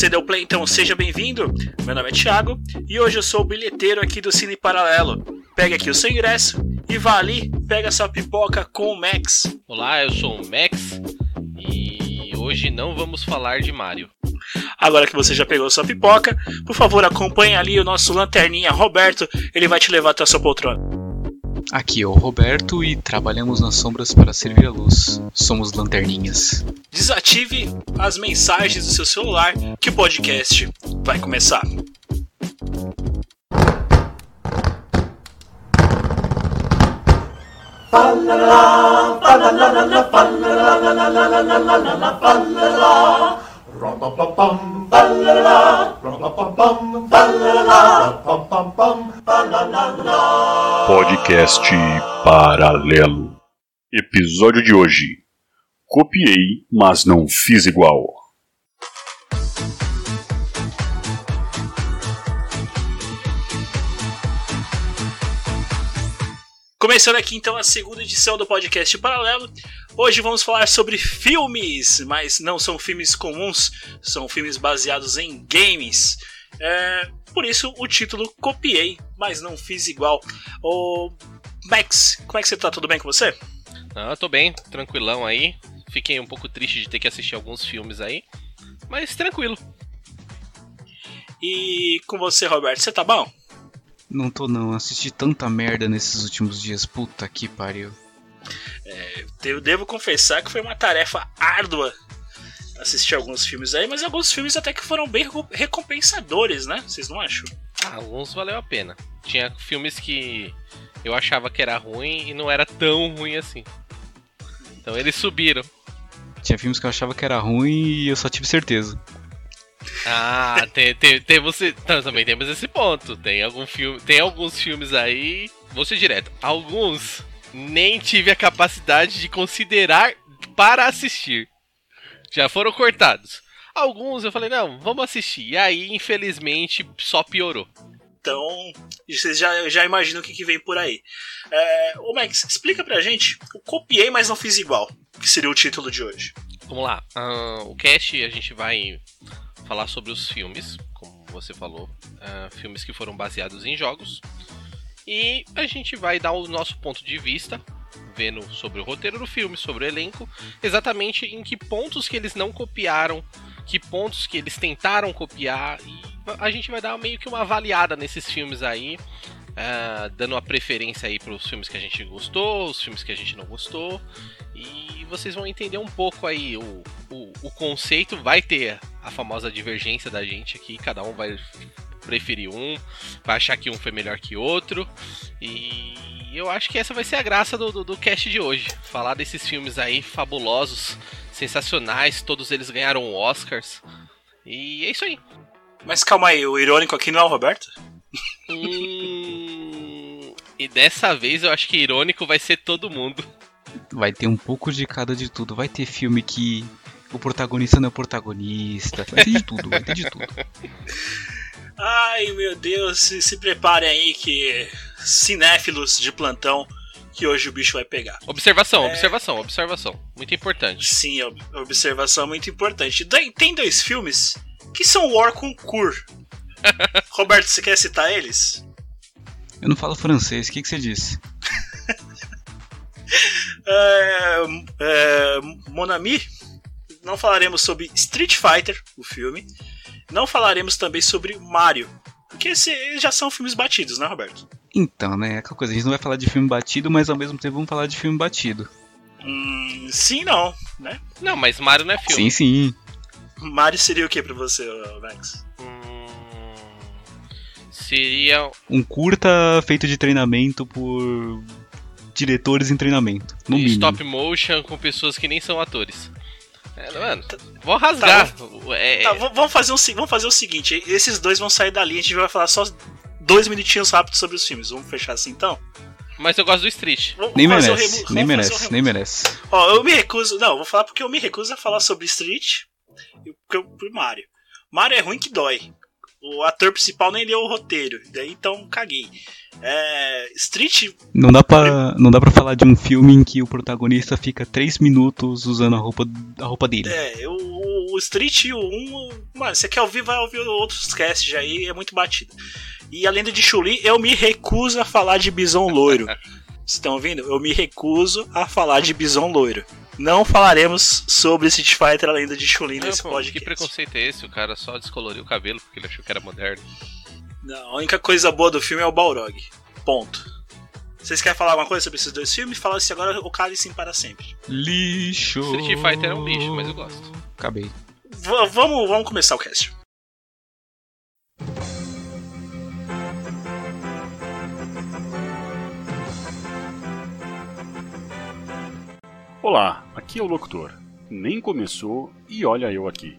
Você deu play, então seja bem-vindo. Meu nome é Thiago e hoje eu sou o bilheteiro aqui do Cine Paralelo. Pega aqui o seu ingresso e vá ali, pega sua pipoca com o Max. Olá, eu sou o Max e hoje não vamos falar de Mario. Agora que você já pegou sua pipoca, por favor acompanhe ali o nosso lanterninha Roberto, ele vai te levar até a sua poltrona. Aqui é o Roberto e trabalhamos nas sombras para servir a luz. Somos lanterninhas. Desative as mensagens do seu celular que o podcast vai começar. Podcast Paralelo. Episódio de hoje. Copiei, mas não fiz igual. Começando aqui então a segunda edição do podcast Paralelo. Hoje vamos falar sobre filmes, mas não são filmes comuns, são filmes baseados em games. É, por isso o título copiei, mas não fiz igual. Ô Max, como é que você tá? Tudo bem com você? Ah, tô bem, tranquilão aí. Fiquei um pouco triste de ter que assistir alguns filmes aí, mas tranquilo. E com você, Roberto, você tá bom? Não tô não, assisti tanta merda nesses últimos dias, puta que pariu. É, eu devo confessar que foi uma tarefa árdua assistir alguns filmes aí, mas alguns filmes até que foram bem recompensadores, né? Vocês não acham? Ah, alguns valeu a pena. Tinha filmes que eu achava que era ruim e não era tão ruim assim. Então eles subiram. Tinha filmes que eu achava que era ruim e eu só tive certeza. Ah, tem, tem, tem você. Também temos esse ponto. Tem algum filme. Tem alguns filmes aí. Vou ser direto. Alguns nem tive a capacidade de considerar para assistir. Já foram cortados. Alguns eu falei, não, vamos assistir. E aí, infelizmente, só piorou. Então, vocês já, já imaginam o que, que vem por aí. É, ô Max, explica pra gente. Eu copiei, mas não fiz igual. Que seria o título de hoje. Vamos lá. Uh, o cast a gente vai falar sobre os filmes, como você falou. Uh, filmes que foram baseados em jogos. E a gente vai dar o nosso ponto de vista, vendo sobre o roteiro do filme, sobre o elenco, exatamente em que pontos que eles não copiaram, que pontos que eles tentaram copiar, e a gente vai dar meio que uma avaliada nesses filmes aí, uh, dando uma preferência aí para os filmes que a gente gostou, os filmes que a gente não gostou, e vocês vão entender um pouco aí o, o, o conceito, vai ter a famosa divergência da gente aqui, cada um vai preferir um, vai achar que um foi melhor que outro. E eu acho que essa vai ser a graça do, do, do cast de hoje. Falar desses filmes aí fabulosos, sensacionais, todos eles ganharam Oscars. E é isso aí. Mas calma aí, o irônico aqui não é o Roberto? Hum, e dessa vez eu acho que irônico vai ser todo mundo. Vai ter um pouco de cada de tudo. Vai ter filme que o protagonista não é o protagonista. Vai ter de tudo, vai ter de tudo. Ai meu Deus, se, se preparem aí que cinéfilos de plantão que hoje o bicho vai pegar. Observação, é... observação, observação. Muito importante. Sim, observação muito importante. Tem dois filmes que são War com Cur. Roberto, você quer citar eles? Eu não falo francês, o que, que você disse? é, é, Monami, não falaremos sobre Street Fighter, o filme. Não falaremos também sobre Mario, porque esses já são filmes batidos, né, Roberto? Então, né? Aquela coisa, a gente não vai falar de filme batido, mas ao mesmo tempo vamos falar de filme batido. Hum, sim, não, né? Não, mas Mario não é filme. Sim, sim. Mario seria o que para você, Max? Hum, seria. Um curta feito de treinamento por diretores em treinamento. No e mínimo. stop motion com pessoas que nem são atores. É, mano, vou rasgar. Tá, vamos, é... tá, vamos, fazer um, vamos fazer o seguinte: esses dois vão sair dali, a gente vai falar só dois minutinhos rápidos sobre os filmes. Vamos fechar assim então? Mas eu gosto do Street. Vamos nem merece, remo... nem merece, nem merece. Ó, eu me recuso. Não, vou falar porque eu me recuso a falar sobre Street e pro Mario. Mario é ruim que dói. O ator principal nem leu o roteiro, daí então caguei. É, Street. Não dá, pra, não dá pra falar de um filme em que o protagonista fica 3 minutos usando a roupa, a roupa dele. É, o, o Street 1, mano, você quer ouvir, vai ouvir outros casts aí, é muito batido. E a lenda de Chuli, eu me recuso a falar de Bison Loiro. Vocês estão ouvindo? Eu me recuso a falar de Bison Loiro. Não falaremos sobre Street Fighter a lenda de Chuli nesse podcast. que preconceito é esse? O cara só descoloriu o cabelo porque ele achou que era moderno. Não, a única coisa boa do filme é o Balrog. Ponto. Vocês querem falar alguma coisa sobre esses dois filmes? Fala se agora o Cali sim para sempre. Lixo. Street Fighter é um lixo, mas eu gosto. Acabei. V- vamos, vamos começar o cast. Olá, aqui é o locutor. Nem começou e olha eu aqui.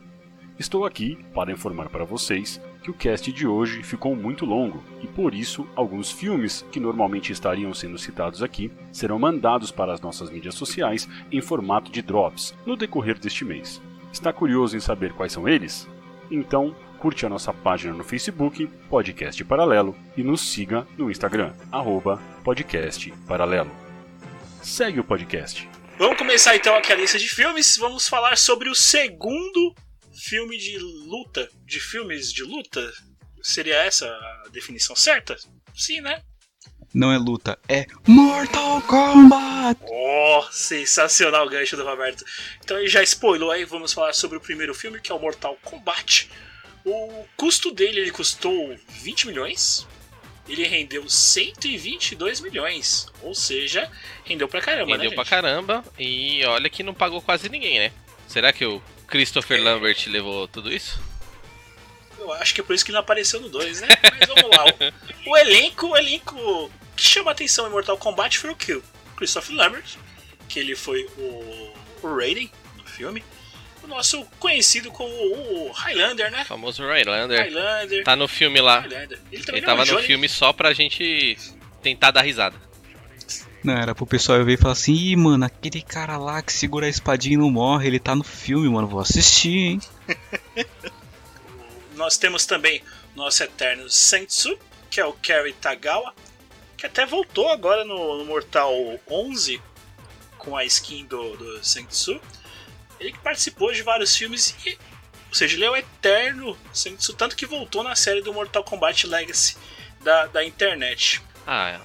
Estou aqui para informar para vocês que o cast de hoje ficou muito longo e por isso alguns filmes que normalmente estariam sendo citados aqui serão mandados para as nossas mídias sociais em formato de drops no decorrer deste mês. Está curioso em saber quais são eles? Então, curte a nossa página no Facebook, Podcast Paralelo, e nos siga no Instagram, arroba Podcast Paralelo. Segue o podcast. Vamos começar então aqui a lista de filmes. Vamos falar sobre o segundo filme de luta. De filmes de luta? Seria essa a definição certa? Sim, né? Não é luta, é Mortal Kombat! Oh, sensacional o gancho do Roberto. Então ele já spoilou aí, vamos falar sobre o primeiro filme, que é o Mortal Kombat. O custo dele, ele custou 20 milhões. Ele rendeu 122 milhões. Ou seja, rendeu pra caramba, né, Rendeu pra gente? caramba e olha que não pagou quase ninguém, né? Será que o Christopher Lambert levou tudo isso? Eu acho que é por isso que ele não apareceu no 2, né? Mas vamos lá. O, o elenco, o elenco que chama atenção em Mortal Kombat foi o que? Christopher Lambert, que ele foi o, o Raiden no filme. O nosso conhecido como o Highlander, né? O famoso Highlander. Highlander. Tá no filme lá. Highlander. Ele também Ele não é tava o no Johnny. filme só pra gente tentar dar risada. Não, era pro pessoal ver e falar assim, ih, mano, aquele cara lá que segura a espadinha e não morre, ele tá no filme, mano, vou assistir, hein? Nós temos também nosso eterno Sensu, que é o Kerry Tagawa, que até voltou agora no, no Mortal 11 com a skin do, do Sensu. Ele que participou de vários filmes e, ou seja, ele é o eterno Sensu, tanto que voltou na série do Mortal Kombat Legacy da, da internet. Ah,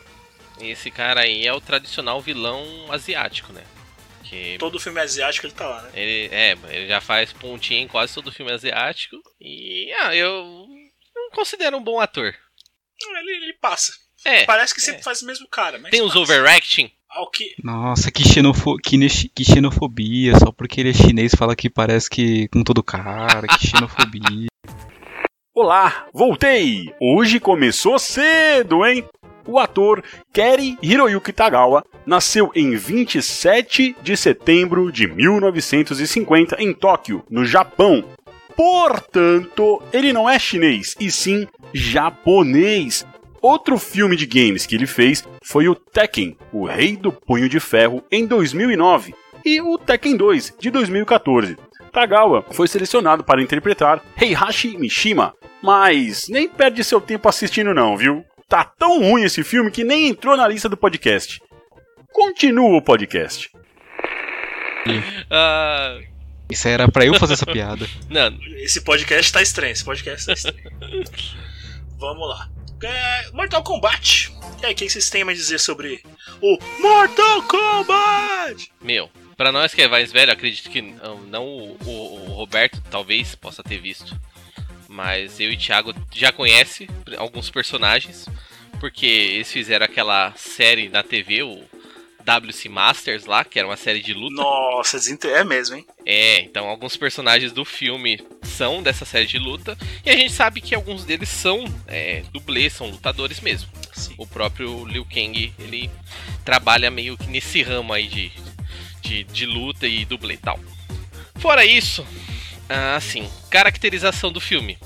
esse cara aí é o tradicional vilão asiático, né? Que Todo filme asiático ele tá lá, né? ele, é, ele já faz pontinha em quase todo filme asiático. E ah, eu não considero um bom ator. Ele, ele passa. É, Parece que sempre é. faz o mesmo cara, mas tem os passa. overacting. Ao que, Nossa, que, xenofo que, que xenofobia, só porque ele é chinês fala que parece que com todo cara, que xenofobia. Olá, voltei! Hoje começou cedo, hein? O ator Keri Hiroyuki Tagawa nasceu em 27 de setembro de 1950 em Tóquio, no Japão. Portanto, ele não é chinês, e sim japonês. Outro filme de games que ele fez foi o Tekken, o Rei do Punho de Ferro, em 2009, e o Tekken 2, de 2014. Tagawa foi selecionado para interpretar Heihachi Mishima, mas nem perde seu tempo assistindo não, viu? Tá tão ruim esse filme que nem entrou na lista do podcast. Continua o podcast. Ah, Isso aí era pra eu fazer essa piada. não, Esse podcast tá estranho, esse podcast tá estranho. Vamos lá. É, Mortal Kombat. E aí, o que vocês têm a dizer sobre o Mortal Kombat? meu. Pra nós que é mais velho, acredito que não, não o, o- o Roberto talvez possa ter visto. Mas eu e o Thiago já conhece alguns personagens. Porque eles fizeram aquela série na TV, o WC Masters lá, que era uma série de luta. Nossa, é mesmo, hein? É, então alguns personagens do filme são dessa série de luta. E a gente sabe que alguns deles são é, dublês, são lutadores mesmo. Sim. O próprio Liu Kang, ele trabalha meio que nesse ramo aí de, de, de luta e dublê e tal. Fora isso, ah, assim, caracterização do filme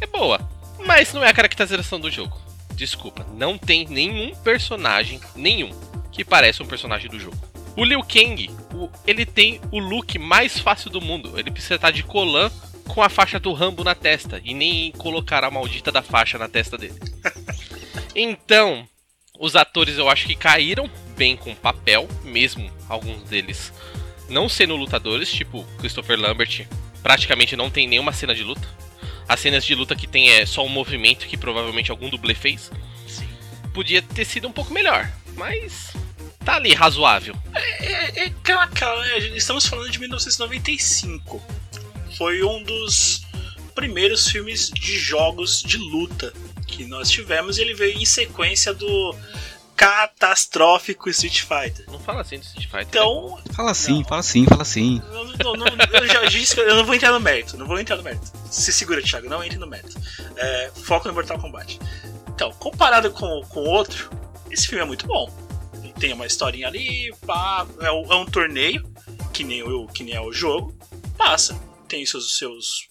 é boa, mas não é a caracterização do jogo. Desculpa, não tem nenhum personagem, nenhum, que parece um personagem do jogo. O Liu Kang, o- ele tem o look mais fácil do mundo. Ele precisa estar de colã com a faixa do Rambo na testa e nem colocar a maldita da faixa na testa dele. Então, os atores eu acho que caíram bem com o papel, mesmo alguns deles não sendo lutadores, tipo Christopher Lambert. Praticamente não tem nenhuma cena de luta. As cenas de luta que tem é só um movimento que provavelmente algum dublê fez. Sim. Podia ter sido um pouco melhor, mas tá ali razoável. É, é aquela, né? Estamos falando de 1995. Foi um dos primeiros filmes de jogos de luta que nós tivemos e ele veio em sequência do catastrófico Street Fighter. Não fala assim do Street Fighter. né? Então, Fala assim, fala assim, fala assim. não, não, não, eu já disse que eu não vou entrar no mérito, não vou entrar no mérito. Se segura, Thiago, não entre no mérito. É, foco no Mortal Kombat. Então, comparado com com o outro, esse filme é muito bom. Tem uma historinha ali, pá, é, um- é um torneio, que nem, o, que nem é o jogo, passa. Tem seus, seus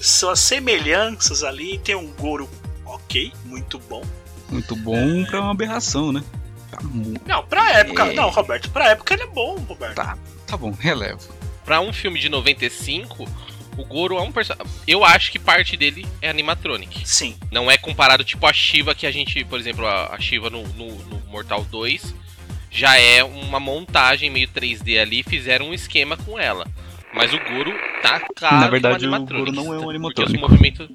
suas semelhanças ali, tem um Goro ok, muito bom. Muito bom pra uma aberração, né? Tá, mu- Não, pra época, É. não, Roberto, pra época ele é bom, Roberto. tá, tá bom, relevo. Pra um filme de 95, o Goro é um personagem. Eu acho que parte dele é animatronic. Sim, Não é comparado tipo a Shiva que a gente, por exemplo, a, Shiva no, no- no Mortal 2 já é uma montagem meio 3D ali, fizeram um esquema com ela. Mas o Goro tá claro Na que verdade, o animatronic, Goro não é um Porque animatrônico. os movimentos...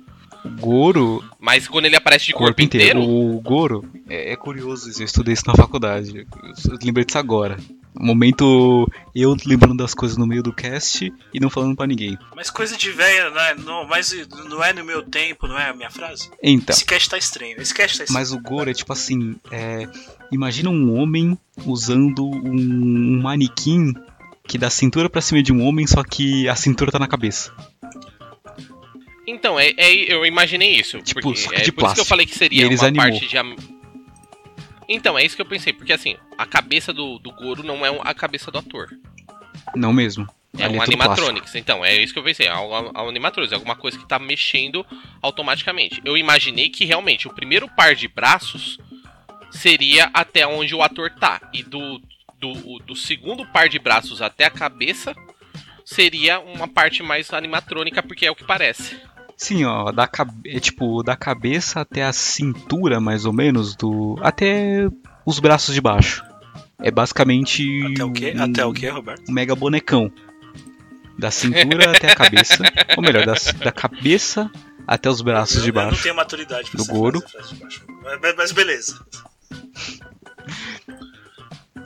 O Goro, Mas quando ele aparece de corpo, corpo inteiro. inteiro, O Goro, é, é curioso isso, eu estudei isso na faculdade. Eu, lembrei disso agora. Momento eu lembrando das coisas no meio do cast e não falando pra ninguém. mas coisa de velha, não é, não, mas não é no meu tempo, não é a minha frase? Então, Esse cast tá estranho, esse cast tá estranho. mas o Goro é tipo assim, é, imagina um homem usando um, um manequim que dá cintura pra cima de um homem, só que a cintura tá na cabeça. Então, é, é- eu imaginei isso. Tipo, porque é de por isso que eu plástico. falei que seria uma animou. parte de. am- Então, é isso que eu pensei. Porque assim, a cabeça do, do Goro não é a cabeça do ator. Não mesmo. É Ali um plástico. animatronics. Então, é isso que eu pensei. É um, é um animatronics. É alguma coisa que tá mexendo automaticamente. Eu imaginei que realmente o primeiro par de braços seria até onde o ator tá. E do, do, do segundo par de braços até a cabeça seria uma parte mais animatrônica, porque é o que parece. Sim, ó, da, é, tipo, da cabeça até a cintura, mais ou menos, do até os braços de baixo. É basicamente Até o quê? um, Até o quê, Roberto? um mega bonecão. Da cintura até a cabeça. Ou melhor, da, da cabeça até os braços eu, de Eu não baixo. tenho maturidade pra Do Goro. baixo. Mas, mas beleza.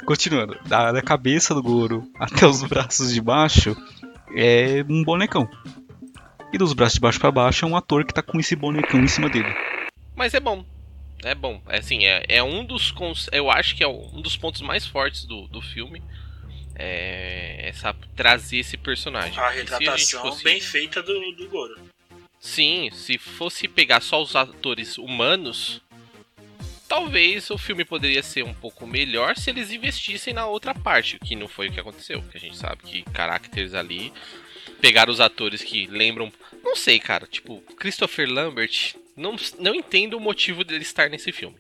Continuando, da, da cabeça do Goro até os braços de baixo é um bonecão. E dos braços de baixo pra baixo é um ator que tá com esse bonecão em cima dele. Mas é bom. É bom. É assim, é, é um dos. cons- Eu acho que é um dos pontos mais fortes do, do filme. É essa, trazer esse personagem. A retratação fosse- bem feita do, do Goro. Sim, se fosse pegar só os atores humanos, talvez o filme poderia ser um pouco melhor se eles investissem na outra parte, o que não foi o que aconteceu. Que a gente sabe que caracteres ali pegaram os atores que lembram. Não sei, cara. Tipo, Christopher Lambert. Não, não entendo o motivo dele estar nesse filme.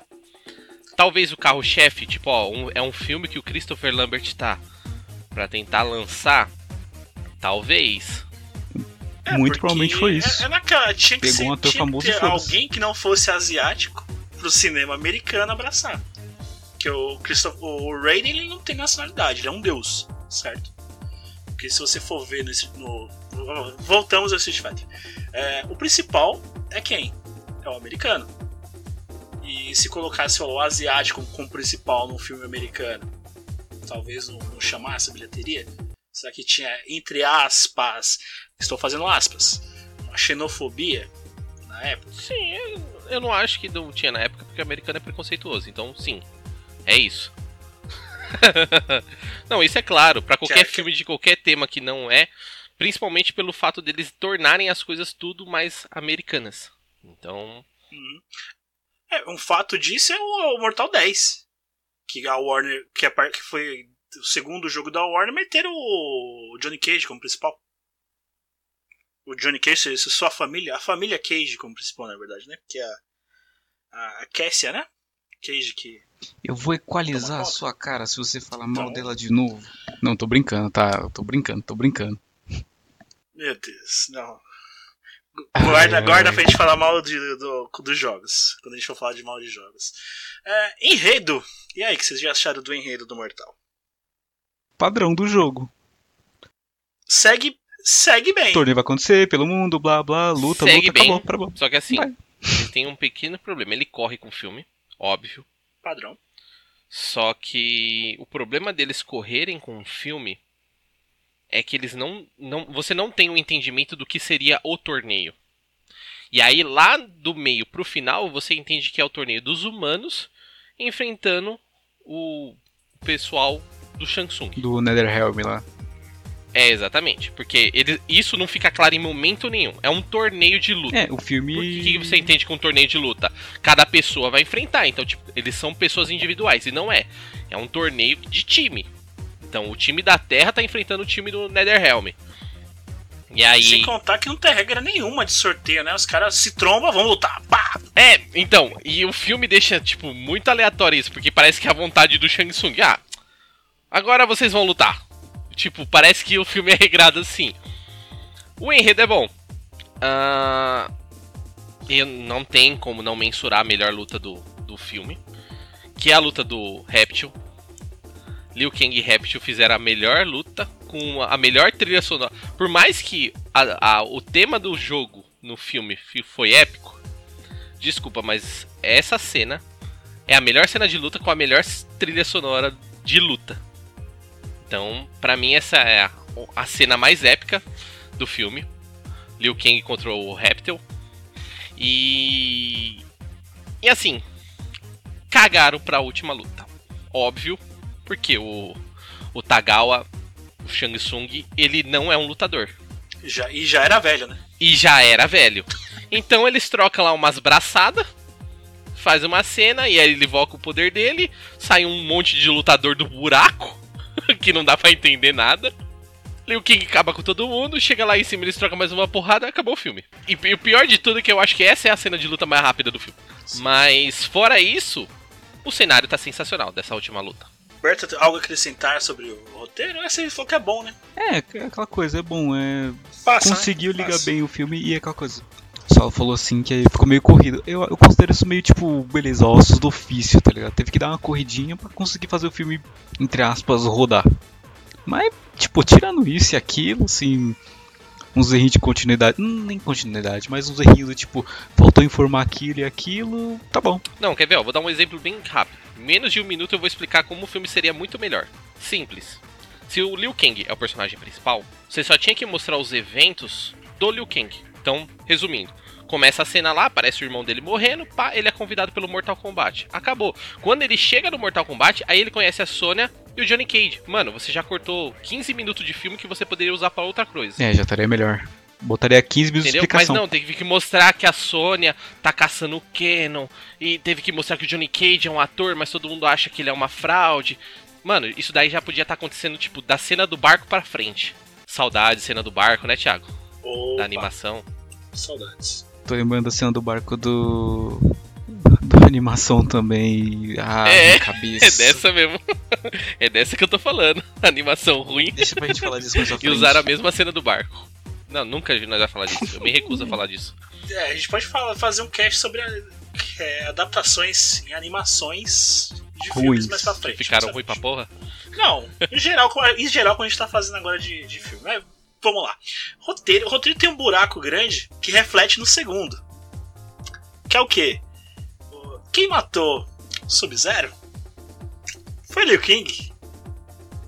Talvez o carro-chefe, tipo, ó, um- é um filme que o Christopher Lambert tá pra tentar lançar. Talvez. É, Muito provavelmente foi isso. É, é naquela, tinha que Pegou ser, um ator tinha que famoso ter alguém que não fosse asiático pro cinema americano abraçar. Que o Christopher, o Raiden ele não tem nacionalidade, ele é um deus, certo? Porque se você for ver nesse, no, voltamos ao Street Fighter. É, o principal é quem? É o americano. E se colocasse o asiático como principal num filme americano, talvez não, não chamasse a bilheteria? Será que tinha, entre aspas, estou fazendo aspas, uma xenofobia na época? Sim, eu não acho que não tinha na época, porque o americano é preconceituoso. Então, sim, é isso. não, isso é claro. Pra qualquer Que filme de qualquer tema que não é, principalmente pelo fato deles tornarem as coisas tudo mais americanas. Então, Uhum. É, um fato disso é o, o Mortal 10. Que a Warner, que, a, que foi o segundo jogo da Warner, meteram o Johnny Cage como principal. O Johnny Cage, isso sua família, a família Cage como principal, na verdade, né? Porque a, a Cassia, né? Cage que. Eu vou equalizar a sua cara se você falar mal Então. dela de novo. Não, tô brincando, tá? Eu tô brincando, tô brincando. Meu Deus, não. Guarda, Ai, guarda ai. pra gente falar mal de, do, dos jogos. Quando a gente for falar de mal de jogos. É, enredo. E aí, o que vocês já acharam do enredo do Mortal? Padrão do jogo. segue segue bem. O torneio vai acontecer pelo mundo, blá blá, luta, Segue luta, bem. acabou, acabou. Só que assim, Vai. ele tem um pequeno problema. Ele corre com o filme, óbvio. Padrão. Só que o problema deles correrem com o filme é que eles não, não. Você não tem um entendimento do que seria o torneio. E aí, lá do meio pro final, você entende que é o torneio dos humanos enfrentando o pessoal do Shang Tsung. Do Netherrealm lá. É, exatamente. Porque ele, isso não fica claro em momento nenhum. É um torneio de luta. É, o filme. Que, que você entende com um torneio de luta? Cada pessoa vai enfrentar, então, tipo, eles são pessoas individuais, e não é. É um torneio de time. Então, o time da Terra tá enfrentando o time do Netherrealm. E aí. Sem contar que não tem regra nenhuma de sorteio, né? Os caras se trombam, vão lutar. Pá! É, então, e o filme deixa, tipo, muito aleatório isso, porque parece que é a vontade do Shang Tsung. Ah, agora vocês vão lutar. Tipo, parece que o filme é regrado assim. O enredo é bom. Ah, e não tem como não mensurar a melhor luta do, do filme. Que é a luta do Réptil. Liu Kang e Réptil fizeram a melhor luta com a melhor trilha sonora. Por mais que a- a- o tema do jogo no filme fi- foi épico, desculpa, mas essa cena é a melhor cena de luta com a melhor trilha sonora de luta. Então, pra mim, essa é a, a cena mais épica do filme. Liu Kang contra o Reptil. E. E assim, cagaram pra última luta. Óbvio, porque o, o Tagawa, o Shang Tsung, ele não é um lutador. Já, e já era velho, né? E já era velho. Então eles trocam lá umas braçadas, faz uma cena e aí ele invoca o poder dele, sai um monte de lutador do buraco, que não dá pra entender nada. Liu Kang acaba com todo mundo, chega lá em cima, eles trocam mais uma porrada e acabou o filme. E, e o pior de tudo é que eu acho que essa é a cena de luta mais rápida do filme. Mas fora isso, o cenário tá sensacional dessa última luta. Berta, tem algo a acrescentar sobre o roteiro? Essa ele falou que é bom, né? É, é aquela coisa, é bom, é. Passa, né? Conseguiu ligar Passa. bem o filme e é aquela coisa. Só falou assim que ficou meio corrido. Eu, eu considero isso meio tipo, beleza, ossos do ofício, tá ligado? Teve que dar uma corridinha pra conseguir fazer o filme, entre aspas, rodar. Mas, tipo, tirando isso e aquilo, assim. Uns errinhos de continuidade. Hum, nem continuidade, mas uns errinhos tipo, faltou informar aquilo e aquilo. Tá bom. Não, quer ver? Ó, vou dar um exemplo bem rápido. Menos de um minuto eu vou explicar como o filme seria muito melhor. Simples. Se o Liu Kang é o personagem principal, você só tinha que mostrar os eventos do Liu Kang. Então, resumindo, começa a cena lá, aparece o irmão dele morrendo, pá, ele é convidado pelo Mortal Kombat. Acabou. Quando ele chega no Mortal Kombat, aí ele conhece a Sonya e o Johnny Cage. Mano, você já cortou 15 minutos de filme que você poderia usar pra outra coisa. É, já estaria melhor. Botaria 15 minutos de Entendeu? Mas explicação. não, teve que mostrar que a Sônia tá caçando o Canon. E teve que mostrar que o Johnny Cage é um ator, mas todo mundo acha que ele é uma fraude. Mano, isso daí já podia estar acontecendo, tipo, da cena do barco pra frente. Saudade, cena do barco, né, Thiago? Opa, Da animação. Saudades. Tô lembrando da cena do barco do. Da animação também. Ah, É, minha cabeça. É dessa mesmo. é dessa que eu tô falando. Animação ruim. Deixa pra gente falar disso mais E usaram a mesma cena do barco. Não, nunca nós vamos falar disso. Eu me recuso a falar disso. É, a gente pode falar, fazer um cast sobre a- é, adaptações em animações de filmes Ruins. mais pra frente. Ficaram ruim pra porra? Não, em geral, em geral, como a gente tá fazendo agora de, de filme. Mas vamos lá. Roteiro, o roteiro tem um buraco grande que reflete no segundo. Que é o quê? Quem matou Sub-Zero foi Liu Kang.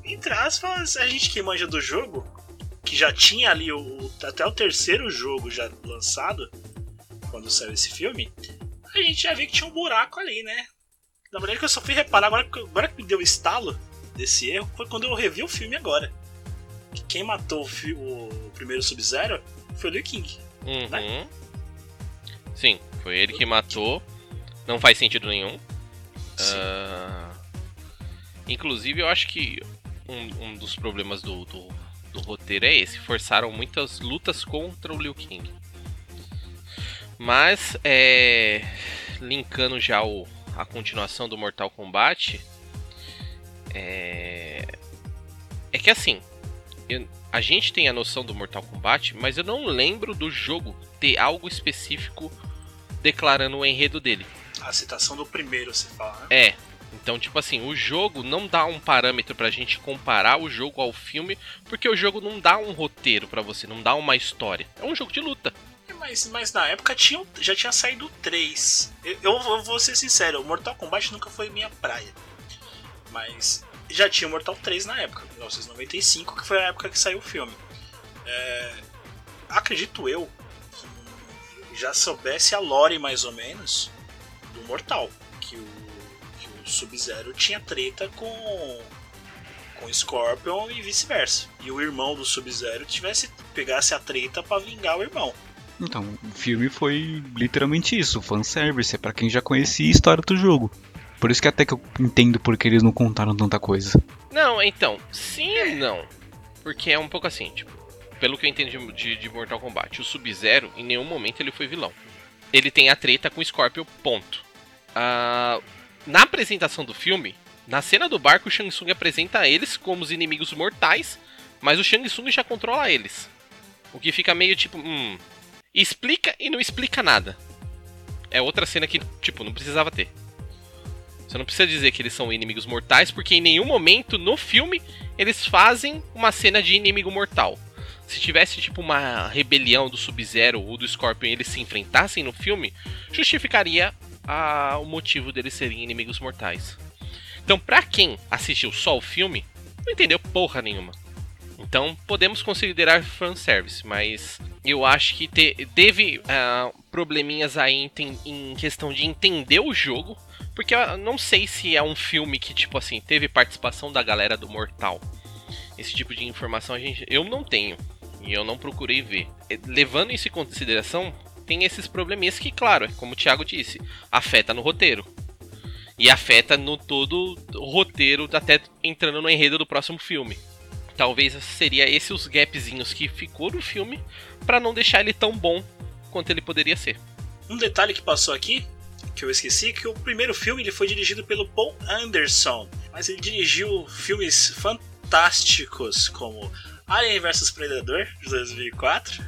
Entre aspas, a gente que manja do jogo, que já tinha ali o, até o terceiro jogo já lançado, quando saiu esse filme, a gente já viu que tinha um buraco ali, né? Na verdade que eu só fui reparar agora, que- agora que me deu o estalo desse erro foi quando eu revi o filme agora. Que quem matou o, o primeiro Sub-Zero foi o Liu Kang. Uhum. Sim, foi ele que matou. Não faz sentido nenhum. Ah, inclusive, eu acho que um, um dos problemas do, do, do roteiro é esse. Forçaram muitas lutas contra o Liu Kang. Mas, é, linkando já o, a continuação do Mortal Kombat, é, é que assim, eu- a gente tem a noção do Mortal Kombat, mas eu não lembro do jogo ter algo específico declarando o enredo dele. A citação do primeiro, você fala, né? É, Então, tipo assim, o jogo não dá um parâmetro pra gente comparar o jogo ao filme, porque o jogo não dá um roteiro para você, não dá uma história. É um jogo de luta. É, mas, mas na época tinha, já tinha saído 3. Eu, eu vou ser sincero, o Mortal Kombat nunca foi minha praia. Mas já tinha Mortal 3 na época, 1995, que foi a época que saiu o filme. É, acredito eu que já soubesse a lore mais ou menos do Mortal. Que o, o Sub-Zero tinha treta com com Scorpion e vice-versa. E o irmão do Sub-Zero tivesse pegasse a treta para vingar o irmão. Então, o filme foi literalmente isso, fanservice, é pra quem já conhecia a história do jogo. Por isso que até que eu entendo porque eles não contaram tanta coisa. Não, então, sim e não. Porque é um pouco assim, tipo, pelo que eu entendo de, de Mortal Kombat, o Sub-Zero, em nenhum momento ele foi vilão. Ele tem a treta com o Scorpion, ponto. Uh, na apresentação do filme, na cena do barco, o Shang Tsung apresenta eles como os inimigos mortais, mas o Shang Tsung já controla eles. O que fica meio tipo, hum, explica e não explica nada. É outra cena que, tipo, não precisava ter. Você não precisa dizer que eles são inimigos mortais, porque em nenhum momento no filme eles fazem uma cena de inimigo mortal se tivesse tipo uma rebelião do Sub-Zero ou do Scorpion e eles se enfrentassem no filme, justificaria a, o motivo deles serem inimigos mortais. Então, pra quem assistiu só o filme, não entendeu porra nenhuma. Então, podemos considerar fanservice, mas eu acho que te, teve uh, probleminhas aí em, em, questão de entender o jogo, porque eu não sei se é um filme que, tipo assim, teve participação da galera do Mortal. Esse tipo de informação a gente, eu não tenho e eu não procurei ver. É, levando isso em consideração, tem esses probleminhas que, claro, como o Thiago disse, afeta no roteiro. E afeta no todo o roteiro, até entrando no enredo do próximo filme. Talvez seria esses os gapzinhos que ficou no filme para não deixar ele tão bom quanto ele poderia ser. Um detalhe que passou aqui, que eu esqueci, que o primeiro filme ele foi dirigido pelo Paul Anderson, mas ele dirigiu filmes fantásticos como Alien vs Predador, de 2004.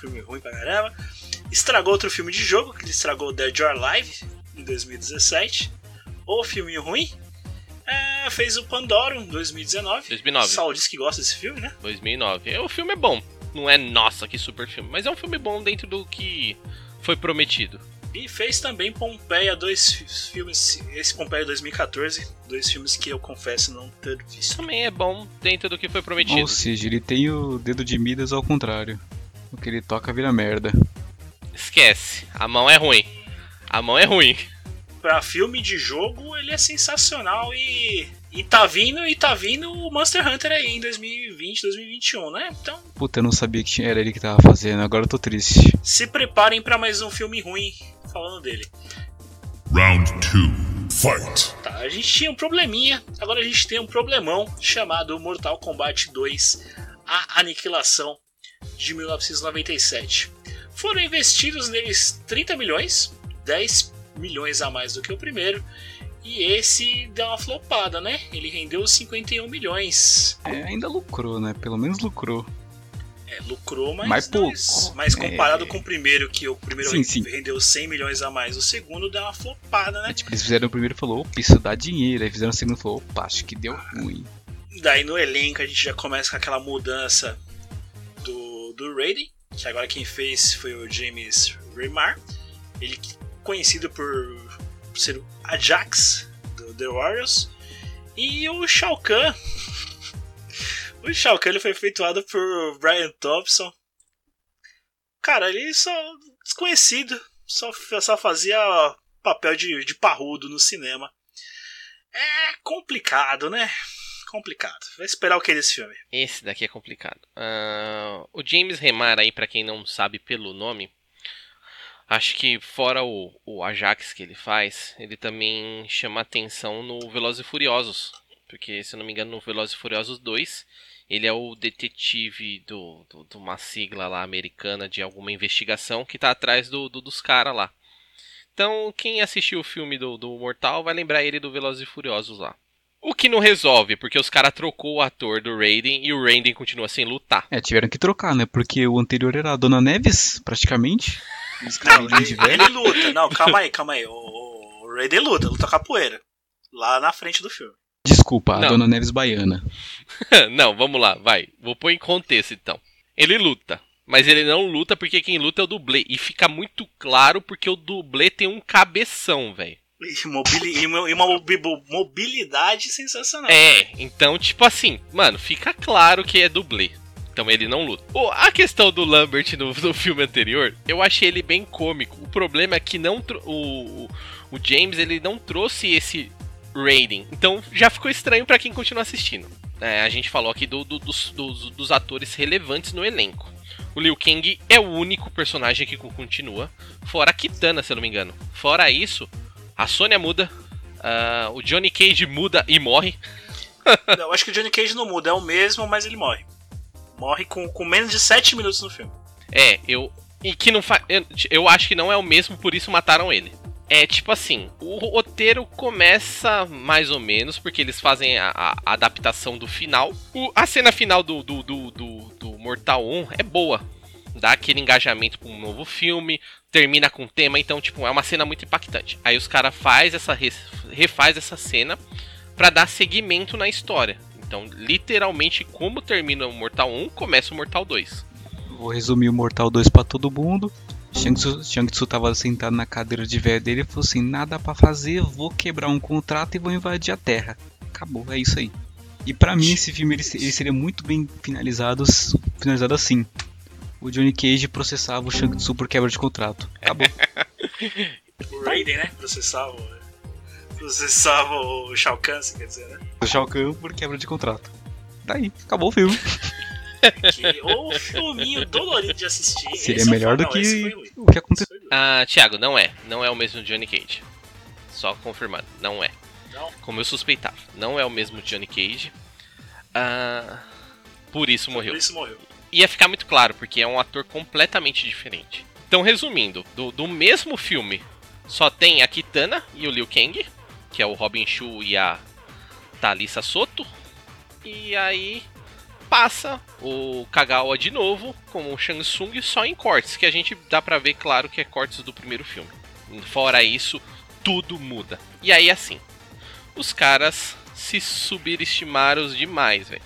Filme ruim pra caramba. Estragou outro filme de jogo, que ele estragou Dead or Alive, em 2017. O filme ruim. É, fez o Pandora, em 2019. 2009. Saul disse que gosta desse filme, né? 2009. É, o filme é bom. Não é, nossa, que super filme. Mas é um filme bom dentro do que foi prometido. E fez também Pompeia, dois filmes. Esse Pompeia 2014, dois filmes que eu confesso não ter visto. Também é bom dentro do que foi prometido. Ou seja, ele tem o dedo de Midas ao contrário. O que ele toca vira merda. Esquece, a mão é ruim. A mão é ruim. Pra filme de jogo, ele é sensacional e e tá vindo, e tá vindo o Monster Hunter aí em 2020, 2021, né? Então. Puta, eu não sabia que era ele que tava fazendo, agora eu tô triste. Se preparem para mais um filme ruim falando dele. Round 2 Fight! Tá, a gente tinha um probleminha, agora a gente tem um problemão chamado Mortal Kombat 2 A Aniquilação de 1997. Foram investidos neles 30 milhões, 10 milhões a mais do que o primeiro, e esse deu uma flopada, né? Ele rendeu 51 milhões. É, ainda lucrou, né? Pelo menos lucrou. É, lucrou, mas, mas pouco. Mas comparado é... com o primeiro, que o primeiro sim, sim. rendeu 100 milhões a mais, o segundo deu uma flopada, né? É, tipo, eles fizeram o primeiro e falou, opa, isso dá dinheiro. Aí fizeram o segundo e falou, opa, acho que deu ruim. Daí no elenco a gente já começa com aquela mudança do, do Raiden, que agora quem fez foi o James Remar. Ele conhecido por ser o Ajax do The Warriors. E o Shao Kahn. O Shao Kahn foi efetuado por Brian Thompson. Cara, ele só desconhecido, só, só fazia papel de, de parrudo no cinema. É complicado, né? Complicado. Vai esperar o que desse filme? Esse daqui é complicado. Uh, o James Remar aí, para quem não sabe pelo nome, Acho que fora o, o Ajax que ele faz, ele também chama atenção no Velozes e Furiosos. Porque, se eu não me engano, no Velozes e Furiosos 2, ele é o detetive do, do, de uma sigla lá americana de alguma investigação que tá atrás do, do dos caras lá. Então, quem assistiu o filme do, do Mortal vai lembrar ele do Velozes e Furiosos lá. O que não resolve, porque os caras trocou o ator do Raiden e o Raiden continua sem lutar. É, tiveram que trocar, né? Porque o anterior era a Dona Neves, praticamente. Não, ele, ele luta. Não, calma aí, calma aí. O, o Raiden luta, luta capoeira. Lá na frente do filme. Desculpa, a Não. Dona Neves Baiana. não, vamos lá, vai. Vou pôr em contexto então. Ele luta, mas ele não luta porque quem luta é o dublê. E fica muito claro porque o dublê tem um cabeção, velho. E, mobili- e uma, uma mobi- mobilidade sensacional. É, então, tipo assim, mano, fica claro que é dublê. Então ele não luta. Ô, a questão do Lambert no, no filme anterior, eu achei ele bem cômico. O problema é que não o, o James ele não trouxe esse rating. Então já ficou estranho pra quem continua assistindo. É, a gente falou aqui do- do- dos, dos- dos atores relevantes no elenco. O Liu Kang é o único personagem que co- continua, fora a Kitana, se eu não me engano. Fora isso, a Sônia muda, ah, o Johnny Cage muda e morre. Eu acho que o Johnny Cage não muda, é o mesmo, mas ele morre. Morre com, com menos de 7 minutos no filme. É, eu. E que não faz. Eu, eu acho que não é o mesmo, por isso mataram ele. É tipo assim, o roteiro começa mais ou menos, porque eles fazem a, a- adaptação do final. O- a cena final do, do, do, do, do Mortal 1 é boa. Dá aquele engajamento pra um novo filme, termina com tema, então, tipo, é uma cena muito impactante. Aí os caras faz essa refaz essa cena pra dar seguimento na história. Então, literalmente, como termina o Mortal 1, começa o Mortal 2. Vou resumir o Mortal 2 pra todo mundo. Shang Tsu, Shang tava sentado na cadeira de velho dele e falou assim: nada pra fazer, vou quebrar um contrato e vou invadir a Terra. Acabou, é isso aí. E pra mim esse filme ele, ele seria muito bem finalizado, finalizado assim. O Johnny Cage processava o Shang Tsu por quebra de contrato. Acabou. O Raiden, né? Processava processava o Shao Kahn, você quer dizer, né? o Shao Kahn por quebra de contrato. Daí, acabou o filme. Que, ou filminho dolorido de assistir. Seria Esse é o melhor do que ruim. o que aconteceu. Ah, Thiago, não é. Não é o mesmo Johnny Cage. Só confirmando, não é. Não? Como eu suspeitava. Não é o mesmo Johnny Cage. Ah, por isso morreu. Por isso morreu. Ia ficar muito claro, porque é um ator completamente diferente. Então, resumindo, do, do mesmo filme, só tem a Kitana e o Liu Kang, que é o Robin Shu e a Thalissa Soto. E aí passa o Kagawa de novo como o Shang Tsung só em cortes, que a gente dá pra ver claro que é cortes do primeiro filme. Fora isso, tudo muda. E aí assim, os caras se subestimaram demais, velho.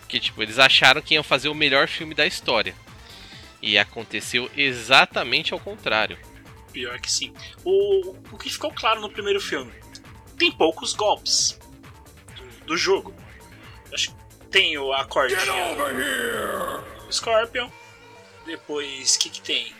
Porque tipo, eles acharam que iam fazer o melhor filme da história. E aconteceu exatamente ao contrário. Pior que sim. O, o que ficou claro no primeiro filme? Tem poucos golpes do, do jogo. Acho que tem o a cordinha do Scorpion. Depois, o que, que tem?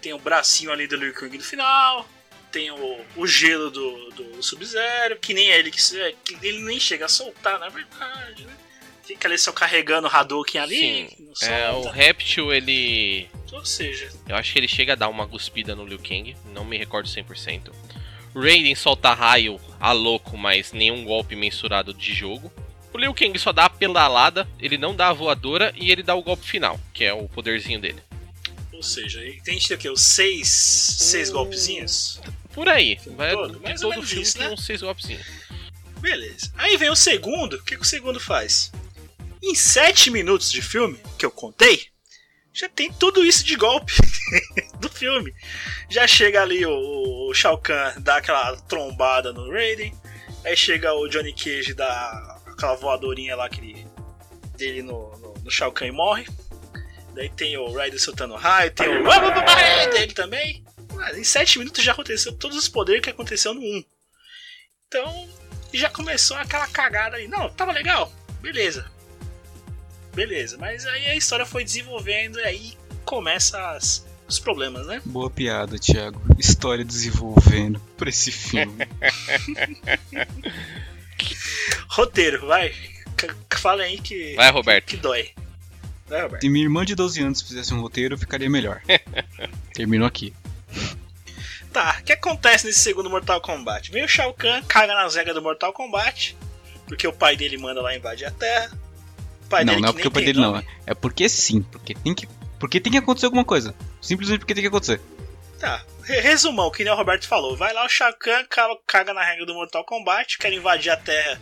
Tem o bracinho ali do Liu Kang no final. Tem o, o gelo do, do Sub-Zero, que nem é ele que, se- que ele nem chega a soltar, na verdade, né? Fica ali só carregando o Hadouken ali, Sim, É, o. Réptil, ele. Ou seja, Eu acho que ele chega a dar uma cuspida no Liu Kang, não me recordo 100%. Raiden solta raio a louco, mas nenhum golpe mensurado de jogo. O Liu Kang só dá a pedalada, ele não dá a voadora e ele dá o golpe final, que é o poderzinho dele. ou seja, ele tem o quê? Os seis, seis Hum. golpezinhos? Por aí, vai, todo, mais ou todo menos filme isso, tem né? uns seis golpezinhos. Beleza. Aí vem o segundo. O que, que o segundo faz? Em 7 minutos de filme, que eu contei, já tem tudo isso de golpe do filme. Já chega ali o, o Shao Kahn, dá aquela trombada no Raiden. Aí chega o Johnny Cage, dá aquela voadorinha lá que ele, dele no, no, no Shao Kahn e morre. Daí tem o Raiden soltando raio, tem o dele também. Mas em 7 minutos já aconteceu todos os poderes que aconteceu no 1. Então, já começou aquela cagada aí. Não, tava legal, beleza. Beleza, mas aí a história foi desenvolvendo e aí começa as- os problemas, né? Boa piada, Thiago. História desenvolvendo pra esse filme. Roteiro, vai. Fala aí que, Vai, Roberto. que dói. Vai, Roberto. Se minha irmã de 12 anos fizesse um roteiro, ficaria melhor. Termino aqui. Tá, o que acontece nesse segundo Mortal Kombat? Vem o Shao Kahn, caga nas regras do Mortal Kombat, porque o pai dele manda lá invadir a Terra. O pai não, dele não é que porque o pai dele não. nome. É porque sim. Porque tem que. Porque tem que acontecer alguma coisa. Simplesmente porque tem que acontecer. Tá, re- resumão, que nem o Roberto falou. Vai lá o Shao Kahn, ca- caga na regra do Mortal Kombat, quer invadir a Terra.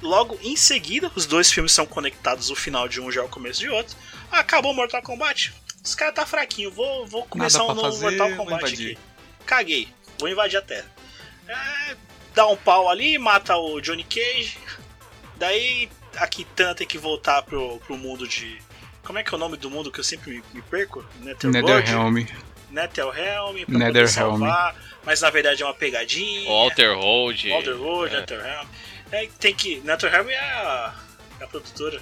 Logo em seguida, os dois filmes são conectados, o final de um já é o começo de outro. Acabou o Mortal Kombat? Os caras tá fraquinho, vou, vou começar um novo fazer, Mortal Kombat aqui. Caguei, vou invadir a Terra. É, dá um pau ali, mata o Johnny Cage. Daí a Kitana tem que voltar pro, pro mundo de. Como é que é o nome do mundo que eu sempre me, me perco? Netherworld? Netherrealm. Netherrealm pra poder salvar, mas na verdade é uma pegadinha. Walter Road. Walter Road, é. Netherrealm. É, tem que. Netherrealm é a, é a produtora.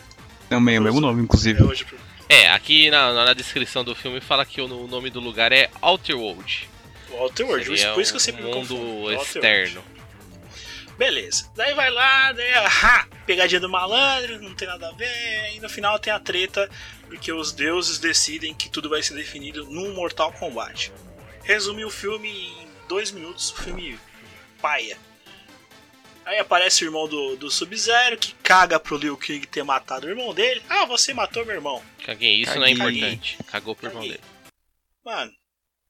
Também é o mesmo nome, É inclusive. hoje. pro- É, aqui na, na descrição do filme fala que o, o nome do lugar é Outer World. Por isso que eu um sempre me mundo confundo. Externo. World. Beleza. Daí vai lá, daí, ha, pegadinha do malandro, não tem nada a ver. E no final tem a treta, porque os deuses decidem que tudo vai ser definido num Mortal Kombat. Resumir o filme em dois minutos, o filme paia. Aí aparece o irmão do, do Sub-Zero, que caga pro Liu Kang ter matado o irmão dele. Ah, você matou meu irmão. Caguei, isso não é Caguei. importante. Cagou por irmão Caguei. dele. Mano,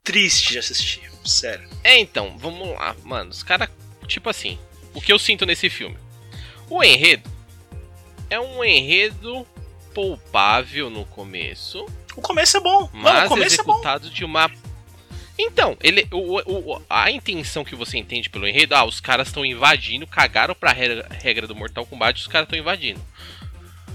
triste de assistir, sério. É, então, vamos lá, mano. Os caras, tipo assim, o que eu sinto nesse filme? O enredo é um enredo poupável no começo, O começo é bom. Mano, mas o começo é bom. executado de uma. Então, ele, o, o- a intenção que você entende pelo enredo, ah, os caras estão invadindo, cagaram pra regra, regra do Mortal Kombat, os caras estão invadindo.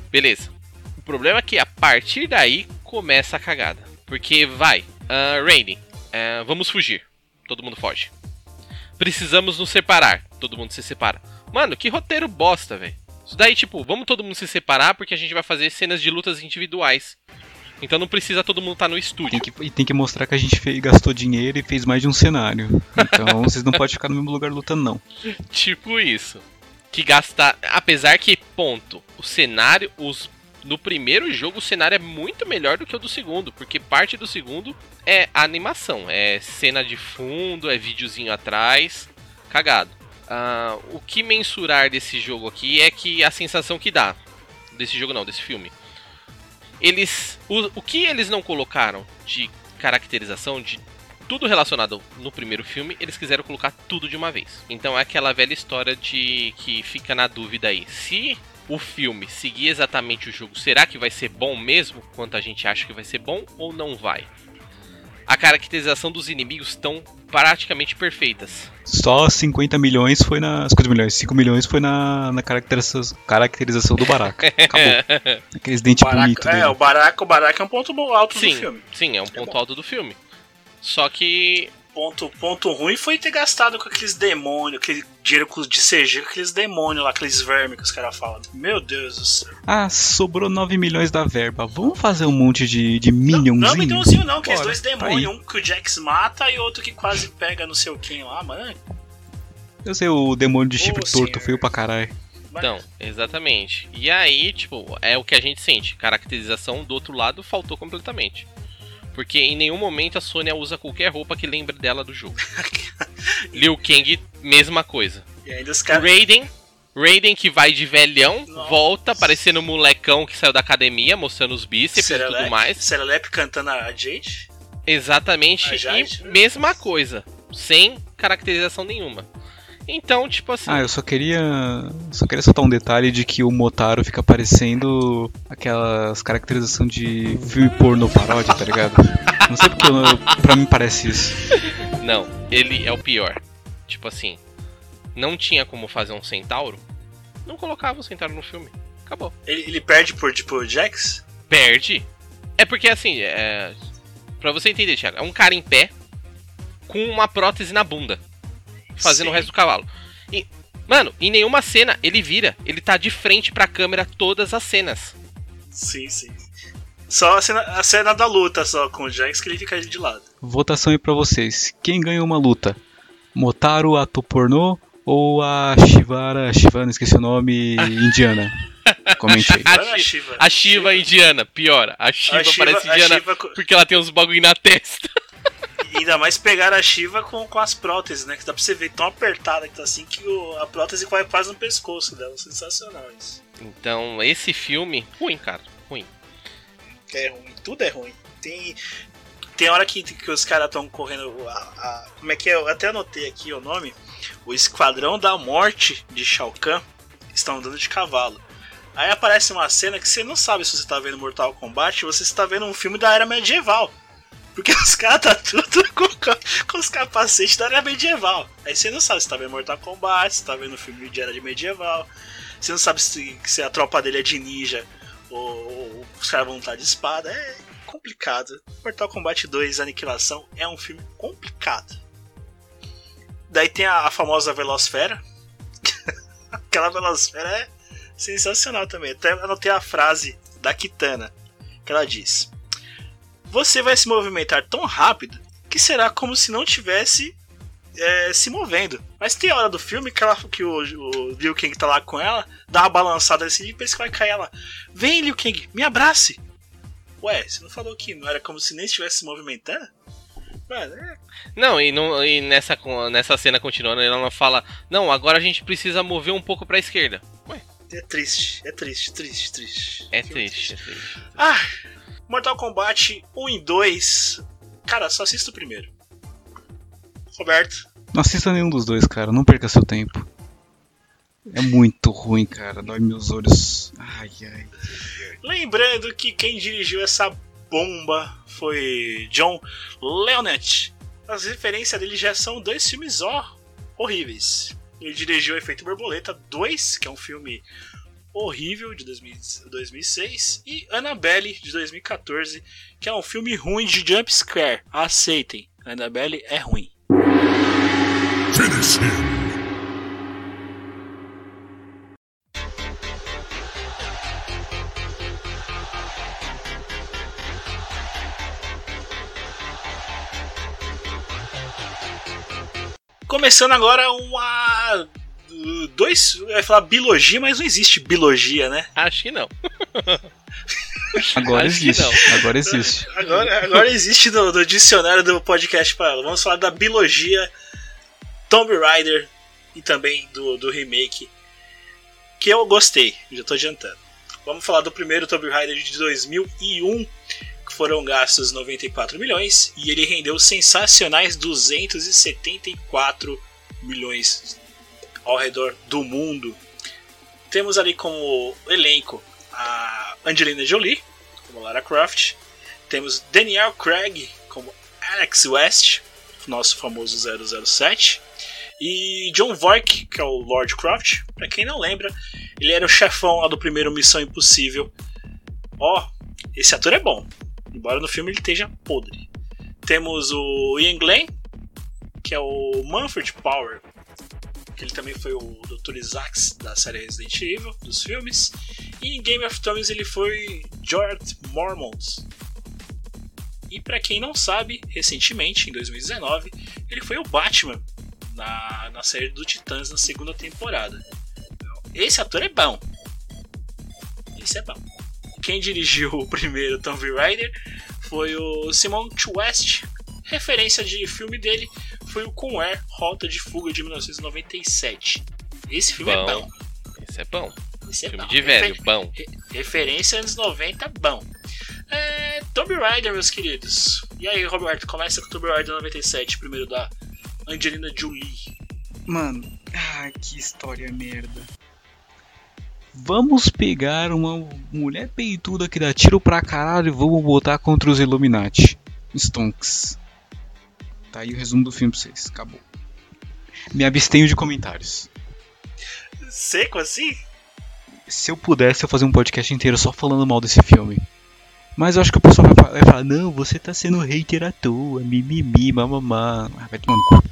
Beleza. O problema é que a partir daí começa a cagada. Porque vai, ah, Raiden, ah, vamos fugir. Todo mundo foge. Precisamos nos separar. Todo mundo se separa. Mano, que roteiro bosta, velho. Isso daí, tipo, vamos todo mundo se separar porque a gente vai fazer cenas de lutas individuais. Então não precisa todo mundo estar no estúdio. Tem que, e tem que mostrar que a gente fez, gastou dinheiro e fez mais de um cenário. Então vocês não podem ficar no mesmo lugar lutando, não. Tipo isso. Que gastar. Apesar que, ponto, o cenário. Os, no primeiro jogo o cenário é muito melhor do que o do segundo. Porque parte do segundo é animação. É cena de fundo, é videozinho atrás. Cagado. Ah, o que mensurar desse jogo aqui é que a sensação que dá. Desse jogo não, desse filme. Eles. O, o que eles não colocaram de caracterização, de tudo relacionado no primeiro filme, eles quiseram colocar tudo de uma vez. Então é aquela velha história de que fica na dúvida aí. Se o filme seguir exatamente o jogo, será que vai ser bom mesmo? Quanto a gente acha que vai ser bom ou não vai? A caracterização dos inimigos estão praticamente perfeitas. Só 50 milhões foi na. 50 milhões, 5 milhões foi na, na caracterização, caracterização do Baraka. Acabou. Aqueles dentes bonitos Baraka, dele. é, o Baraka, o Baraka é um ponto bom- alto sim, do filme. sim, é um ponto bom. alto do filme. Só que Ponto, ponto ruim foi ter gastado com aqueles demônios, aquele dinheiro com- de CG com aqueles demônios lá, aqueles vermes que os caras falam. Meu Deus do céu. Ah, sobrou 9 milhões da verba. Vamos fazer um monte de, de Não, minionzinho? não é Minionzinho não, aqueles Bora, dois tá demônios, um que o Jax mata e outro que quase pega não sei o quem lá, mano. Eu sei o demônio de chifre Ô, torto, senhor. feio pra caralho. Então, exatamente. E aí, tipo, é o que a gente sente. Caracterização do outro lado faltou completamente. Porque em nenhum momento a Sônia usa qualquer roupa que lembre dela do jogo. Liu Kang, mesma coisa. E ainda os caras. Raiden, Raiden que vai de velhão, Nossa. volta parecendo um molecão que saiu da academia, mostrando os bíceps e tudo mais. Serelepe cantando a Jade. Exatamente. A Jade, e mesma coisa. Sem caracterização nenhuma. Então, tipo assim. Ah, eu só queria. Só queria soltar um detalhe de que o Motaro fica parecendo aquelas caracterizações de filme porno paródia, tá ligado? Não sei porque eu- pra mim parece isso. Não, ele é o pior. Tipo assim, não tinha como fazer um centauro, não colocava o centauro no filme. Acabou. Ele, ele perde por tipo Jax? Perde. É porque assim, é. Pra você entender, Thiago, é um cara em pé com uma prótese na bunda. Fazendo Sim. o resto do cavalo. E, mano, em nenhuma cena ele vira. Ele tá de frente pra câmera todas as cenas. Sim, sim. Só a cena, a cena da luta só com o Jax que ele fica de lado. Votação aí pra vocês. Quem ganha uma luta? Motaro, ato pornô ou a Shivara, Shivana, esqueci o nome, indiana? Comente aí. A a Shiva. A Shiva indiana, piora. A Shiva, A Shiva- parece a indiana Shiva porque ela tem uns bagulho na testa. Ainda mais pegar a Shiva com, com as próteses, né? Que dá pra você ver tão apertada que tá assim que o- a prótese vai quase no pescoço dela. Sensacional isso. Então, esse filme, ruim, cara. Ruim. É ruim, tudo é ruim. Tem, tem hora que, que os caras estão correndo. A, a- como é que é? Eu até anotei aqui o nome. O Esquadrão da Morte de Shao Kahn estão andando de cavalo. Aí aparece uma cena que você não sabe se você tá vendo Mortal Kombat ou se você tá vendo um filme da era medieval. Porque os caras tá tudo com, com os capacetes da era medieval. Aí você não sabe se tá vendo Mortal Kombat, se tá vendo filme de era de medieval. Você não sabe se, se a tropa dele é de ninja ou, ou os caras vão estar de espada. É complicado. Mortal Kombat 2 Aniquilação é um filme complicado. Daí tem a, a famosa Velosfera. Aquela Velosfera é sensacional também. Até anotei a frase da Kitana que ela diz: Você vai se movimentar tão rápido que será como se não tivesse é, se movendo. Mas tem hora do filme que, ela, que o, o Liu Kang tá lá com ela, dá uma balançada assim e pensa que vai cair ela. Vem, Liu Kang, me abrace! Ué, você não falou que não era como se nem estivesse se movimentando? Mano, é... Não, e, não, e nessa, nessa cena continuando, ela fala: Não, agora a gente precisa mover um pouco pra esquerda. Ué. É triste, é triste, triste, triste. É triste, é triste. Ah, Mortal Kombat 1 e 2. Cara, só assista o primeiro. Roberto. Não assista nenhum dos dois, cara. Não perca seu tempo. É muito ruim, cara. Dói meus olhos. Ai, ai. Lembrando que quem dirigiu essa bomba foi John Leonet. As referências dele já são dois filmes ó horríveis. Ele dirigiu Efeito Borboleta 2, que é um filme horrível de 2006, e Annabelle de 2014, que é um filme ruim de jumpscare. Aceitem, Annabelle é ruim. Finish him. Começando agora uma. Dois. Eu ia falar biologia, mas não existe biologia, né? Acho que não. Agora Acho existe. não. Agora existe. Agora, agora existe no, no dicionário do podcast para ela. Vamos falar da biologia Tomb Raider e também do, do remake. Que eu gostei, já tô adiantando. Vamos falar do primeiro Tomb Raider de 2001, que foram gastos 94 milhões e ele rendeu sensacionais 274 milhões ao redor do mundo. Temos ali como elenco a Angelina Jolie como Lara Croft, temos Daniel Craig como Alex West, nosso famoso 007, e John Voight, que é o Lord Croft. Para quem não lembra, ele era o chefão lá do primeiro Missão Impossível. Ó, esse ator é bom, embora no filme ele esteja podre. Temos o Ian Glenn, que é o Manfred Power, que ele também foi o Dr. Isaacs da série Resident Evil, dos filmes. E em Game of Thrones ele foi George Mormont. E para quem não sabe, recentemente, em 2019, ele foi o Batman na, na série do Titãs na segunda temporada. Esse ator é bom. Esse é bom. Quem dirigiu o primeiro Tomb Raider foi o Simon West. Referência de filme dele foi o Com Air Rota de Fuga de 1997. Esse filme é Bom. bom. Esse é bom. Esse é Filme bom. de velho, Refer- bom. re- referência anos 90, bom. É, Tomb Raider, meus queridos. E aí, Roberto, começa com Tomb Raider 97, primeiro da Angelina Jolie. Mano, ah, que história merda. Vamos pegar uma mulher peituda que dá tiro pra caralho e vamos botar contra os Illuminati. Stonks. Tá aí o resumo do filme pra vocês. Acabou. Me abstenho de comentários. Seco assim? Se eu pudesse, eu fazia um podcast inteiro só falando mal desse filme. Mas eu acho que o pessoal vai fa- vai falar, não, você tá sendo hater à toa, mimimi, mamamá. Ah, vai tomar no cu.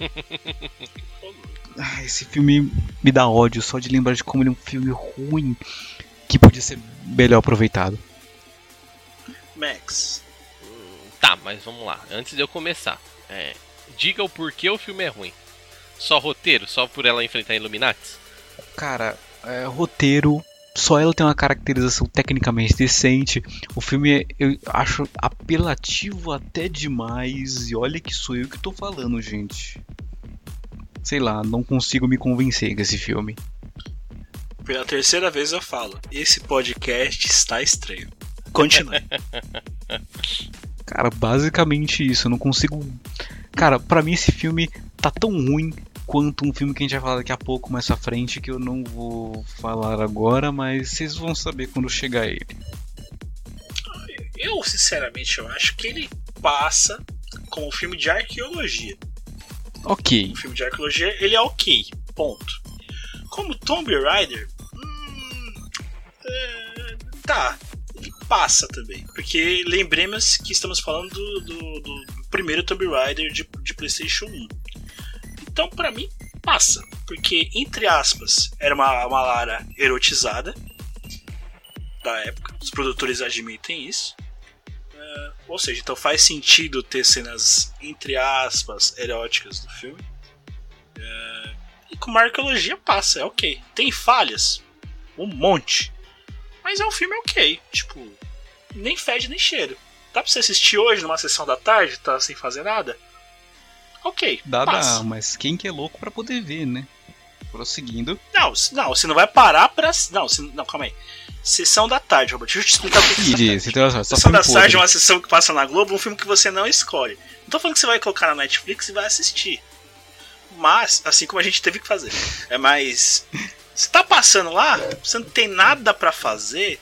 Ah, esse filme me dá ódio só de lembrar de como ele é um filme ruim que podia ser melhor aproveitado. Max. Tá, mas vamos lá. Antes de eu começar, é, diga o porquê o filme é ruim. Só roteiro? Só por ela enfrentar Illuminati? Cara, é, roteiro, só ela tem uma caracterização tecnicamente decente. O filme é, eu acho apelativo até demais. E olha que sou eu que tô falando, gente. Sei lá, não consigo me convencer com esse filme. Pela terceira vez eu falo, esse podcast está estranho. Continue. Cara, basicamente isso. Eu não consigo. Cara, pra mim esse filme tá tão ruim quanto um filme que a gente vai falar daqui a pouco mais à frente que eu não vou falar agora, mas vocês vão saber quando chegar ele. eu, sinceramente, eu acho que ele passa como um filme de arqueologia. Ok. Um filme de arqueologia, ele é ok. Ponto. Como Tomb Raider, hum, é, tá, passa também. Porque lembremos que estamos falando do, do- do primeiro Tomb Raider de, de PlayStation 1. Então, pra mim, passa. Porque, entre aspas, era uma, uma Lara erotizada da época. Os produtores admitem isso. É, ou seja, então faz sentido ter cenas, entre aspas, eróticas do filme. É, e com uma arqueologia passa, é ok. Tem falhas, um monte. Mas é um filme ok. Tipo, nem fede nem cheiro. Dá pra você assistir hoje numa sessão da tarde, tá sem fazer nada? Ok, Dá, passa. dá, mas quem que é louco pra poder ver, né? Prosseguindo. Não, não, você não vai parar pra. Não, você- não, calma aí. Sessão da tarde, Robert. Deixa eu te explicar o que é sessão da tarde. Sessão da tarde é uma sessão que passa na Globo, um filme que você não escolhe. Não tô falando que você vai colocar na Netflix e vai assistir. Mas, assim como a gente teve que fazer. É mais. Você tá passando lá, você não tem nada pra fazer,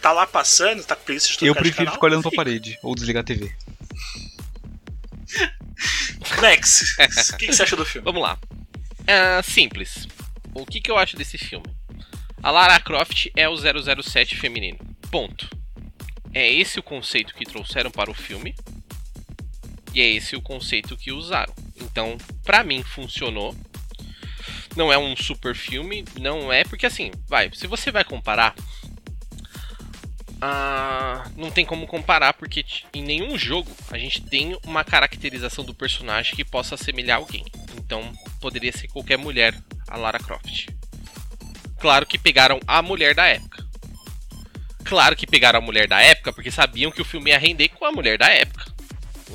tá lá passando, tá com preguiça de Eu trocar de prefiro canal, ficar olhando pra parede ou desligar a TV. Max, o que, que você achou do filme? Vamos lá. Ah, simples. O que, que eu acho desse filme? A Lara Croft é o 007 feminino. Ponto. É esse o conceito que trouxeram para o filme. E é esse o conceito que usaram. Então, pra mim, funcionou. Não é um super filme, não é porque assim, vai, se você vai comparar, ah, não tem como comparar porque em nenhum jogo a gente tem uma caracterização do personagem que possa assemelhar alguém. Então, poderia ser qualquer mulher, a Lara Croft. Claro que pegaram a mulher da época. Claro que pegaram a mulher da época porque sabiam que o filme ia render com a mulher da época.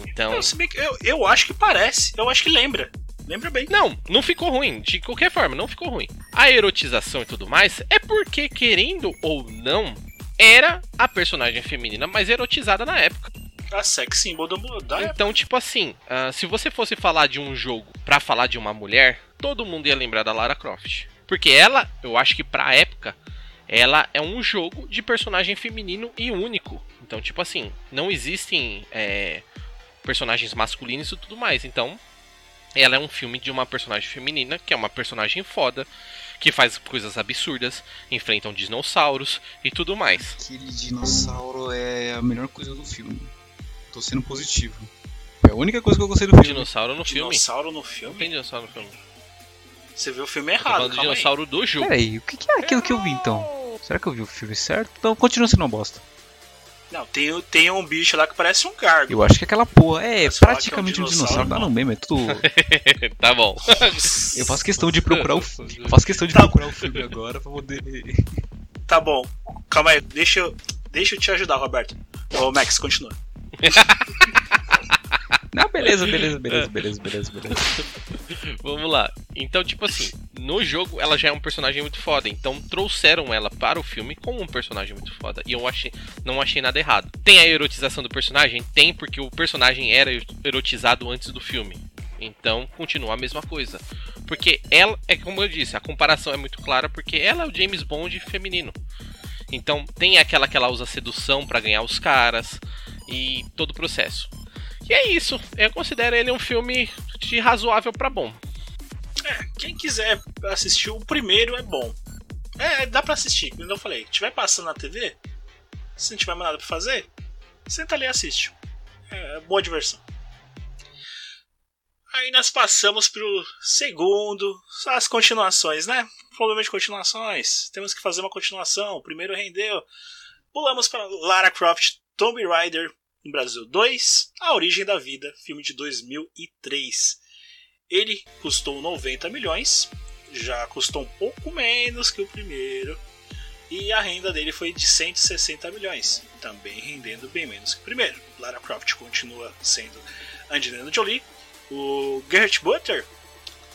Então, Eu, eu, eu acho que parece, eu acho que lembra. Lembra bem. não, não ficou ruim. De qualquer forma, não ficou ruim. A erotização e tudo mais é porque, querendo ou não, era a personagem feminina mais erotizada na época. A sex symbol do, da época. Então, tipo assim, ah, se você fosse falar de um jogo pra falar de uma mulher, todo mundo ia lembrar da Lara Croft. Porque ela, eu acho que pra época, ela é um jogo de personagem feminino e único. Então, tipo assim, não existem é, personagens masculinos e tudo mais. Então, ela é um filme de uma personagem feminina, que é uma personagem foda, que faz coisas absurdas, enfrentam dinossauros e tudo mais. Aquele dinossauro é a melhor coisa do filme. Tô sendo positivo. É a única coisa que eu gostei do filme. Dinossauro no filme? Dinossauro no filme? tem dinossauro no filme. Você viu o filme errado, do calma aí. dinossauro do jogo. Peraí, o que, que é aquilo que eu vi então? Será que eu vi o filme certo? Então continua sendo uma bosta. Não, tem, tem um bicho lá que parece um gargo. Eu acho que aquela porra é Mas praticamente é um um dinossauro. dinossauro, Dá não. não mesmo, é tudo. tá bom. Eu faço questão de procurar o filme. Eu faço questão de Tá. procurar o filme agora pra poder. Tá bom. Calma aí, deixa eu, deixa eu te ajudar, Roberto. Ô, Max, continua. Não, beleza, beleza, beleza, beleza, beleza, beleza. Vamos lá. Então, tipo assim, no jogo ela já é um personagem muito foda. Então trouxeram ela para o filme como um personagem muito foda. E eu achei, não achei nada errado. Tem a erotização do personagem? Tem, porque o personagem era erotizado antes do filme. Então continua a mesma coisa. Porque ela, é como eu disse, a comparação é muito clara porque ela é o James Bond feminino. Então tem aquela que ela usa sedução pra ganhar os caras e todo o processo. E é isso. Eu considero ele um filme de razoável pra bom. É, quem quiser assistir o primeiro é bom. É, dá pra assistir, como eu falei. Tiver passando na TV, se não tiver mais nada pra fazer, senta ali e assiste. É, é boa diversão. Aí nós passamos pro segundo, as continuações, né? Problema de continuações. Temos que fazer uma continuação. O primeiro rendeu. Pulamos para Lara Croft Tomb Raider no Brasil 2, A Origem da Vida, filme de 2003. Ele custou 90 milhões, já custou um pouco menos que o primeiro. E a renda dele foi de 160 milhões, também rendendo bem menos que o primeiro. Lara Croft continua sendo Angelina Jolie. O Gerrit Butler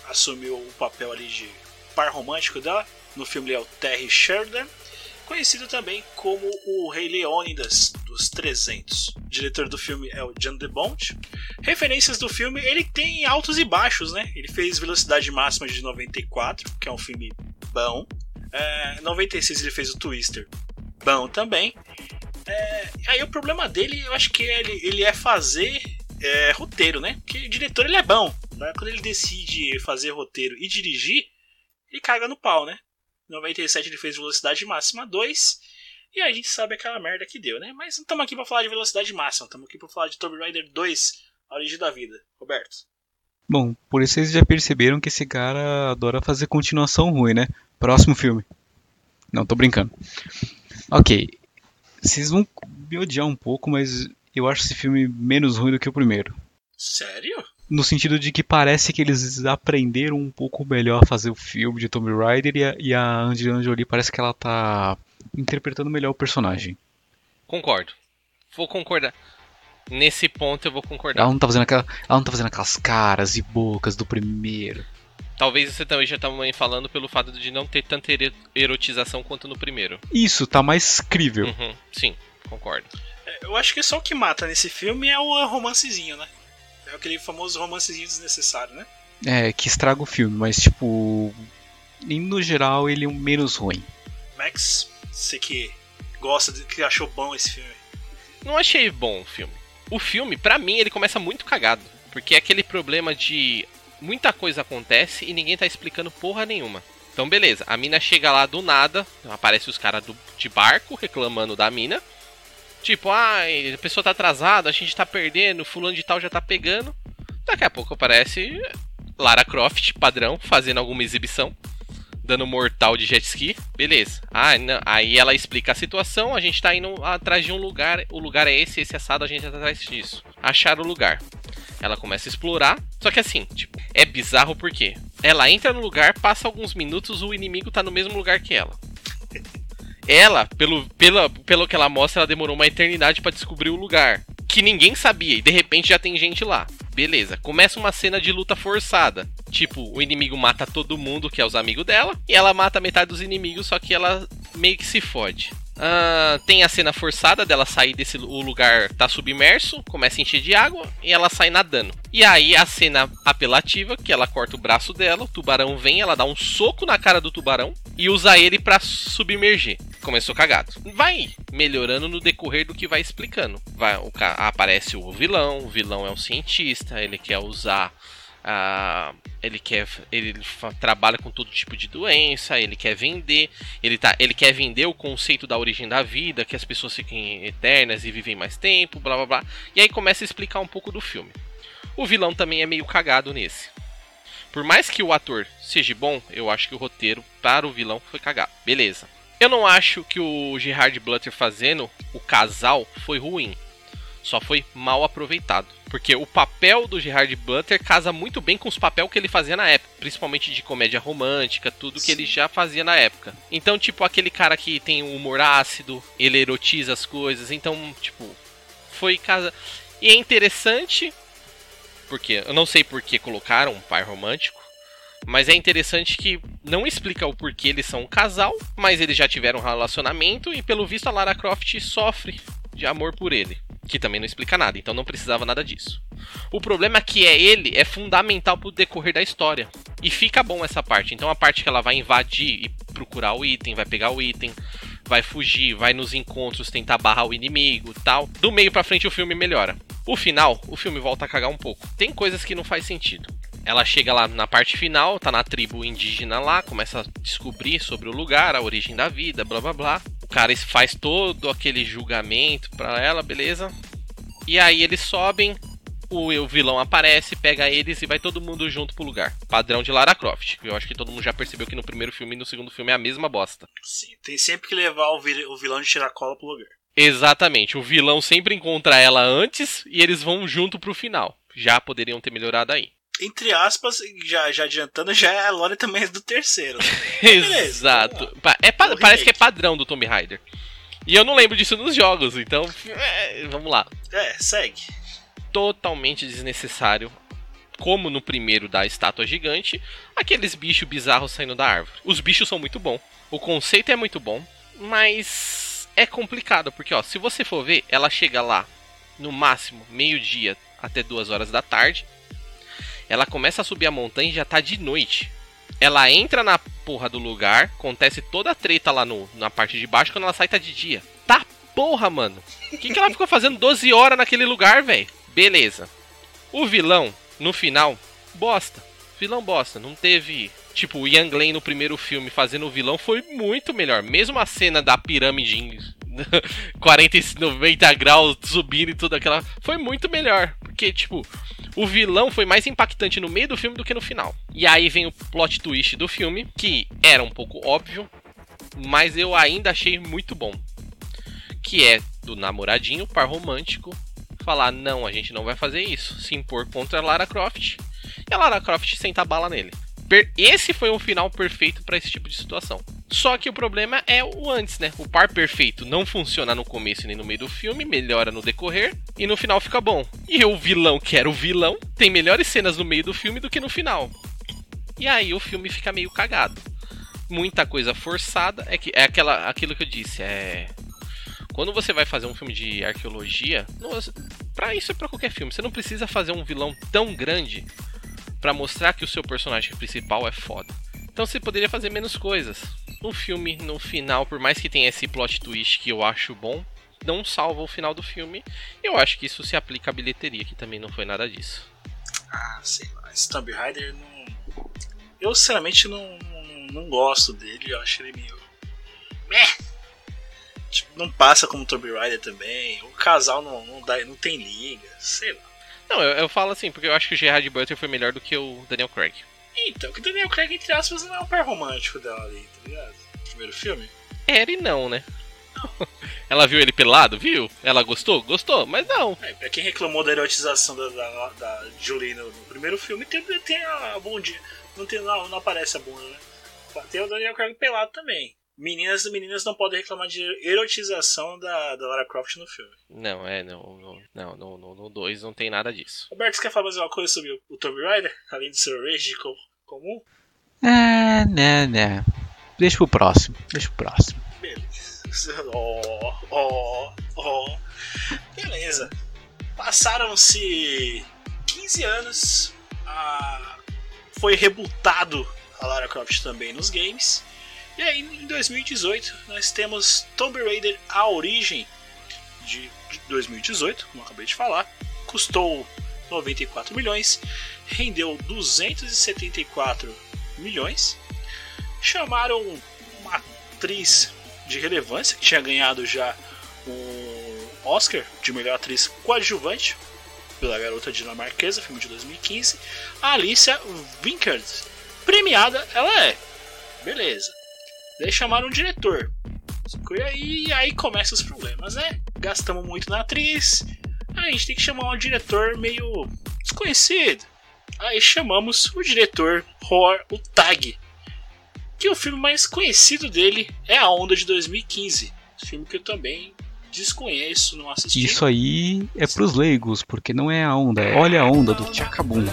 assumiu o papel ali de par romântico dela. No filme ele é o Terry Sheridan, conhecido também como o Rei Leônidas dos 300. O diretor do filme é o John DeBont. Referências do filme, ele tem altos e baixos, né? Ele fez Velocidade Máxima de 94, que é um filme bom. É, 96 ele fez o Twister, bom também. É, aí o problema dele, eu acho que ele, ele é fazer é, roteiro, né? Porque o diretor ele é bom. Né? Quando ele decide fazer roteiro e dirigir, ele caga no pau, né? Em 97 ele fez Velocidade Máxima 2. E a gente sabe aquela merda que deu, né? Mas não estamos aqui para falar de Velocidade Máxima, estamos aqui para falar de Tomb Raider 2, A Origem da Vida. Roberto. Bom, por isso vocês já perceberam que esse cara adora fazer continuação ruim, né? Próximo filme. Não, tô brincando. Ok. Vocês vão me odiar um pouco, mas eu acho esse filme menos ruim do que o primeiro. Sério? No sentido de que parece que eles aprenderam um pouco melhor a fazer o filme de Tomb Raider e a, e a Angelina Jolie parece que ela tá interpretando melhor o personagem. Concordo. Vou concordar. Nesse ponto eu vou concordar. Ela não tá fazendo, aquela, ela não tá fazendo aquelas caras e bocas do primeiro. Talvez você também já esteja falando pelo fato de não ter tanta erotização quanto no primeiro. Isso, tá mais crível. Uhum, sim, concordo. É, eu acho que só o que mata nesse filme é o romancezinho, né? É aquele famoso romancezinho desnecessário, né? É, que estraga o filme, mas tipo. No geral, ele é o menos ruim. Max, você que gosta, de, que achou bom esse filme? Não achei bom o filme. O filme, pra mim, ele começa muito cagado. Porque é aquele problema de muita coisa acontece e ninguém tá explicando porra nenhuma. Então, beleza, a mina chega lá do nada, aparece os caras de barco reclamando da mina. Tipo, ah, a pessoa tá atrasada, a gente tá perdendo, fulano de tal já tá pegando. Daqui a pouco aparece Lara Croft, padrão, fazendo alguma exibição dando mortal de jet ski. Beleza. Ah, não. Aí ela explica a situação. A gente tá indo atrás de um lugar. O lugar é esse, esse assado. A gente tá atrás disso. Achar o lugar. Ela começa a explorar. Só que assim, tipo, é bizarro porque ela entra no lugar, passa alguns minutos, o inimigo tá no mesmo lugar que ela. Ela, pelo, pela, pelo que ela mostra, ela demorou uma eternidade para descobrir o lugar. Que ninguém sabia, e de repente já tem gente lá. Beleza, começa uma cena de luta forçada. Tipo, o inimigo mata todo mundo, que é os amigos dela, e ela mata metade dos inimigos, só que ela meio que se fode. Uh, tem a cena forçada dela sair desse o lugar tá submerso, começa a encher de água e ela sai nadando. E aí a cena apelativa, que ela corta o braço dela, o tubarão vem, ela dá um soco na cara do tubarão e usa ele para submergir. Começou cagado. Vai melhorando no decorrer do que vai explicando. Vai, o, aparece o vilão, o vilão é um cientista, ele quer usar ah, ele quer ele trabalha com todo tipo de doença, ele quer vender, ele tá, ele quer vender o conceito da origem da vida, que as pessoas fiquem eternas e vivem mais tempo, blá blá blá. E aí começa a explicar um pouco do filme. O vilão também é meio cagado nesse. Por mais que o ator seja bom, eu acho que o roteiro para o vilão foi cagado. Beleza. Eu não acho que o Gerard Butler fazendo o casal foi ruim só foi mal aproveitado. Porque o papel do Gerard Butler casa muito bem com os papéis que ele fazia na época, principalmente de comédia romântica, tudo que ele já fazia na época. Então, tipo, aquele cara que tem um humor ácido, ele erotiza as coisas, então, tipo, foi casa. E é interessante, porque eu não sei por que colocaram um pai romântico, mas é interessante que não explica o porquê eles são um casal, mas eles já tiveram um relacionamento e pelo visto a Lara Croft sofre de amor por ele que também não explica nada, então não precisava nada disso. O problema é que é ele é fundamental pro decorrer da história. E fica bom essa parte. Então a parte que ela vai invadir e procurar o item, vai pegar o item, vai fugir, vai nos encontros tentar barrar o inimigo, tal. Do meio para frente o filme melhora. O final, o filme volta a cagar um pouco. Tem coisas que não faz sentido. Ela chega lá na parte final, tá na tribo indígena lá, começa a descobrir sobre o lugar, a origem da vida, blá blá blá. O cara faz todo aquele julgamento pra ela, beleza? E aí eles sobem, o, o vilão aparece, pega eles e vai todo mundo junto pro lugar. Padrão de Lara Croft. Eu acho que todo mundo já percebeu que no primeiro filme e no segundo filme é a mesma bosta. Sim, tem sempre que levar o, o vilão de tiracola pro lugar. Exatamente, o vilão sempre encontra ela antes e eles vão junto pro final. Já poderiam ter melhorado aí entre aspas, já, já adiantando, já é a lore também do terceiro. Né? Exato. É, parece que é padrão do Tomb Raider. E eu não lembro disso nos jogos, então é, vamos lá. É, segue. Totalmente desnecessário. Como no primeiro da estátua gigante, aqueles bichos bizarros saindo da árvore. Os bichos são muito bons. O conceito é muito bom, mas é complicado, porque ó, se você for ver, ela chega lá no máximo meio-dia até duas horas da tarde ela começa a subir a montanha e já tá de noite. Ela entra na porra do lugar, acontece toda a treta lá no, na parte de baixo, quando ela sai tá de dia. Tá Porra, mano. O que, que ela ficou fazendo 12 horas naquele lugar, velho? Beleza. O vilão, no final, bosta. Vilão bosta. Não teve. Tipo, o Yang Glen no primeiro filme fazendo o vilão foi muito melhor. Mesmo a cena da pirâmide em 40 e 90 graus subindo e tudo aquela. Foi muito melhor. Porque, tipo, o vilão foi mais impactante no meio do filme do que no final. E aí vem o plot twist do filme, que era um pouco óbvio, mas eu ainda achei muito bom. Que é do namoradinho par romântico falar: não, a gente não vai fazer isso. Se impor contra a Lara Croft. E a Lara Croft senta a bala nele. Esse foi um final perfeito para esse tipo de situação. Só que o problema é o antes, né? O par perfeito não funciona no começo nem no meio do filme, melhora no decorrer e no final fica bom. E o vilão, que era o vilão, tem melhores cenas no meio do filme do que no final. E aí o filme fica meio cagado. Muita coisa forçada, é que é aquela aquilo que eu disse, é quando você vai fazer um filme de arqueologia, para isso é para qualquer filme, você não precisa fazer um vilão tão grande para mostrar que o seu personagem principal é foda. Então você poderia fazer menos coisas. No filme, no final, por mais que tenha esse plot twist que eu acho bom, não salva o final do filme. Eu acho que isso se aplica à bilheteria, que também não foi nada disso. Ah, sei lá. Esse Tomb Raider não. Eu sinceramente não, não, não gosto dele, eu acho ele meio. Meh! Tipo, não passa como Tomb Raider também. O casal não, não, dá, não tem liga, sei lá. Não, eu, eu falo assim, porque eu acho que o Gerard Butler foi melhor do que o Daniel Craig. Então, que o Daniel Craig, entre aspas, não é um par romântico dela ali, tá ligado? primeiro filme. Era e não, né? Ela viu ele pelado? Viu? Ela gostou? Gostou, mas não. É, pra quem reclamou da erotização da, da, da Julie no, no, primeiro filme, tem, tem a bundinha. Não, tem, não, não aparece a bunda, né? Tem o Daniel Craig pelado também meninas e meninas não podem reclamar de erotização da, da Lara Croft no filme. Não, é, não, não, não, no, no 2 não tem nada disso. Roberto, você quer falar mais uma coisa sobre o, o Tomb Raider, além do seu rage com, comum? É, né, né. Deixa pro próximo, deixa pro próximo. Beleza. Oh, oh, oh. Beleza. Passaram-se 15 anos. A... Foi rebutado a Lara Croft também nos games. E aí, em 2018, nós temos Tomb Raider A Origem de 2018, como eu acabei de falar. Custou 94 milhões, rendeu 274 milhões. Chamaram uma atriz de relevância que tinha ganhado já um Oscar de melhor atriz coadjuvante pela garota dinamarquesa, filme de 2015, a Alicia Vinkert. Premiada ela é. Beleza. Daí chamaram um diretor. E aí, aí começam os problemas, né? Gastamos muito na atriz. Aí a gente tem que chamar um diretor meio desconhecido. Aí chamamos o diretor Hor o Tag. Que o filme mais conhecido dele é A Onda de 2015. Filme que eu também desconheço, não assisti. Isso aí é pros leigos, porque não é a onda, Olha a Onda do Tchacabum.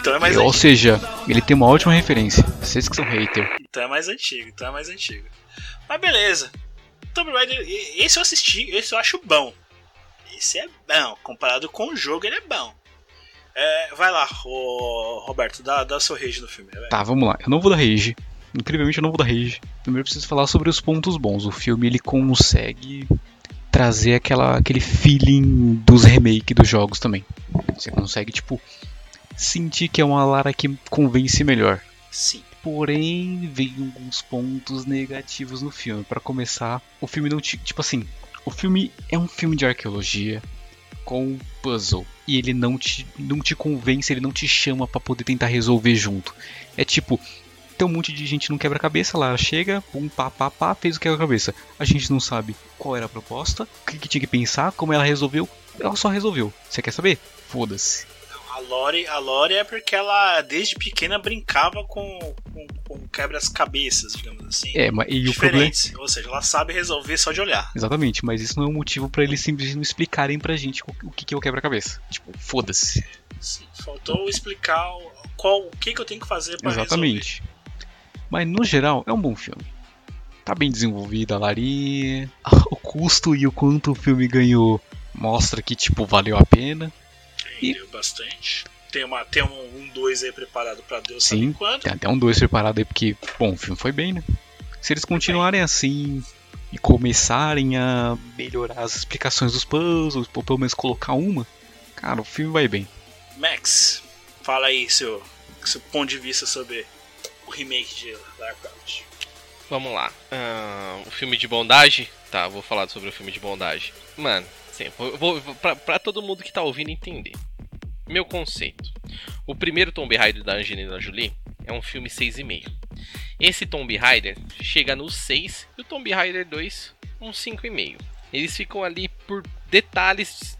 Então é mais Ou seja, ele tem uma ótima referência. Vocês que são hater. Então é mais antigo, então é mais antigo. Mas beleza. Tomb Raider, esse eu assisti, esse eu acho bom. Esse é bom. Comparado com o jogo, ele é bom. É, vai lá, Roberto, dá, dá seu rage no filme. Vai. Tá, vamos lá. Eu não vou dar rage. Incrivelmente eu não vou dar rage. Primeiro eu preciso falar sobre os pontos bons. O filme ele consegue trazer aquela, aquele feeling dos remakes dos jogos também. Você consegue, tipo, sentir que é uma Lara que convence melhor. Sim. Porém, vem alguns pontos negativos no filme. Para começar, o filme não te. Tipo assim, o filme é um filme de arqueologia com puzzle. E ele não te, não te convence, ele não te chama para poder tentar resolver junto. É tipo, tem um monte de gente no quebra-cabeça lá, chega, pum, pá, pá, pá, fez o quebra-cabeça. A gente não sabe qual era a proposta, o que, que tinha que pensar, como ela resolveu. Ela só resolveu. Você quer saber? Foda-se. A Lore, a Lore é porque ela desde pequena brincava com, com, com quebras-cabeças, digamos assim. É, mas e o problema. Ou seja, ela sabe resolver só de olhar. Exatamente, mas isso não é um motivo para eles simplesmente não explicarem pra gente o, o que, que é o quebra-cabeça. Tipo, foda-se. Faltou explicar qual, o que, que eu tenho que fazer para Exatamente. Resolver. Mas no geral, é um bom filme. Tá bem desenvolvido a Lari. O custo e o quanto o filme ganhou mostra que, tipo, valeu a pena. Rendeu e... bastante. Tem, uma, tem um 2 um aí preparado pra Deus Sim, sabe quando. Tem até um 2 preparado aí, porque, bom, o filme foi bem, né? Se eles continuarem assim e começarem a melhorar as explicações dos puzzles, ou pelo menos colocar uma, cara, o filme vai bem. Max, fala aí seu, seu ponto de vista sobre o remake de Lara Croft. Vamos lá. O filme de bondade. Tá, vou falar sobre o filme de bondade. Mano, sim, vou, vou- pra, pra todo mundo que tá ouvindo entender. Meu conceito. O primeiro Tomb Raider da Angelina Jolie é um filme 6,5. Esse Tomb Raider chega no 6 e o Tomb Raider 2 um 5,5. Eles ficam ali por detalhes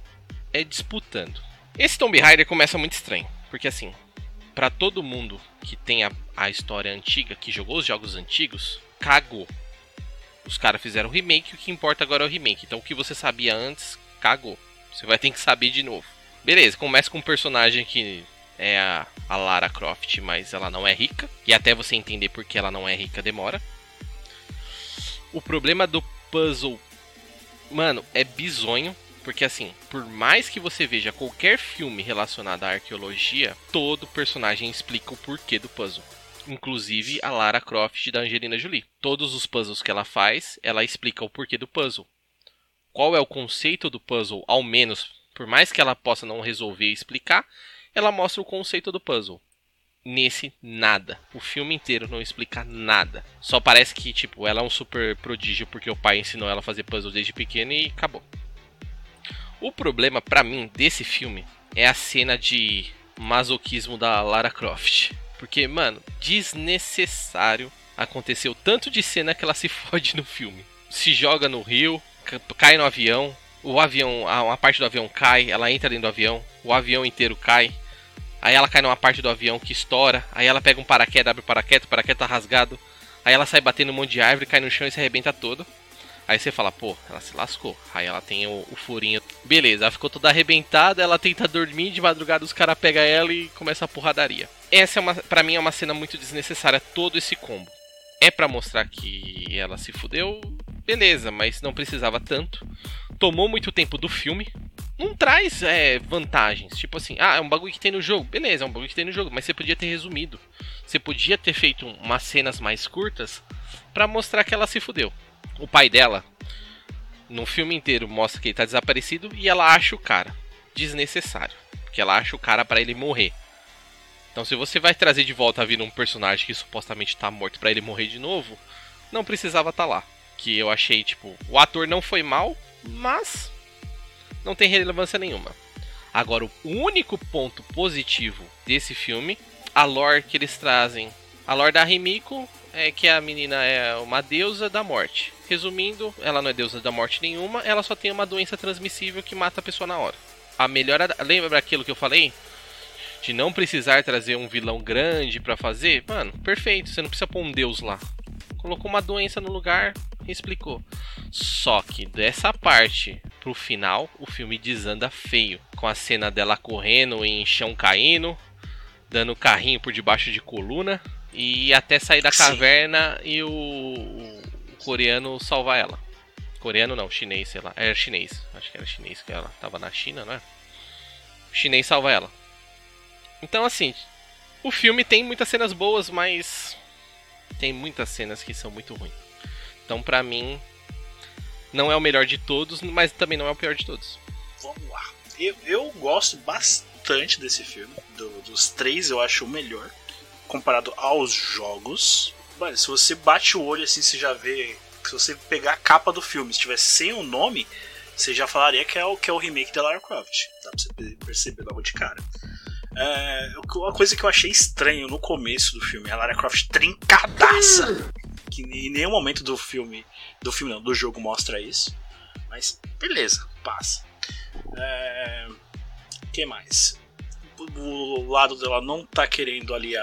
é, disputando. Esse Tomb Raider começa muito estranho, porque assim, Pra todo mundo que tem a, a história antiga, que jogou os jogos antigos, cagou. Os caras fizeram o remake, o que importa agora é o remake. Então o que você sabia antes, cagou. Você vai ter que saber de novo. Beleza, começa com um personagem que é a, a Lara Croft, mas ela não é rica. E até você entender por que ela não é rica demora. O problema do puzzle, mano, é bizonho. Porque assim, por mais que você veja qualquer filme relacionado à arqueologia, todo personagem explica o porquê do puzzle. Inclusive a Lara Croft da Angelina Jolie. Todos os puzzles que ela faz, ela explica o porquê do puzzle. Qual é o conceito do puzzle, ao menos, por mais que ela possa não resolver explicar, ela mostra o conceito do puzzle. Nesse, nada. O filme inteiro não explica nada. Só parece que, tipo, ela é um super prodígio porque o pai ensinou ela a fazer puzzle desde pequena e acabou. O problema pra mim desse filme é a cena de masoquismo da Lara Croft. Porque, mano, desnecessário aconteceu tanto de cena que ela se fode no filme. Se joga no rio, ca- cai no avião, o avião, uma parte do avião cai, ela entra dentro do avião, o avião inteiro cai. Aí ela cai numa parte do avião que estoura, aí ela pega um paraquedas, abre o paraquedas, o paraquedas tá rasgado. Aí ela sai batendo um monte de árvore, cai no chão e se arrebenta todo. Aí você fala, pô, ela se lascou. Aí ela tem o, o furinho. Beleza, ela ficou toda arrebentada, ela tenta dormir, de madrugada os caras pegam ela e começa a porradaria. Essa é uma, pra mim é uma cena muito desnecessária, todo esse combo. É pra mostrar que ela se fudeu, beleza, mas não precisava tanto. Tomou muito tempo do filme. Não traz é, vantagens. Tipo assim, ah, é um bagulho que tem no jogo. Beleza, é um bagulho que tem no jogo, mas você podia ter resumido. Você podia ter feito umas cenas mais curtas pra mostrar que ela se fudeu. O pai dela, no filme inteiro, mostra que ele tá desaparecido e ela acha o cara. Desnecessário. Porque ela acha o cara pra ele morrer. Então, se você vai trazer de volta a vida um personagem que supostamente tá morto pra ele morrer de novo, não precisava estar lá. Que eu achei, tipo, o ator não foi mal, mas não tem relevância nenhuma. Agora, o único ponto positivo desse filme, a lore que eles trazem. A lore da Rimiko é que a menina é uma deusa da morte. Resumindo, ela não é deusa da morte nenhuma, ela só tem uma doença transmissível que mata a pessoa na hora. A melhor. Lembra aquilo que eu falei? De não precisar trazer um vilão grande pra fazer? Mano, perfeito, você não precisa pôr um deus lá. Colocou uma doença no lugar e explicou. Só que dessa parte pro final, o filme desanda feio. Com a cena dela correndo em chão caindo, dando carrinho por debaixo de coluna. E até sair da Sim. caverna e o, o coreano salvar ela. Coreano não, chinês, sei lá. Era chinês. Acho que era chinês que ela tava na China, né? O chinês salva ela. Então, assim, o filme tem muitas cenas boas, mas tem muitas cenas que são muito ruins. Então, pra mim, não é o melhor de todos, mas também não é o pior de todos. Vamos lá. Eu, eu gosto bastante desse filme. Do- dos três, eu acho o melhor. Comparado aos jogos. Mano, se você bate o olho assim, você já vê. Se você pegar a capa do filme, se tivesse sem o nome, você já falaria que é o, que é o remake da Lara Croft. Dá pra você per- perceber logo de cara. É, uma coisa que eu achei estranho no começo do filme, a Lara Croft trincadaça. Que em nenhum momento do filme. Do filme não, do jogo mostra isso. Mas beleza, passa. É... que mais? O lado dela não tá querendo ali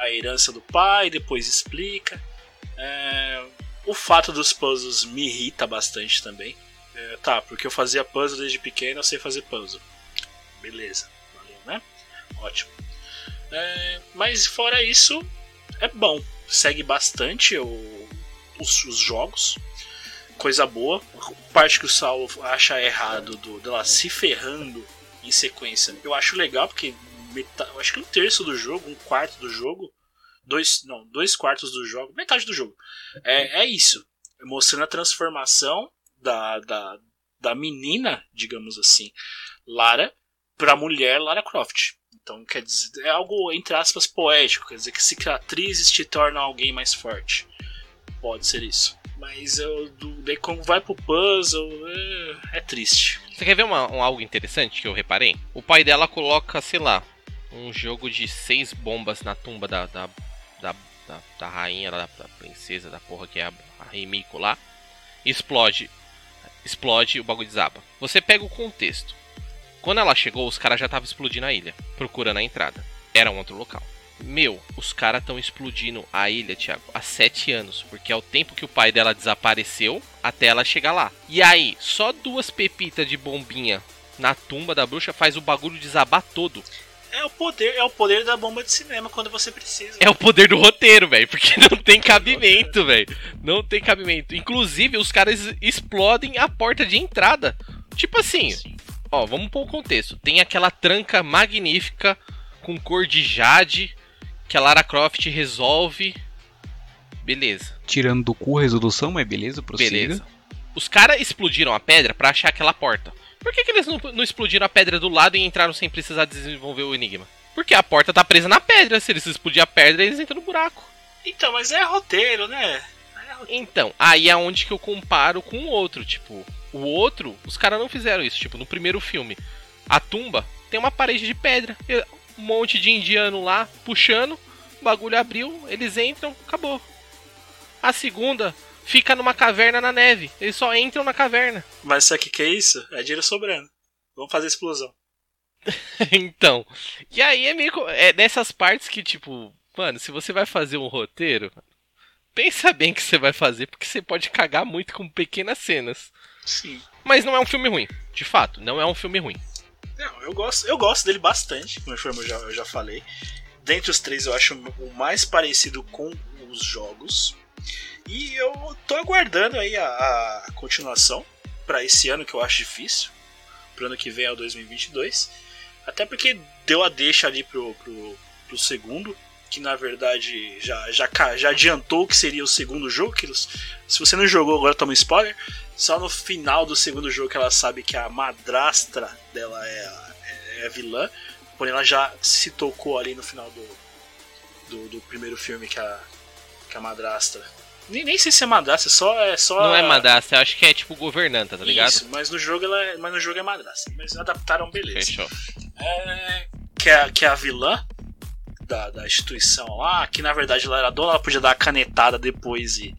a, herança do pai, depois explica. É, O fato dos puzzles me irrita bastante também. É, tá, porque eu fazia puzzle desde pequeno, eu sei fazer puzzle. Beleza, valeu, né? Ótimo. É, mas fora isso, é bom. Segue bastante o- os, os jogos coisa boa. Parte que o Saulo acha errado do, dela se ferrando em sequência, eu acho legal, porque meta- eu acho que um terço do jogo, um quarto do jogo, dois, não, dois quartos do jogo, metade do jogo, é, é isso. mostrando a transformação da, da, da menina, digamos assim, Lara, pra mulher Lara Croft. Então, quer dizer, é algo, entre aspas, poético. Quer dizer que cicatrizes te tornam alguém mais forte. Pode ser isso. Mas eu, do, daí quando vai pro puzzle, é, é triste. Você quer ver uma, um, algo interessante que eu reparei? O pai dela coloca, sei lá, um jogo de seis bombas na tumba da, da, da, da, da rainha, da, da, princesa, da porra que é a, a lá. Explode. Explode o bagulho desaba. Você pega o contexto. Quando ela chegou, os caras já estavam explodindo a ilha, procurando a entrada. Era um outro local. Meu, os caras estão explodindo a ilha, Thiago, há sete anos, porque é o tempo que o pai dela desapareceu até ela chegar lá. E aí, só duas pepitas de bombinha na tumba da bruxa faz o bagulho desabar todo. É o poder, é o poder da bomba de cinema quando você precisa. É o poder do roteiro, velho, porque não tem cabimento, velho. Não tem cabimento. Inclusive, os caras explodem a porta de entrada. Tipo assim, ó, vamos pôr o contexto. Tem aquela tranca magnífica com cor de jade que a Lara Croft resolve. Beleza. Tirando do cu a resolução, mas beleza, prossiga. Beleza. Os caras explodiram a pedra para achar aquela porta. Por que, que eles não, não, explodiram a pedra do lado e entraram sem precisar desenvolver o enigma? Porque a porta tá presa na pedra. Se eles explodirem a pedra, eles entram no buraco. Então, mas é roteiro, né? É roteiro. Então, aí é onde que eu comparo com o outro. Tipo, o outro, os caras não fizeram isso. Tipo, no primeiro filme, a tumba tem uma parede de pedra. Um monte de indiano lá puxando. O bagulho abriu, eles entram, acabou. A segunda, fica numa caverna na neve. Eles só entram na caverna. Mas sabe o que, é isso? É dinheiro sobrando. Vamos fazer explosão. então. E aí é meio. É nessas partes que, tipo, mano, se você vai fazer um roteiro, pensa bem que você vai fazer, porque você pode cagar muito com pequenas cenas. Sim. Mas não é um filme ruim. De fato, não é um filme ruim. Não, eu gosto, eu gosto dele bastante, como eu já, eu já falei. Dentre os três, eu acho o mais parecido com os jogos. E eu tô aguardando aí a, a continuação para esse ano que eu acho difícil. Pro ano que vem é o 2022. Até porque deu a deixa ali pro, pro, pro segundo. Que na verdade já, já, já adiantou que seria o segundo jogo. Que, se você não jogou, agora toma spoiler. Só no final do segundo jogo que ela sabe que a madrastra dela é a, é a vilã. Porém, ela já se tocou ali no final do, do, do primeiro filme que a, que a madrastra nem, nem sei se é madrasta, é só, é só. Não é madrasta, acho que é tipo governanta, tá ligado? Isso, mas no jogo ela é, mas no jogo é madrasta. Mas adaptaram beleza. Fechou. É, que, é, que é a vilã da, da instituição lá, que na verdade ela era dona, ela podia dar a canetada depois e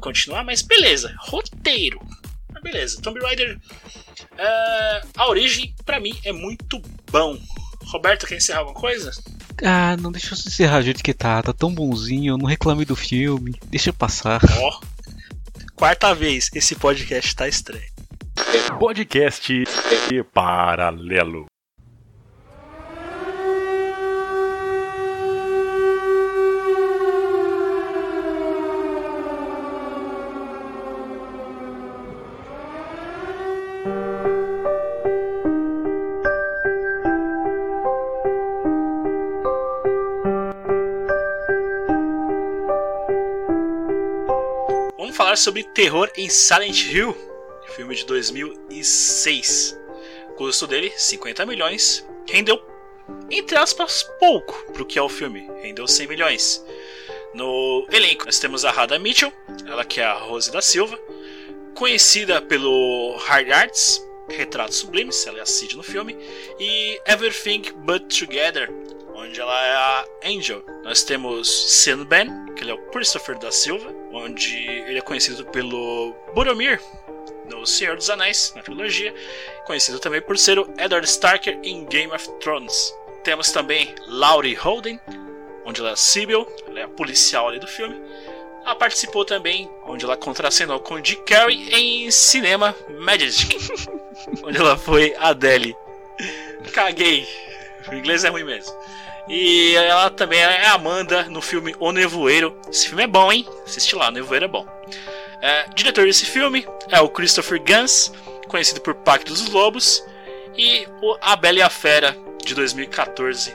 continuar, mas beleza, roteiro. Mas beleza, Tomb Raider. É, a origem, para mim, é muito bom. Roberto, quer encerrar alguma coisa? Ah, não deixa eu encerrar do jeito que tá. Tá tão bonzinho, eu não reclamei do filme. Deixa eu passar. Ó. Oh. Quarta vez, esse podcast tá estranho. Podcast paralelo. Sobre terror em Silent Hill, filme de 2006. O custo dele, 50 milhões, rendeu, entre aspas, pouco para o que é o filme, rendeu 100 milhões. No elenco, nós temos a Rada Mitchell, ela que é a Rose da Silva, conhecida pelo Hard Arts, Retratos Sublimes, ela é a Cid no filme, e Everything But Together, onde ela é a Angel. Nós temos Sean Ben, que ele é o Christopher da Silva, onde ele é conhecido pelo Boromir no Senhor dos Anéis, na trilogia, conhecido também por ser o Eddard Starker em Game of Thrones. Temos também Laurie Holden, onde ela é Sibyl, ela é a policial ali do filme. Ela participou também, onde ela contracenou com Dick Carey em Cinema Magic, onde ela foi Adele. Caguei, o inglês é ruim mesmo. E ela também é Amanda no filme O Nevoeiro. Esse filme é bom, hein? Assiste lá, o Nevoeiro é bom. É, diretor desse filme é o Christopher Gans, conhecido por Pacto dos Lobos, e o A Bela e a Fera, de 2014.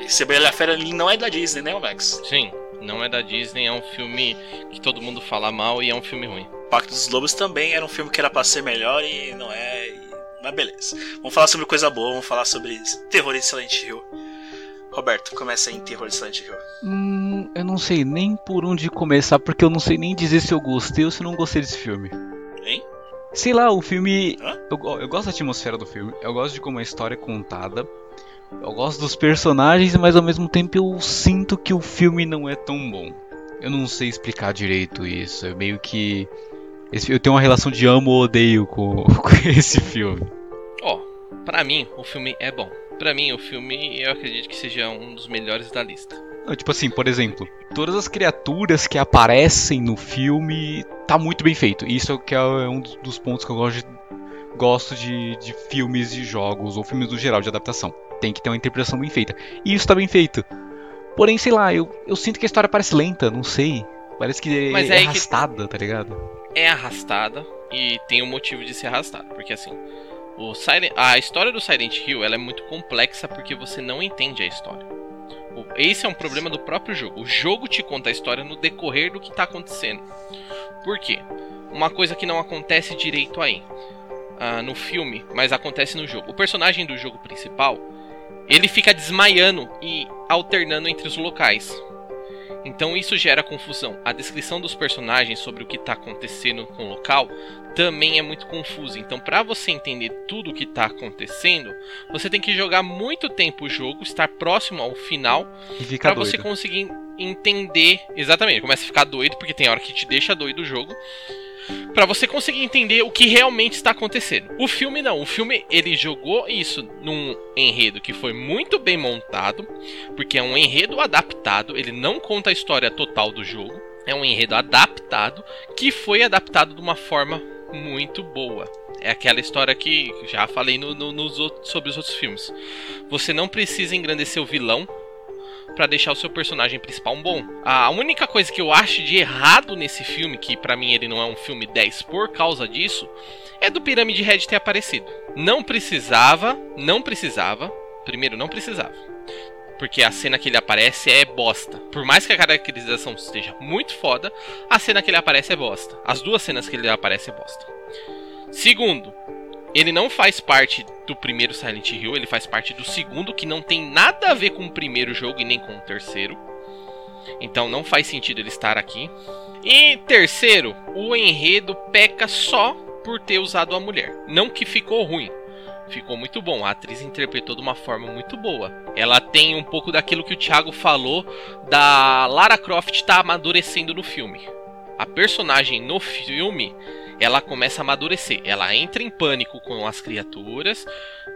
Esse A Bela e a Fera não é da Disney, né, Max? Sim, Não é da Disney, é um filme que todo mundo fala mal e é um filme ruim. Pacto dos Lobos também era um filme que era pra ser melhor e não é. Mas beleza. Vamos falar sobre coisa boa, vamos falar sobre terror em Silent Hill. Roberto, começa aí em terror em Silent Hill. Hum, eu não sei nem por onde começar, porque eu não sei nem dizer se eu gostei ou se não gostei desse filme. Hein? Sei lá, o filme. Eu, eu gosto da atmosfera do filme, eu gosto de como a história é contada, eu gosto dos personagens, mas ao mesmo tempo eu sinto que o filme não é tão bom. Eu não sei explicar direito isso, é meio que. esse- eu tenho uma relação de amo ou odeio com, com esse filme. Ó, pra mim, o filme é bom. Pra mim, o filme, eu acredito que seja um dos melhores da lista. Não, Tipo assim, por exemplo, todas as criaturas que aparecem no filme tá muito bem feito. Isso é que é um dos- pontos que eu gosto de, gosto de, de filmes de jogos, ou filmes no geral de adaptação. Tem que ter uma interpretação bem feita. E isso tá bem feito. Porém, sei lá, eu, eu sinto que a história parece lenta, não sei. Parece que é, Mas é é aí que- arrastada, tá ligado? É arrastada e tem um motivo de ser arrastada, porque assim, o a história do Silent Hill ela é muito complexa porque você não entende a história. O- Esse é um problema do próprio jogo. O jogo te conta a história no decorrer do que tá acontecendo. Por quê? Uma coisa que não acontece direito aí ah, no filme, mas acontece no jogo. O personagem do jogo principal ele fica desmaiando e alternando entre os locais. Então isso gera confusão. A descrição dos personagens sobre o que está acontecendo com o local também é muito confusa. Então, para você entender tudo o que está acontecendo, você tem que jogar muito tempo o jogo, estar próximo ao final, para você conseguir entender exatamente. Começa a ficar doido porque tem hora que te deixa doido o jogo. Pra você conseguir entender o que realmente está acontecendo. O filme não. O filme ele jogou isso num enredo que foi muito bem montado, porque é um enredo adaptado. Ele não conta a história total do jogo. É um enredo adaptado que foi adaptado de uma forma muito boa. É aquela história que já falei no- no- nos outros- sobre os outros filmes. Você não precisa engrandecer o vilão Pra deixar o seu personagem principal bom. A única coisa que eu acho de errado nesse filme, que pra mim ele não é um filme 10 por causa disso, é do Pirâmide Red ter aparecido. Não precisava, não precisava. Primeiro, não precisava. Porque a cena que ele aparece é bosta. Por mais que a caracterização esteja muito foda, a cena que ele aparece é bosta. As duas cenas que ele aparece é bosta. Segundo, ele não faz parte do primeiro Silent Hill, ele faz parte do segundo, que não tem nada a ver com o primeiro jogo e nem com o terceiro. Então não faz sentido ele estar aqui. E terceiro, o enredo peca só por ter usado a mulher. Não que ficou ruim. Ficou muito bom. A atriz interpretou de uma forma muito boa. Ela tem um pouco daquilo que o Thiago falou da Lara Croft estar amadurecendo no filme. A personagem no filme ela começa a amadurecer. Ela entra em pânico com as criaturas,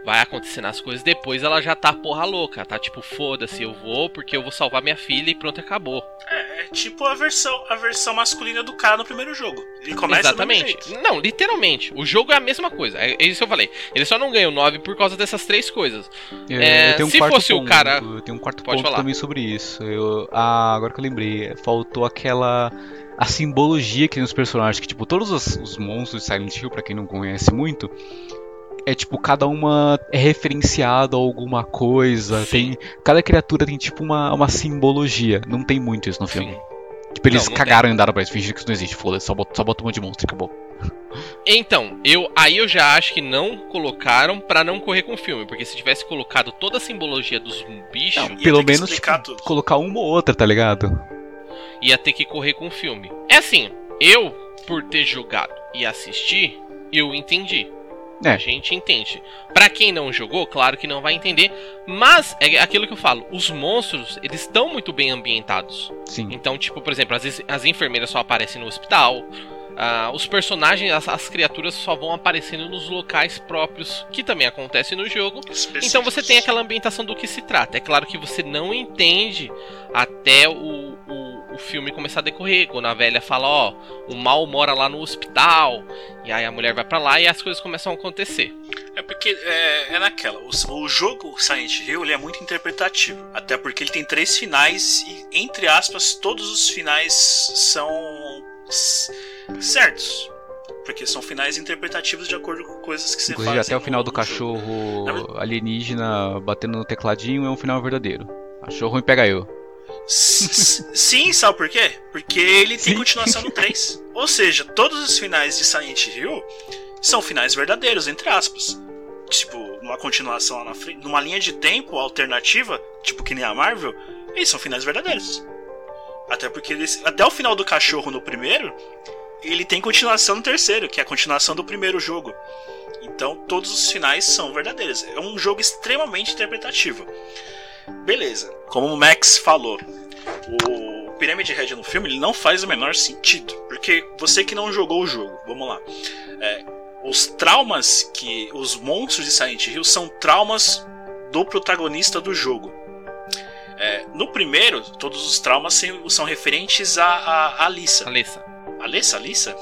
vai acontecendo as coisas, depois ela já tá porra louca, tá tipo, foda-se, eu vou porque eu vou salvar minha filha e pronto, acabou. É, é tipo a versão, a versão masculina do cara no primeiro jogo. Ele começa Exatamente. Não, literalmente. O jogo é a mesma coisa. É isso que eu falei. Ele só não ganhou 9 por causa dessas três coisas. Eu, É, eu tenho um se quarto fosse o ponto, cara- Eu tenho um quarto Pode ponto falar. também sobre isso. Eu, ah, agora que eu lembrei, faltou aquela. A simbologia que tem nos personagens, que tipo, todos os, os monstros de Silent Hill, pra quem não conhece muito, é tipo, cada uma é referenciada a alguma coisa. Tem, cada criatura tem tipo uma, uma simbologia. Não tem muito isso no filme. Tipo, eles Não, não cagaram e andaram pra isso, fingiram que isso não existe. Foda-se, só bota, só bota um monte de monstro e acabou. Então, eu aí eu já acho que não colocaram pra não correr com o filme, porque se tivesse colocado toda a simbologia dos bichos, Ia Pelo menos tipo, colocar uma ou outra, tá ligado? Ia ter que correr com o filme. É assim, eu por ter jogado e assistir, eu entendi. É. A gente entende. Pra quem não jogou, claro que não vai entender, mas é aquilo que eu falo, os monstros, eles estão muito bem ambientados. Sim. Então, tipo, por exemplo, as, as enfermeiras só aparecem no hospital. ah, os personagens, as, as criaturas só vão aparecendo nos locais próprios, que também acontece no jogo. Então você tem aquela ambientação do que se trata. É claro que você não entende até o, o, o filme começar a decorrer. Quando a velha fala, ó, o mal mora lá no hospital. E aí a mulher vai pra lá e as coisas começam a acontecer. É porque é, é naquela. O, o jogo Silent Hill ele é muito interpretativo. Até porque ele tem três finais e, entre aspas, todos os finais são certos. Porque são finais interpretativos de acordo com coisas que você faz. Inclusive, até o final do jogo. cachorro mas- alienígena batendo no tecladinho é um final verdadeiro. Achou ruim, pega eu. Sim, sabe por quê? Porque ele tem Sim. continuação no 3. Ou seja, todos os finais de Silent Hill são finais verdadeiros, entre aspas. Tipo, numa continuação lá na frente, numa linha de tempo alternativa, tipo que nem a Marvel, eles são finais verdadeiros. Até porque eles, até o final do cachorro no primeiro, ele tem continuação no terceiro, que é a continuação do primeiro jogo. Então todos os finais são verdadeiros. É um jogo extremamente interpretativo. Beleza. Como o Max falou, o Pyramid Head no filme ele não faz o menor sentido. Porque você que não jogou o jogo, vamos lá. É, os traumas que. Os monstros de Silent Hill são traumas do protagonista do jogo. É, no primeiro, todos os traumas são referentes a, a, a Alissa. Alessa. Alessa? Alissa?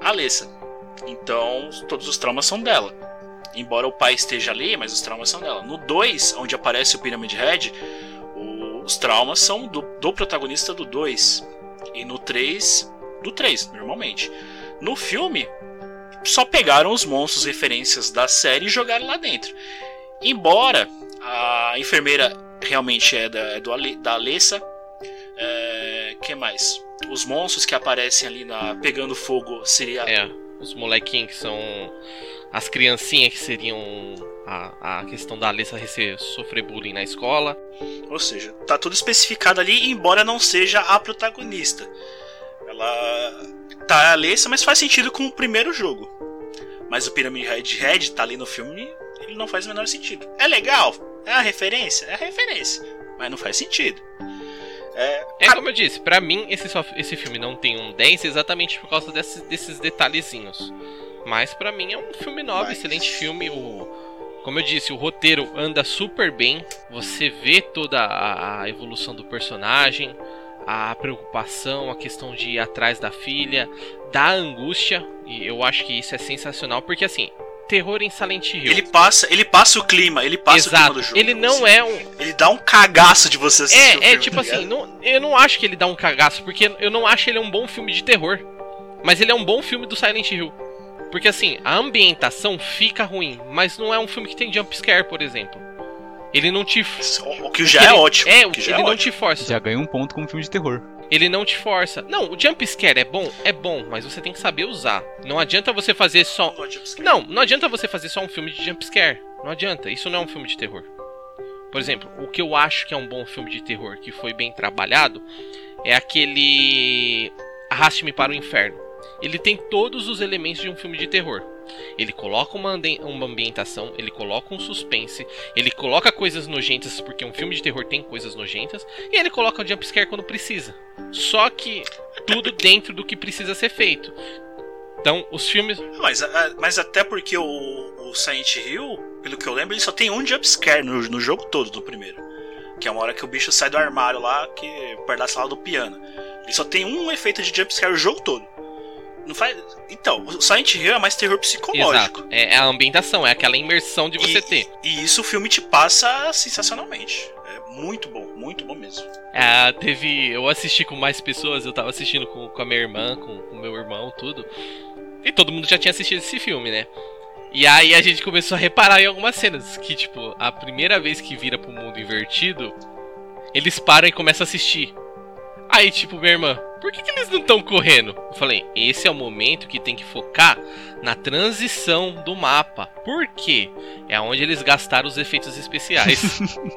Alessa. Então, todos os traumas são dela. Embora o pai esteja ali, mas os traumas são dela. No 2, onde aparece o Pyramid Head, os traumas são do, do protagonista do 2. E no 3, do 3, normalmente. No filme, só pegaram os monstros referências da série e jogaram lá dentro. Embora a enfermeira realmente é da, é do da Alessa. É, que mais? Os monstros que aparecem ali na pegando fogo seria É, os molequinhos que são. As criancinhas que seriam a, a questão da Alessa rece- sofrer bullying na escola. Ou seja, tá tudo especificado ali, embora não seja a protagonista. Ela tá a Alessa, mas faz sentido com o primeiro jogo. Mas o Pyramid Head Head tá ali no filme, ele não faz o menor sentido. É legal? É a referência? É a referência. Mas não faz sentido. É, É como eu disse, pra mim esse, esse filme não tem um 10 exatamente por causa desses, desses detalhezinhos. Mas pra mim é um filme novo, Mas- excelente filme. O, como eu disse, o roteiro anda super bem. Você vê toda a, evolução do personagem, a preocupação, a questão de ir atrás da filha, da angústia. E eu acho que isso é sensacional, porque assim, terror em Silent Hill. ele passa, ele passa o clima, ele passa o clima Exato. do jogo. Ele não assim. é um, Ele dá um cagaço de você assistir o É, filme, é tipo tá assim, não- eu não acho que ele dá um cagaço, porque eu não acho ele um bom filme de terror. Mas ele é um bom filme do Silent Hill. Porque assim, a ambientação fica ruim, mas não é um filme que tem jumpscare, por exemplo. Ele não te. O que já é ele- ótimo. É, o que ele já é não ótimo. te força. Já ganha um ponto como filme de terror. Ele não te força. Não, o jumpscare é bom? É bom, mas você tem que saber usar. Não adianta você fazer só. Não, jumpscare. Não, não adianta você fazer só um filme de jumpscare. Não adianta. Isso não é um filme de terror. Por exemplo, o que eu acho que é um bom filme de terror, que foi bem trabalhado, é aquele Arraste-me para o Inferno. Ele tem todos os elementos de um filme de terror. Ele coloca uma, uma ambientação, ele coloca um suspense, ele coloca coisas nojentas, porque um filme de terror tem coisas nojentas, e ele coloca o jumpscare quando precisa. Só que tudo dentro do que precisa ser feito. Então, os filmes. Mas, a- mas até porque o, o Silent Hill, pelo que eu lembro, ele só tem um jumpscare no, no jogo todo, no primeiro. Que é uma hora que o bicho sai do armário lá, que perto da sala do piano. Ele só tem um efeito de jumpscare o jogo todo. Não faz. Então, o Silent Hill é mais terror psicológico. Exato. É a ambientação, é aquela imersão de você e, ter. E isso o filme te passa sensacionalmente. É muito bom, muito bom mesmo. Ah, teve. Eu assisti com mais pessoas, eu tava assistindo com, com a minha irmã, com o meu irmão, tudo. E todo mundo já tinha assistido esse filme, né? E aí a gente começou a reparar em algumas cenas. Que, tipo, a primeira vez que vira pro mundo invertido, eles param e começam a assistir. Aí, tipo, minha irmã, por que, que eles não estão correndo? Eu falei, esse é o momento que tem que focar na transição do mapa. Por quê? É onde eles gastaram os efeitos especiais.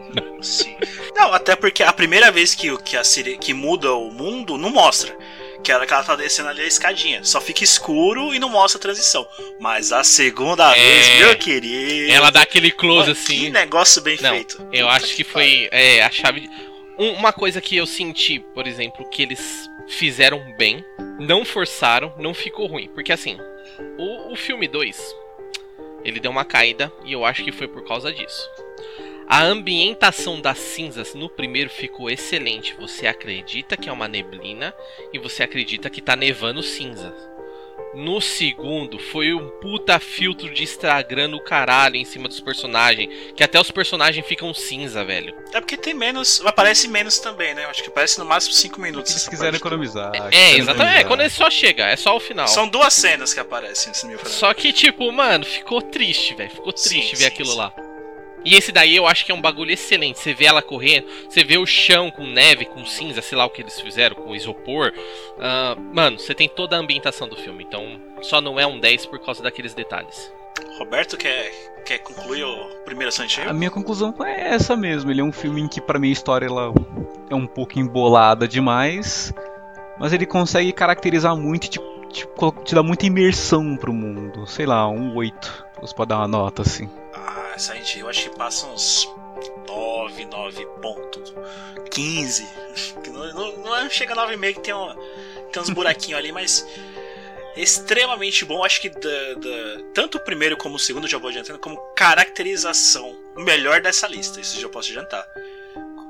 Sim. Não, até porque a primeira vez que, o- que, a Siri, que muda o mundo, não mostra. Que ela, que ela tá descendo ali a escadinha. Só fica escuro e não mostra a transição. Mas a segunda É. vez, meu querido. Ela dá aquele close assim. Que negócio bem Não, feito. Eu acho que foi é, a chave. Um- uma coisa que eu senti, por exemplo, que eles fizeram bem, não forçaram, não ficou ruim. Porque assim, o, o filme 2, ele deu uma caída e eu acho que foi por causa disso. A ambientação das cinzas no primeiro ficou excelente. Você acredita que é uma neblina e você acredita que tá nevando cinzas. No segundo, foi um puta filtro de Instagram no caralho em cima dos personagens. Que até os personagens ficam cinza, velho. É porque tem menos. Aparece menos também, né? Eu Acho que aparece no máximo 5 minutos. Eles essa quiseram parte. economizar. É, quiseram exatamente. É, economizar. quando ele só chega, é só o final. São duas cenas que aparecem, se me falando. Só que, tipo, mano, ficou triste, velho. Ficou triste Sim, ver sim, aquilo sim. lá. E esse daí eu acho que é um bagulho excelente. Você vê ela correndo, você vê o chão com neve, com cinza, sei lá o que eles fizeram, com isopor. Uh, mano, você tem toda a ambientação do filme. Então só não é um 10 por causa daqueles detalhes. Roberto quer, quer concluir o primeiro Hill? A minha conclusão é essa mesmo. Ele é um filme em que, pra mim, a história ela é um pouco embolada demais. Mas ele consegue caracterizar muito e te, te, te dá muita imersão pro mundo. Sei lá, um 8. Você pode dar uma nota assim. Silent Hill acho que passa uns 9, 9 pontos. 15. Não, não, não é, chega a 9,5 que tem, um, tem uns buraquinhos ali, mas extremamente bom. Acho que da, da, tanto o primeiro como o segundo já vou adiantando, como caracterização, o melhor dessa lista. Isso já posso adiantar.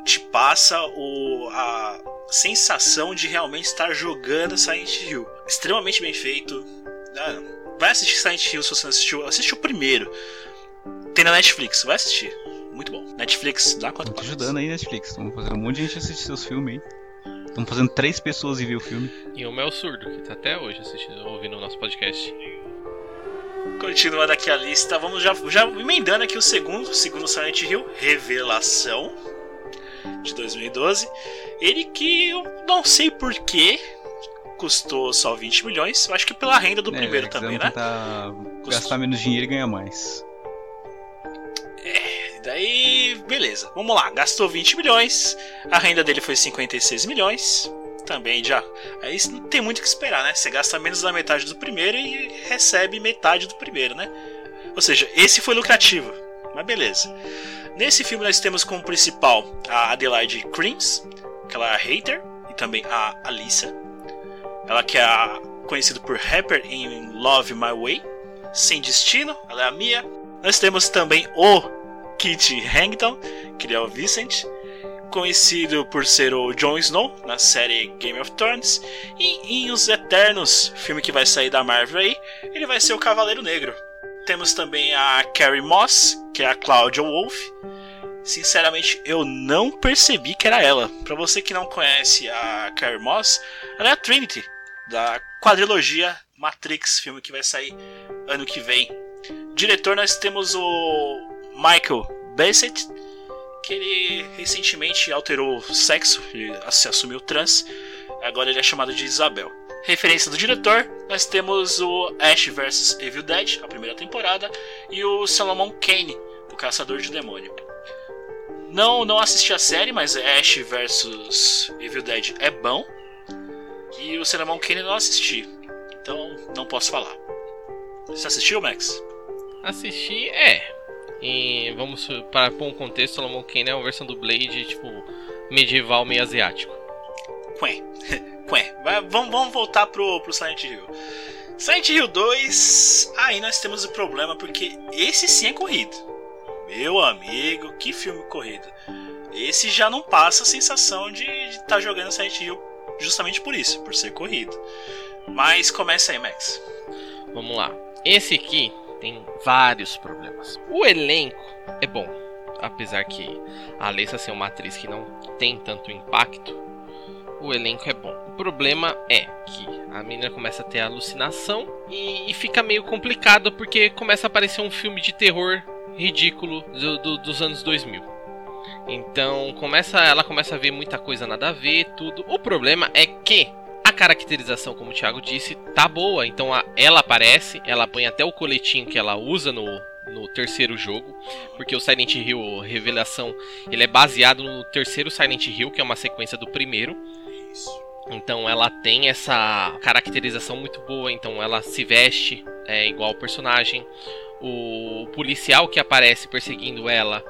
Te passa o, a sensação de realmente estar jogando Silent Hill. Extremamente bem feito. Ah, vai assistir Silent Hill se você não assistiu. Assiste o primeiro. Tem na Netflix, vai assistir. Muito bom. Netflix, dá quanto Tô ajudando aí, Netflix. Estamos fazendo um monte de gente assistir seus filmes aí. Estamos fazendo três pessoas e ver o filme. E o Mel Surdo, que tá até hoje assistindo, ouvindo o nosso podcast. Continuando aqui a lista, vamos já, já emendando aqui o segundo, o segundo Silent Hill, Revelação, de 2012. Ele que eu não sei porquê custou só 20 milhões, eu acho que pela renda do é, primeiro também, né? Gastar menos dinheiro e ganhar mais. Daí, beleza. Vamos lá, gastou 20 milhões, a renda dele foi 56 milhões. Também já. Aí não tem muito o que esperar, né? Você gasta menos da metade do primeiro e recebe metade do primeiro, né? Ou seja, esse foi lucrativo. Mas beleza. Nesse filme nós temos como principal a Adelaide Creams, aquela hater, e também a Alissa. Ela que é conhecida por Rapper em Love My Way. Sem Destino, ela é a Mia. Nós temos também o Kit Harington, que é o Vincent, conhecido por ser o Jon Snow na série Game of Thrones, e em Os Eternos, filme que vai sair da Marvel aí, ele vai ser o Cavaleiro Negro. Temos também a Carrie Moss, que é a Claudia Wolf. Sinceramente, eu não percebi que era ela. Para você que não conhece a Carrie Moss, ela é a Trinity da quadrilogia Matrix, filme que vai sair ano que vem. Diretor nós temos o Michael Bassett, que ele recentemente alterou o sexo, se assumiu trans, agora ele é chamado de Isabel. Referência do diretor, nós temos o Ash vs Evil Dead, a primeira temporada, e o Solomon Kane, o Caçador de Demônio. Não, não assisti a série, mas Ash vs Evil Dead é bom. E o Solomon Kane não assisti, então não posso falar. Você assistiu, Max? Assisti, é. E vamos para pôr um contexto, Solomon Kane é uma versão do Blade, tipo, medieval meio asiático. Quém. Quém. vamos, vamos voltar pro, pro Silent Hill. Silent Hill 2, aí nós temos o problema porque esse sim é corrido. Meu amigo, que filme corrido. Esse já não passa a sensação de estar tá jogando Silent Hill justamente por isso, por ser corrido. Mas começa aí, Max. Vamos lá. Esse aqui tem vários problemas. O elenco é bom, apesar que a Alessa ser uma atriz que não tem tanto impacto, o elenco é bom. O problema é que a menina começa a ter alucinação e, e fica meio complicado porque começa a aparecer um filme de terror ridículo do, do, dos anos 2000. Então começa, ela começa a ver muita coisa nada a ver, tudo. O problema é que caracterização, como o Thiago disse, tá boa. Então a, ela aparece, ela põe até o coletinho que ela usa no, no terceiro jogo, porque o Silent Hill Revelação ele é baseado no terceiro Silent Hill, que é uma sequência do primeiro. Então ela tem essa caracterização muito boa, então ela se veste é, igual o personagem. O policial que aparece perseguindo ela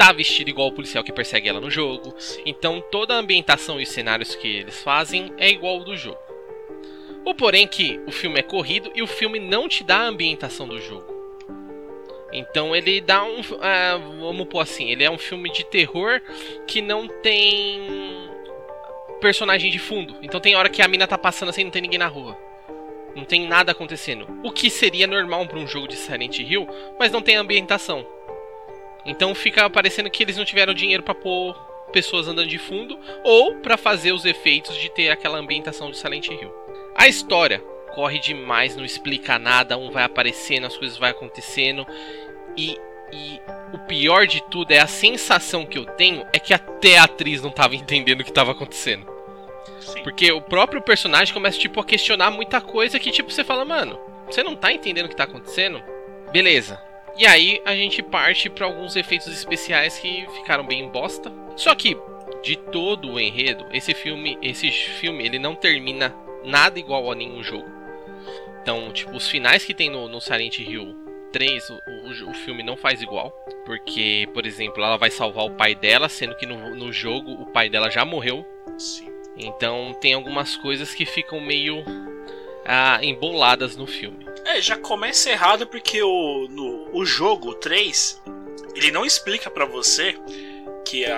tá vestido igual o policial que persegue ela no jogo. Então toda a ambientação e os cenários que eles fazem é igual ao do jogo. O porém que o filme é corrido e o filme não te dá a ambientação do jogo. Então ele dá um. Uh, vamos pôr assim, ele é um filme de terror que não tem personagem de fundo. Então tem hora que a mina tá passando assim e não tem ninguém na rua. Não tem nada acontecendo. O que seria normal para um jogo de Silent Hill, mas não tem ambientação. Então fica parecendo que eles não tiveram dinheiro para pôr pessoas andando de fundo ou para fazer os efeitos de ter aquela ambientação de Silent Hill. A história corre demais, não explica nada, um vai aparecendo, as coisas vão acontecendo e E o pior de tudo é a sensação que eu tenho é que até a atriz não tava entendendo o que tava acontecendo. Sim. Porque o próprio personagem começa, tipo, a questionar muita coisa que, tipo, você fala, mano, você não tá entendendo o que tá acontecendo? Beleza. E aí a gente parte pra alguns efeitos especiais que ficaram bem bosta. Só que, de todo o enredo, esse filme, esse filme, ele não termina nada igual a nenhum jogo. Então, tipo, os finais que tem no, no Silent Hill 3, o, o, o filme não faz igual. Porque, por exemplo, ela vai salvar o pai dela, sendo que no, no jogo o pai dela já morreu. Sim. Então tem algumas coisas que ficam meio ah, emboladas no filme. É, já começa errado porque o, no, o jogo 3, ele não explica pra você que a,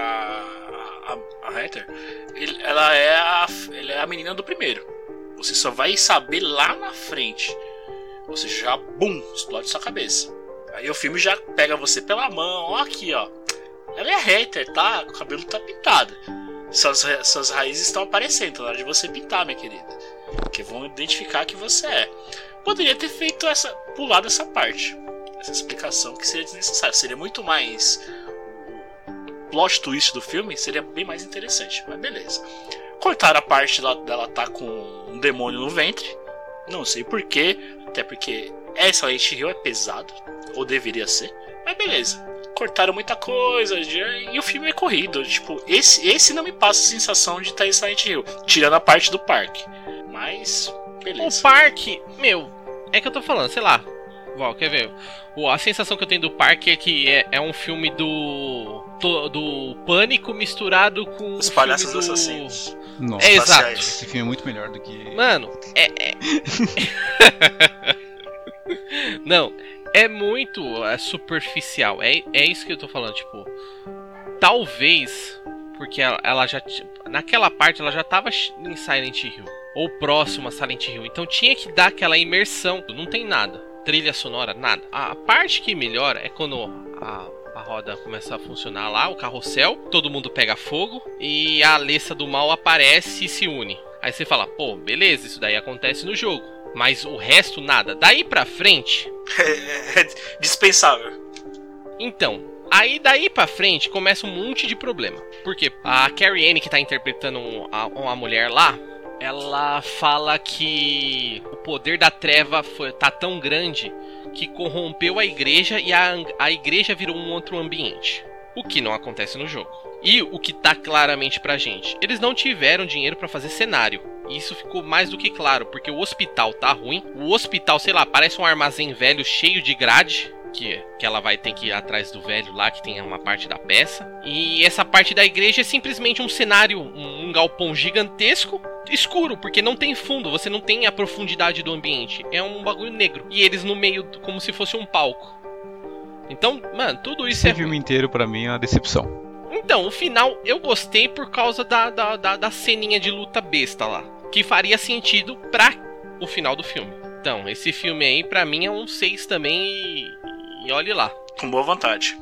a, a Heather, ele- ela, é a, ela é a menina do primeiro. Você só vai saber lá na frente. Você já, bum, explode sua cabeça. Aí o filme já pega você pela mão, ó aqui, ó. Ela é a Heather, tá? O cabelo tá pintado. Suas, suas raízes estão aparecendo, tá na hora de você pintar, minha querida. Que vão identificar que você é poderia ter feito essa. pulado essa parte. Essa explicação que seria desnecessária. Seria muito mais. O plot twist do filme seria bem mais interessante. Mas beleza. Cortaram a parte lá dela tá com um demônio no ventre. Não sei porquê. Até porque é Silent Hill é pesado. Ou deveria ser. Mas beleza. Cortaram muita coisa. E o filme é corrido. Tipo, esse, esse não me passa a sensação de estar em Silent Hill. Tirando a parte do parque. Mas. Beleza. O parque, meu, é que eu tô falando, sei lá. Val, quer ver? A sensação que eu tenho do parque é que é, é um filme do. do, pânico misturado com. Os o palhaços do- assassinos. Nossa, É exato. Esse filme é muito melhor do que. Mano, é. é- Não, é muito é, superficial. É, é isso que eu tô falando, tipo. Talvez. Porque ela, ela já. Naquela parte ela já tava em Silent Hill. Ou próximo a Silent Hill. Então tinha que dar aquela imersão. Não tem nada. Trilha sonora, nada. A parte que melhora é quando a, a roda começa a funcionar lá, o carrossel, todo mundo pega fogo e a Alessa do mal aparece e se une. Aí você fala, pô, beleza, isso daí acontece no jogo. Mas o resto, nada. Daí pra frente, É, é dispensável. então, aí daí pra frente começa um monte de problema. Porque a Carrie Anne, que tá interpretando a- uma mulher lá, ela fala que o poder da treva foi, tá tão grande que corrompeu a igreja e a, a igreja virou um outro ambiente. O que não acontece no jogo. E o que tá claramente pra gente, eles não tiveram dinheiro pra fazer cenário. Isso ficou mais do que claro, porque o hospital tá ruim. O hospital, sei lá, parece um armazém velho cheio de grade. Que, que ela vai ter que ir atrás do velho lá, que tem uma parte da peça. E essa parte da igreja é simplesmente um cenário, um, um galpão gigantesco, escuro, porque não tem fundo, você não tem a profundidade do ambiente. É um bagulho negro. E eles no meio, como se fosse um palco. Então, mano, tudo isso Esse é ruim. filme inteiro pra mim é uma decepção. Então, o final eu gostei por causa da, da, da, da ceninha de luta besta lá. Que faria sentido pra o final do filme. Então, esse filme aí, pra mim, é um 6 também e, e olhe lá. Com boa vontade.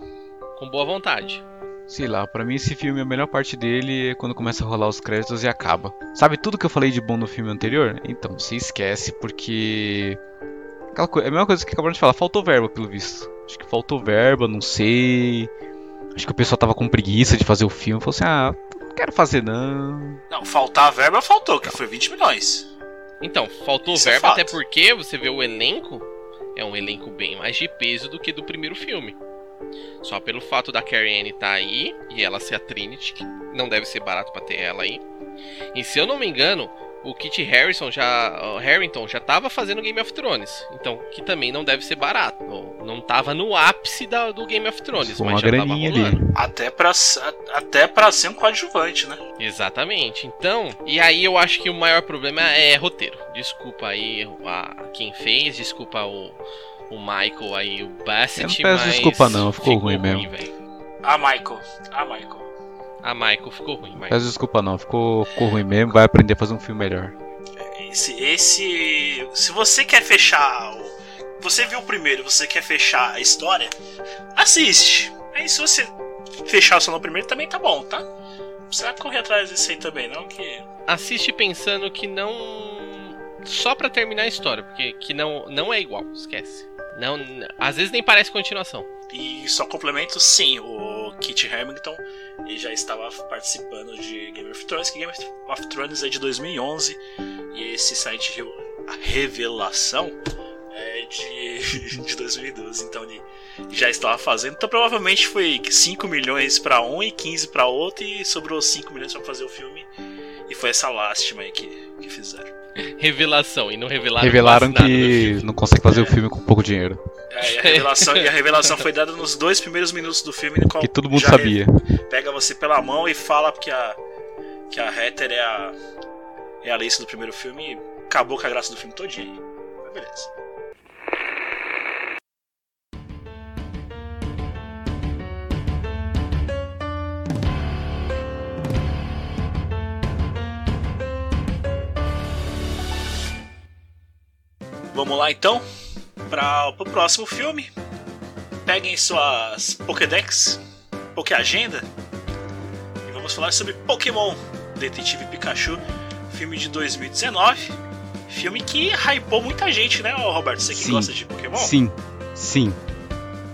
Com boa vontade. Sei lá, pra mim esse filme, a melhor parte dele é quando começa a rolar os créditos e acaba. Sabe tudo que eu falei de bom no filme anterior? Então, você esquece porque. Aquela coisa, é a mesma coisa que acabaram de falar, faltou verba, pelo visto. Acho que faltou verba, não sei. Acho que o pessoal tava com preguiça de fazer o filme. Falou assim, ah, não quero fazer não. Não, faltar a verba faltou, que foi 20 milhões. Então, faltou Isso é verba, fato. até porque você vê o elenco. É um elenco bem mais de peso do que do primeiro filme. Só pelo fato da Carrie Anne tá aí e ela ser a Trinity, que não deve ser barato pra ter ela aí. E se eu não me engano, o Kit Harrison já, o Harrington já tava fazendo Game of Thrones, então que também não deve ser barato. Não- Não tava no ápice da- do Game of Thrones, Foi mas uma já tava graninha rolando. ali. Até pra, a- até pra ser um coadjuvante, né? Exatamente. Então, e aí eu acho que o maior problema é roteiro. Desculpa aí a, quem fez, desculpa o, o Michael aí, o Bassett, Eu não peço mas desculpa não, ficou ruim mesmo. velho. A Michael. A Michael. A Michael ficou ruim, mas Peço desculpa não, ficou, ficou ruim mesmo, vai aprender a fazer um filme melhor. Esse, esse. Se você quer fechar. o- Você viu o primeiro, você quer fechar a história? Assiste. Aí se você fechar só no primeiro também tá bom, tá? Não precisa correr atrás desse aí também, não, que. assiste pensando que não só pra terminar a história, porque que não não é igual, esquece. Não, às vezes nem parece continuação. E só complemento, sim, o Kit Harington ele já estava participando de Game of Thrones, que Game of Thrones é de 2011 e esse site a revelação é de, de 2012, então ele já estava fazendo. Então provavelmente foi 5 milhões para um e 15 para outro e sobrou 5 milhões para fazer o filme. E foi essa lástima aí que, que fizeram. Revelação, e não revelaram Revelaram quase nada que não consegue fazer o filme com pouco dinheiro. É, e, a revelação, e a revelação foi dada nos dois primeiros minutos do filme, no qual Que todo mundo sabia. pega você pela mão e fala que a que a Heather é a é a Alice do primeiro filme e acabou com a graça do filme todinho. Mas beleza. Vamos lá então para o próximo filme. Peguem suas Pokédex, Pokéagenda e vamos falar sobre Pokémon Detetive Pikachu, filme de 2019. Filme que hypou muita gente, né, Roberto? Você que Sim. gosta de Pokémon? Sim, sim.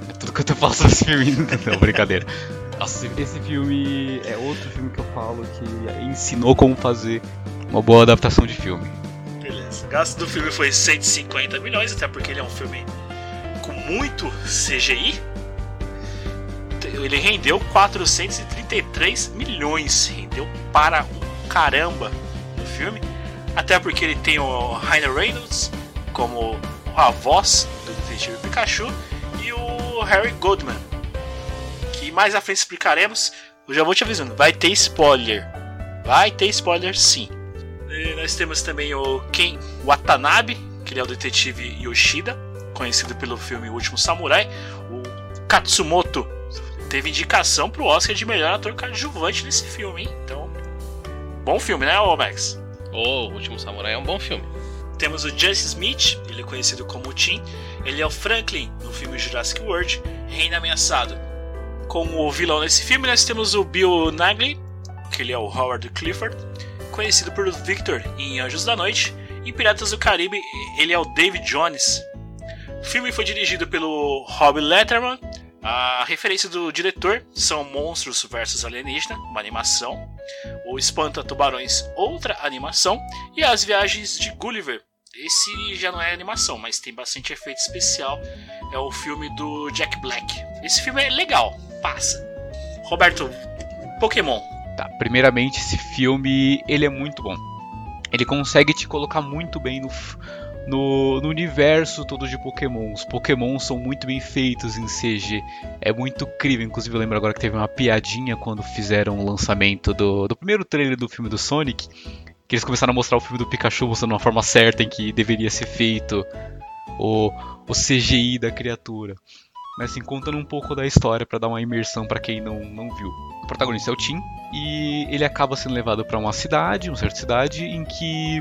É tudo que eu faço sobre esse filme. Não, brincadeira. Nossa, esse filme é outro filme que eu falo que ensinou como fazer uma boa adaptação de filme. O gasto do filme foi 150 milhões, até porque ele é um filme com muito CGI. Ele rendeu 433 milhões. Rendeu para um caramba o filme. Até porque ele tem o Ryan Reynolds como a voz do Detetive Pikachu e o Harry Goldman. Que mais à frente explicaremos. Eu já vou te avisando, vai ter spoiler. Vai ter spoiler sim. E nós temos também o Ken Watanabe, que ele é o detetive Yoshida, conhecido pelo filme O Último Samurai. O Katsumoto teve indicação pro Oscar de melhor ator coadjuvante nesse filme, hein? Então, bom filme, né, ô Max? Oh, O Último Samurai é um bom filme. Temos o Jesse Smith, ele é conhecido como Tim. Ele é o Franklin no filme Jurassic World, Reino Ameaçado. Como o vilão nesse filme, nós temos o Bill Nagley, que ele é o Howard Clifford, conhecido por Victor em Anjos da Noite. Em Piratas do Caribe, ele é o David Jones. O filme foi dirigido pelo Rob Letterman. A referência do diretor são Monstros vs Alienígena, uma animação. O Espanta Tubarões, outra animação. E As Viagens de Gulliver. Esse já não é animação, mas tem bastante efeito especial. É o filme do Jack Black. Esse filme é legal, passa. Roberto, Pokémon. Tá, primeiramente esse filme, ele é muito bom. Ele consegue te colocar muito bem no, no, no universo todo de Pokémon. Os Pokémon são muito bem feitos em CG. É muito incrível. Inclusive eu lembro agora que teve uma piadinha quando fizeram o lançamento do, do primeiro trailer do filme do Sonic. Que eles começaram a mostrar o filme do Pikachu mostrando uma forma certa em que deveria ser feito o, o CGI da criatura. Mas assim, contando um pouco da história pra dar uma imersão pra quem não, não viu. O protagonista é o Tim e ele acaba sendo levado pra uma cidade, uma certa cidade, em que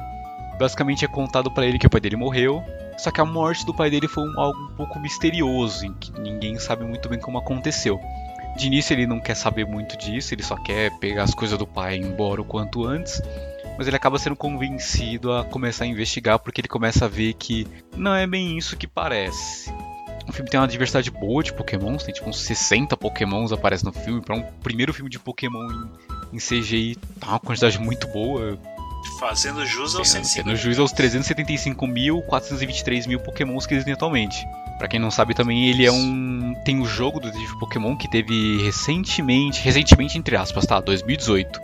basicamente é contado pra ele que o pai dele morreu. Só que a morte do pai dele foi um- algo um pouco misterioso, em que ninguém sabe muito bem como aconteceu. De início ele não quer saber muito disso, ele só quer pegar as coisas do pai e ir embora o quanto antes. Mas ele acaba sendo convencido a começar a investigar porque ele começa a ver que não é bem isso que parece. O filme tem uma diversidade boa de Pokémons, tem tipo uns 60 Pokémons aparecem no filme. Para um primeiro filme de Pokémon em, em CGI, tá uma quantidade muito boa. Fazendo jus aos Tendo, 150. tendo juiz aos 375.423 mil Pokémons que existem atualmente. Pra quem não sabe também, ele é um. Tem o jogo do Detetive Pokémon que teve recentemente. Recentemente, entre aspas, tá? 2018.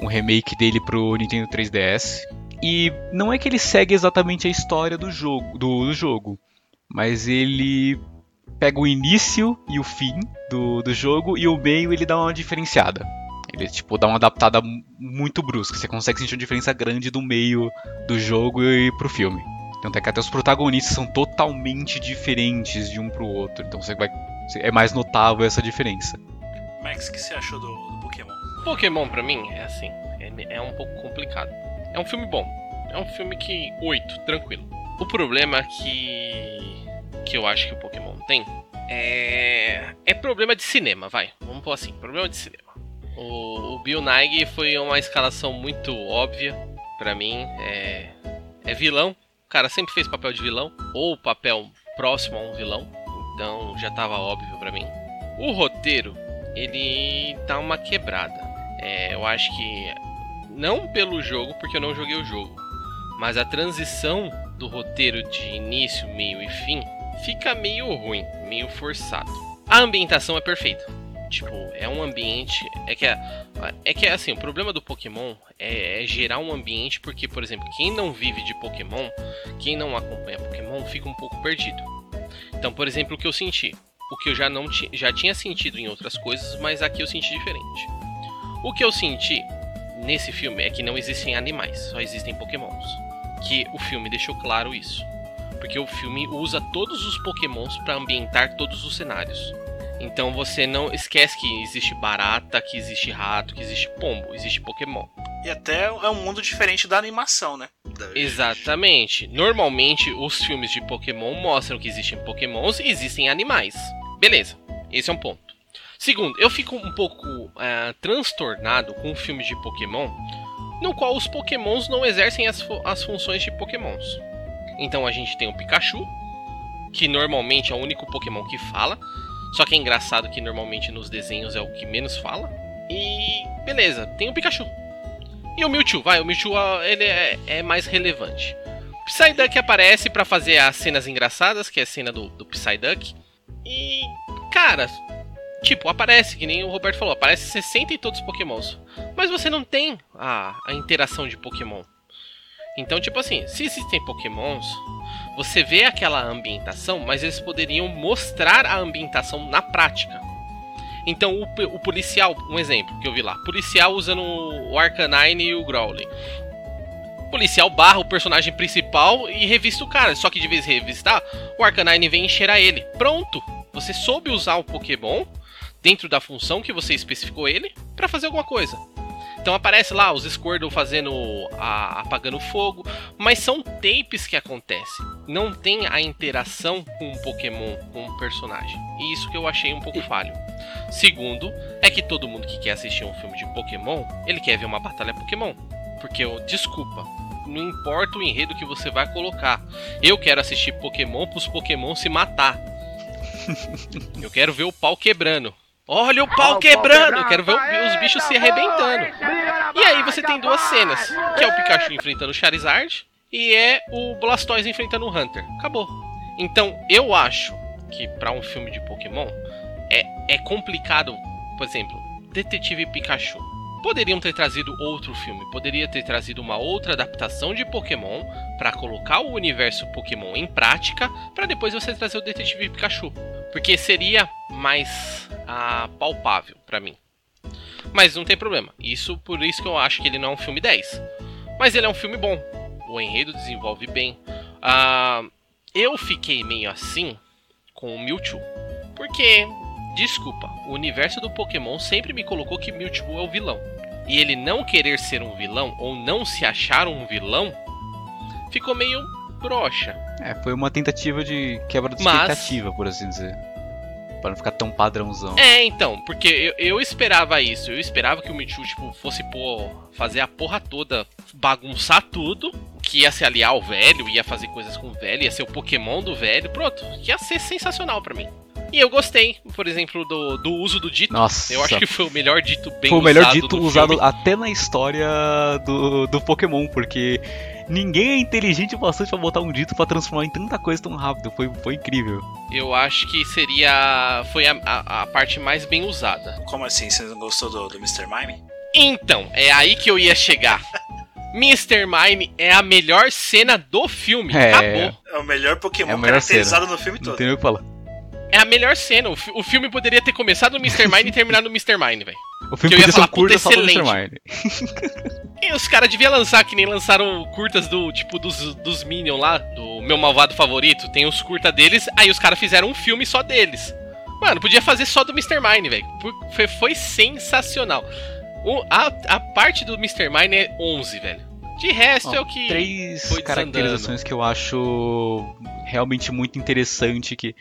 Um remake dele pro Nintendo 3DS. E não é que ele segue exatamente a história do jogo, do, do jogo. Mas ele pega o início e o fim do, do jogo e o meio ele dá uma diferenciada. Ele tipo dá uma adaptada mu- muito brusca. Você consegue sentir uma diferença grande do meio do jogo e pro filme. Tanto é que até os protagonistas são totalmente diferentes de um pro outro. Então você vai. É mais notável essa diferença. Max, o que você achou do, do Pokémon? Pokémon pra mim é assim, é, é um pouco complicado. É um filme bom, é um filme que 8, tranquilo. O problema que que eu acho que o Pokémon tem é é problema de cinema, vai. Vamos pôr assim, problema de cinema. O, o Bill Nighy foi uma escalação muito óbvia pra mim, é é vilão. O cara sempre fez papel de vilão ou papel próximo a um vilão. então já tava óbvio pra mim. O roteiro, ele dá uma quebrada. É, eu acho que não pelo jogo, porque eu não joguei o jogo, mas a transição do roteiro de início, meio e fim fica meio ruim, meio forçado. A ambientação é perfeita. Tipo, é um ambiente. É que, é, é que assim, o problema do Pokémon é, é, gerar um ambiente, porque, por exemplo, quem não vive de Pokémon, quem não acompanha Pokémon, fica um pouco perdido. Então, por exemplo, o que eu senti. O que eu já, não já tinha sentido em outras coisas, mas aqui eu senti diferente. O que eu senti nesse filme é que não existem animais, só existem Pokémons. Que o filme deixou claro isso. Porque o filme usa todos os Pokémons para ambientar todos os cenários. Então você não esquece que existe barata, que existe rato, que existe pombo, existe Pokémon. E até é um mundo diferente da animação, né? Exatamente. Normalmente os filmes de Pokémon mostram que existem Pokémons e existem animais. Beleza, esse é um ponto. Segundo, eu fico um pouco é, transtornado com filmes de Pokémon no qual os Pokémons não exercem as, fu as funções de Pokémons. Então a gente tem o Pikachu, que normalmente é o único Pokémon que fala, só que é engraçado que normalmente nos desenhos é o que menos fala. E beleza, tem o Pikachu. E o Mewtwo, vai, o Mewtwo ele é, é mais relevante. Psyduck aparece para fazer as cenas engraçadas, que é a cena do, do Psyduck. E, cara, tipo, aparece, que nem o Roberto falou, aparece 60 e todos os pokémons. Mas você não tem a, a interação de Pokémon. Então, tipo assim, se existem pokémons, você vê aquela ambientação, mas eles poderiam mostrar a ambientação na prática. Então, o, o policial, um exemplo que eu vi lá, policial usando o Arcanine e o Growly. O policial barra o personagem principal e revista o cara. Só que de vez em revistar, o Arcanine vem encher a ele. Pronto! Você soube usar o Pokémon dentro da função que você especificou ele para fazer alguma coisa. Então aparece lá os Squirtle fazendo a, apagando fogo, mas são tapes que acontecem. Não tem a interação com um Pokémon, com um personagem. E isso que eu achei um pouco falho. Segundo, é que todo mundo que quer assistir um filme de Pokémon, ele quer ver uma batalha Pokémon. Porque desculpa, não importa o enredo que você vai colocar. Eu quero assistir Pokémon pros Pokémon se matar. eu quero ver o pau quebrando. Olha o pau quebrando! Quero ver os bichos se arrebentando. E aí você tem duas cenas, que é o Pikachu enfrentando o Charizard e é o Blastoise enfrentando o Hunter. Acabou. Então, eu acho que para um filme de Pokémon é, é complicado, por exemplo, Detetive Pikachu. Poderiam ter trazido outro filme, poderia ter trazido uma outra adaptação de Pokémon para colocar o universo Pokémon em prática, para depois você trazer o Detetive Pikachu, porque seria mais ah, palpável para mim. Mas não tem problema. Isso por isso que eu acho que ele não é um filme 10. Mas ele é um filme bom. O enredo desenvolve bem. Ah, eu fiquei meio assim com o Mewtwo. Porque, desculpa, o universo do Pokémon sempre me colocou que Mewtwo é o vilão. E ele não querer ser um vilão ou não se achar um vilão ficou meio broxa. É, foi uma tentativa de quebra de Mas... expectativa, por assim dizer. Pra não ficar tão padrãozão. É, então, porque eu, eu esperava isso. Eu esperava que o Michu, tipo, fosse pô, fazer a porra toda, bagunçar tudo. Que ia se aliar ao velho, ia fazer coisas com o velho, ia ser o Pokémon do velho. Pronto, ia ser sensacional para mim. E eu gostei, por exemplo, do, do uso do dito. Nossa. Eu acho que foi o melhor dito bem usado. Foi o melhor dito usado filme. até na história do, do Pokémon, porque ninguém é inteligente o bastante pra botar um dito para transformar em tanta coisa tão rápido. Foi, foi incrível. Eu acho que seria. Foi a, a, a parte mais bem usada. Como assim? Você não gostou do, do Mr. Mime? Então, é aí que eu ia chegar. Mr. Mime é a melhor cena do filme. É, Acabou. É o melhor Pokémon é melhor caracterizado cena. no filme todo. Não tem o que falar. É a melhor cena. O, o filme poderia ter começado no Mr. Mine e terminado no Mr. Mine, velho. O filme ser um curta só do Mr. Mine. e os caras deviam lançar, que nem lançaram curtas do tipo dos, dos Minion lá, do meu malvado favorito. Tem os curta deles, aí os caras fizeram um filme só deles. Mano, podia fazer só do Mr. Mine, velho. Foi, foi sensacional. O, a, a parte do Mr. Mine é 11, velho. De resto é o que. Três caracterizações que eu acho realmente muito interessante que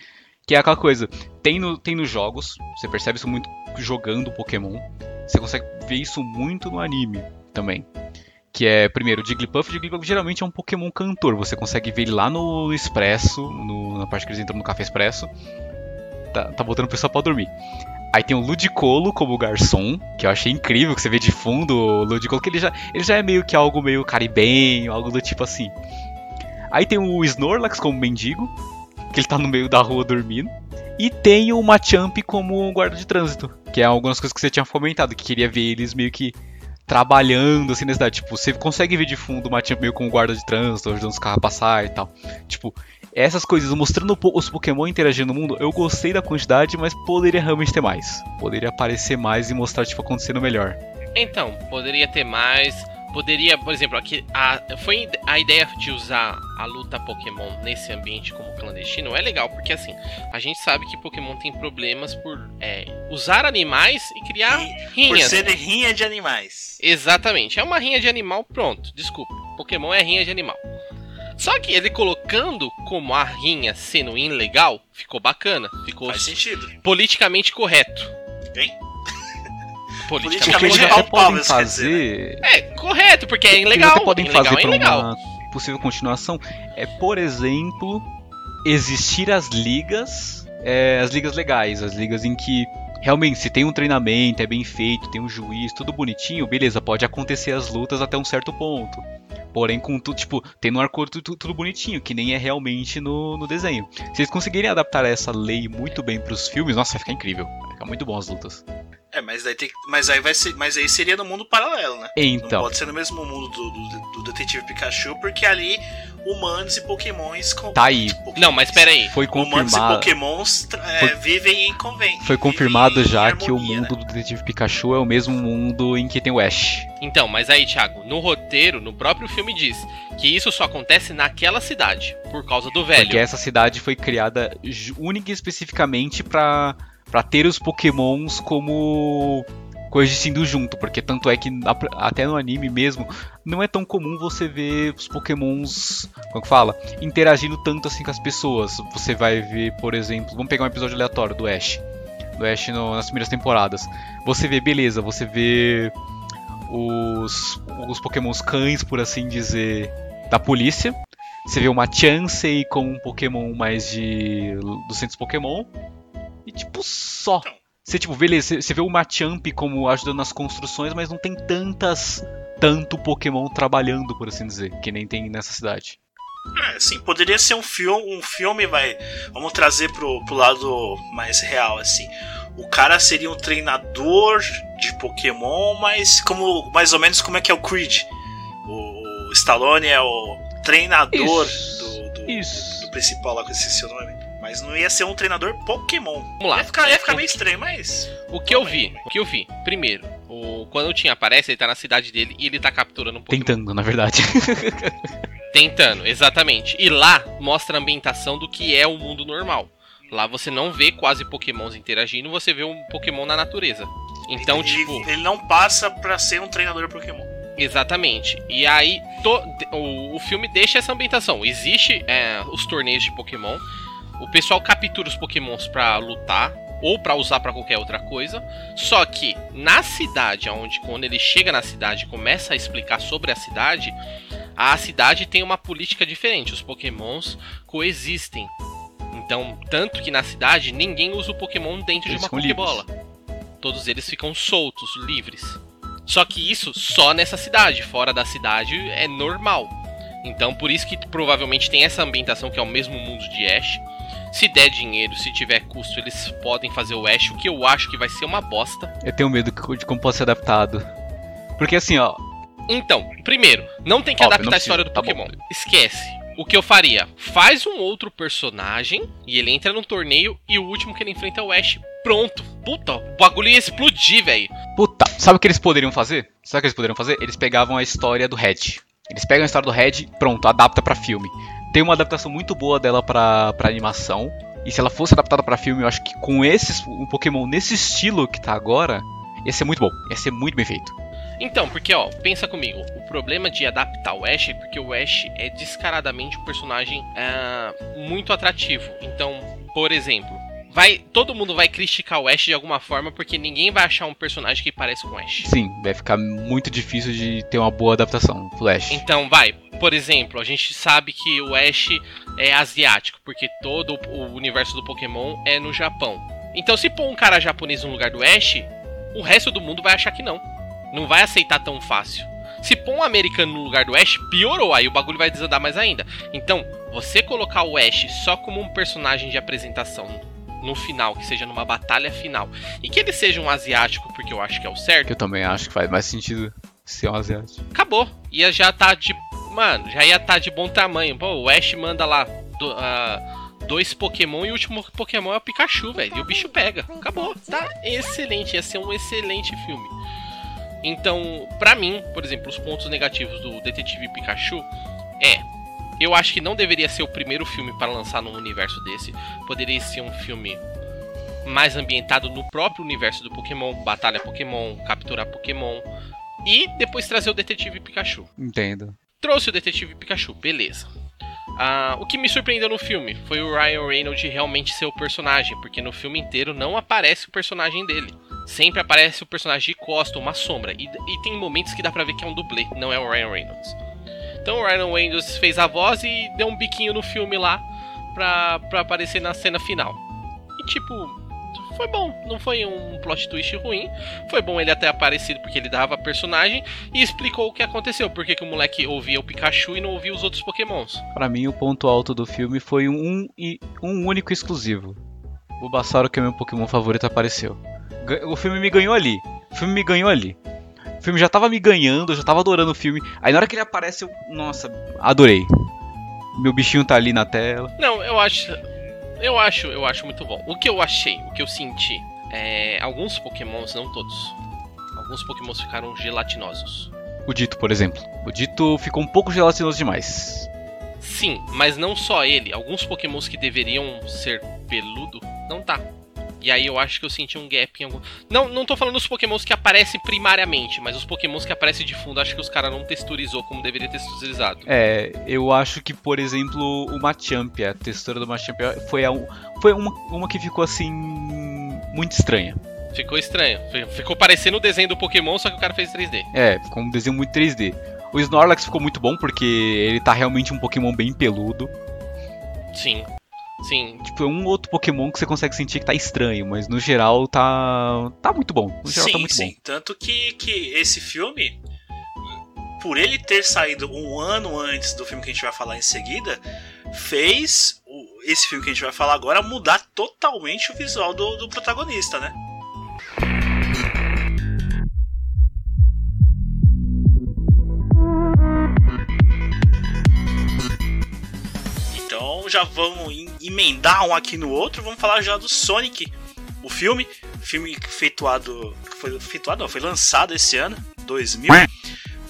que é aquela coisa, tem, no, tem nos jogos, você percebe isso muito jogando Pokémon, você consegue ver isso muito no anime também. Que é, primeiro, o Jigglypuff. Jigglypuff geralmente é um Pokémon cantor. Você consegue ver ele lá no Expresso, no, na parte que eles entram no Café Expresso. tá, tá botando o pessoal pra dormir. Aí tem o Ludicolo como garçom, que eu achei incrível, que você vê de fundo o Ludicolo, que ele já, ele já é meio que algo meio caribenho, algo do tipo assim. Aí tem o Snorlax como mendigo, que ele tá no meio da rua dormindo. E tem o Machamp como guarda de trânsito, que é algumas coisas que você tinha comentado, que queria ver eles meio que trabalhando assim na cidade. Tipo, você consegue ver de fundo o Machamp meio como guarda de trânsito, ajudando os carros a passar e tal. Tipo, essas coisas, mostrando os Pokémon interagindo no mundo, eu gostei da quantidade, mas poderia realmente ter mais. Poderia aparecer mais e mostrar, tipo, acontecendo melhor. Então, poderia ter mais. Poderia, por exemplo, aqui a, foi a ideia de usar a luta Pokémon nesse ambiente como clandestino é legal, porque assim, a gente sabe que Pokémon tem problemas por é, usar animais e criar Por rinhas. ser rinha de animais. Exatamente, é uma rinha de animal, pronto, desculpa. Pokémon é rinha de animal. Só que ele colocando como a rinha sendo ilegal, ficou bacana, ficou Faz sentido. politicamente correto. Hein? Politicamente palpável, podem fazer. É, correto, porque é ilegal. até podem ilegal fazer é ilegal. uma possível continuação. É, por exemplo, existir as ligas, é, as ligas legais, as ligas em que realmente se tem um treinamento, é bem feito, tem um juiz, tudo bonitinho, beleza, pode acontecer as lutas até um certo ponto. Porém, com tudo, tipo, tem no arco tudo, tudo bonitinho, que nem é realmente no, no desenho. Se eles conseguirem adaptar essa lei muito bem pros filmes, nossa, vai ficar incrível. Vai ficar muito bom as lutas. É, mas daí tem, mas aí vai ser, mas aí seria no mundo paralelo, né? Não Então, pode ser no mesmo mundo do, do, do Detetive Pikachu, porque ali humanos e pokémons... Com, tá aí. Pokémons- Não, mas pera aí. Foi Humanos e confirmado. pokémons é, Foi- vivem em convênio. Foi confirmado já que o harmonia, mundo né? do Detetive Pikachu é o mesmo mundo em que tem o Ash. Então, mas aí, Thiago, no roteiro, no próprio filme diz que isso só acontece naquela cidade, por causa do velho. Porque essa cidade foi criada única e especificamente pra, pra ter os pokémons como coexistindo junto. Porque tanto é que até no anime mesmo, não é tão comum você ver os pokémons, como que fala? Interagindo tanto assim com as pessoas. Você vai ver, por exemplo, vamos pegar um episódio aleatório do Ash. Do Ash no- nas primeiras temporadas. Você vê, beleza, você vê os, os pokémons cães, por assim dizer, da polícia. Você vê uma Chansey com um Pokémon mais de. dos centros Pokémon. E tipo, só. Você, tipo, beleza, você- vê o Machamp como ajudando nas construções, mas não tem tantas. tanto Pokémon trabalhando, por assim dizer, que nem tem nessa cidade. É, assim, poderia ser um filme, um filme vai, vamos trazer pro, pro lado mais real, assim. O cara seria um treinador de Pokémon, mas como mais ou menos como é que é o Creed. O, o Stallone é o treinador Isso, do, do, isso. do principal lá, que eu esqueci o nome. Mas não ia ser um treinador Pokémon. Vamos lá. Ia ficar, ia ficar meio estranho, mas. O que eu vi, o que eu vi, primeiro, o, quando o Tim aparece, ele tá na cidade dele e ele tá capturando um Pokémon. Tentando, na verdade. Tentando, exatamente. E lá mostra a ambientação do que é o mundo normal. Lá você não vê quase pokémons interagindo, você vê um pokémon na natureza. Então, ele, tipo, ele não passa pra ser um treinador Pokémon. exatamente. E aí, to- o, o filme deixa essa ambientação. Existe é, os torneios de Pokémon. O pessoal captura os Pokémons pra lutar ou pra usar pra qualquer outra coisa. Só que na cidade, onde quando ele chega na cidade e começa a explicar sobre a cidade, a cidade tem uma política diferente. Os Pokémons coexistem. Então, tanto que na cidade ninguém usa o Pokémon dentro Eles de uma Pokébola. Todos eles ficam soltos, livres. Só que isso só nessa cidade. Fora da cidade é normal. Então, por isso que provavelmente tem essa ambientação que é o mesmo mundo de Ash. Se der dinheiro, se tiver custo, eles podem fazer o Ash, o que eu acho que vai ser uma bosta. Eu tenho medo de como pode ser adaptado. Porque assim, ó, Então, primeiro, não tem que Óbvio, adaptar a história do tá Pokémon. Esquece. O que eu faria? Faz um outro personagem e ele entra no torneio e o último que ele enfrenta é o Ash. Pronto. Puta, o bagulho ia explodir, velho. Puta, sabe o que eles poderiam fazer? Sabe o que eles poderiam fazer? Eles pegavam a história do Red. Eles pegam a história do Red, pronto, adapta pra filme. Tem uma adaptação muito boa dela pra, pra animação. E se ela fosse adaptada pra filme, eu acho que com esses, um Pokémon nesse estilo que tá agora, ia ser muito bom. Ia ser muito bem feito. Então, porque ó, pensa comigo, o problema de adaptar o Ash é porque o Ash é descaradamente um personagem ah, muito atrativo. Então, por exemplo, vai todo mundo vai criticar o Ash de alguma forma porque ninguém vai achar um personagem que parece com o Ash. Sim, vai ficar muito difícil de ter uma boa adaptação Flash. Então, vai, por exemplo, a gente sabe que o Ash é asiático, porque todo o universo do Pokémon é no Japão. Então, se pôr um cara japonês no lugar do Ash, o resto do mundo vai achar que não. Não vai aceitar tão fácil. Se pôr um americano no lugar do Ash, piorou, aí o bagulho vai desandar mais ainda. Então, você colocar o Ash só como um personagem de apresentação no final, que seja numa batalha final, e que ele seja um asiático, porque eu acho que é o certo, Que eu também acho que faz mais sentido ser um asiático. acabou. Ia já tá de. Mano, já ia tá de bom tamanho. Pô, o Ash manda lá do- ah, dois Pokémon e o último Pokémon é o Pikachu, velho. E o bicho pega. Acabou. Tá excelente. Ia ser um excelente filme. Então, pra mim, por exemplo, os pontos negativos do Detetive Pikachu é. Eu acho que não deveria ser o primeiro filme para lançar num universo desse. Poderia ser um filme mais ambientado no próprio universo do Pokémon, batalha Pokémon, capturar Pokémon e depois trazer o Detetive Pikachu. Entendo. Trouxe o Detetive Pikachu, beleza. Ah, o que me surpreendeu no filme foi o Ryan Reynolds realmente ser o personagem, porque no filme inteiro não aparece o personagem dele. Sempre aparece o personagem de costa, uma sombra. E, e tem momentos que dá pra ver que é um dublê, não é o Ryan Reynolds. Então o Ryan Reynolds fez a voz e deu um biquinho no filme lá pra, pra aparecer na cena final. E tipo, foi bom, não foi um plot twist ruim. Foi bom ele até aparecido porque ele dava personagem e explicou o que aconteceu, porque que o moleque ouvia o Pikachu e não ouvia os outros Pokémons. Pra mim, o ponto alto do filme foi um, e- um único exclusivo. O Bulbasauro, que é meu Pokémon favorito, apareceu. O filme me ganhou ali. O filme me ganhou ali. O filme já tava me ganhando, eu já tava adorando o filme. Aí na hora que ele aparece, eu. Nossa, adorei. Meu bichinho tá ali na tela. Não, eu acho. Eu acho, eu acho muito bom. O que eu achei, o que eu senti, é. Alguns Pokémons, não todos. Alguns Pokémons ficaram gelatinosos. O Dito, por exemplo. O Dito ficou um pouco gelatinoso demais. Sim, mas não só ele. Alguns Pokémons que deveriam ser peludo, não tá. E aí eu acho que eu senti um gap em algum. Não, não tô falando dos Pokémons que aparecem primariamente, mas os Pokémons que aparecem de fundo, acho que os caras não texturizou como deveria ter texturizado. É, eu acho que, por exemplo, o Machamp, a textura do Machamp foi, a, foi uma, uma que ficou assim. muito estranha. Ficou estranho. Fi- Ficou parecendo o desenho do Pokémon, só que o cara fez 3D. É, ficou um desenho muito 3D. O Snorlax ficou muito bom porque ele tá realmente um Pokémon bem peludo. Sim. Sim. Tipo, é um outro Pokémon que você consegue sentir que tá estranho, mas no geral tá. tá muito bom. No geral sim, tá muito sim. Tanto que, que esse filme, por ele ter saído um ano antes do filme que a gente vai falar em seguida, fez o- esse filme que a gente vai falar agora mudar totalmente o visual do, do protagonista, né? Então já vamos em- emendar um aqui no outro, vamos falar já do Sonic, o filme, filme feituado, foi feituado, não, foi lançado esse ano, 2000.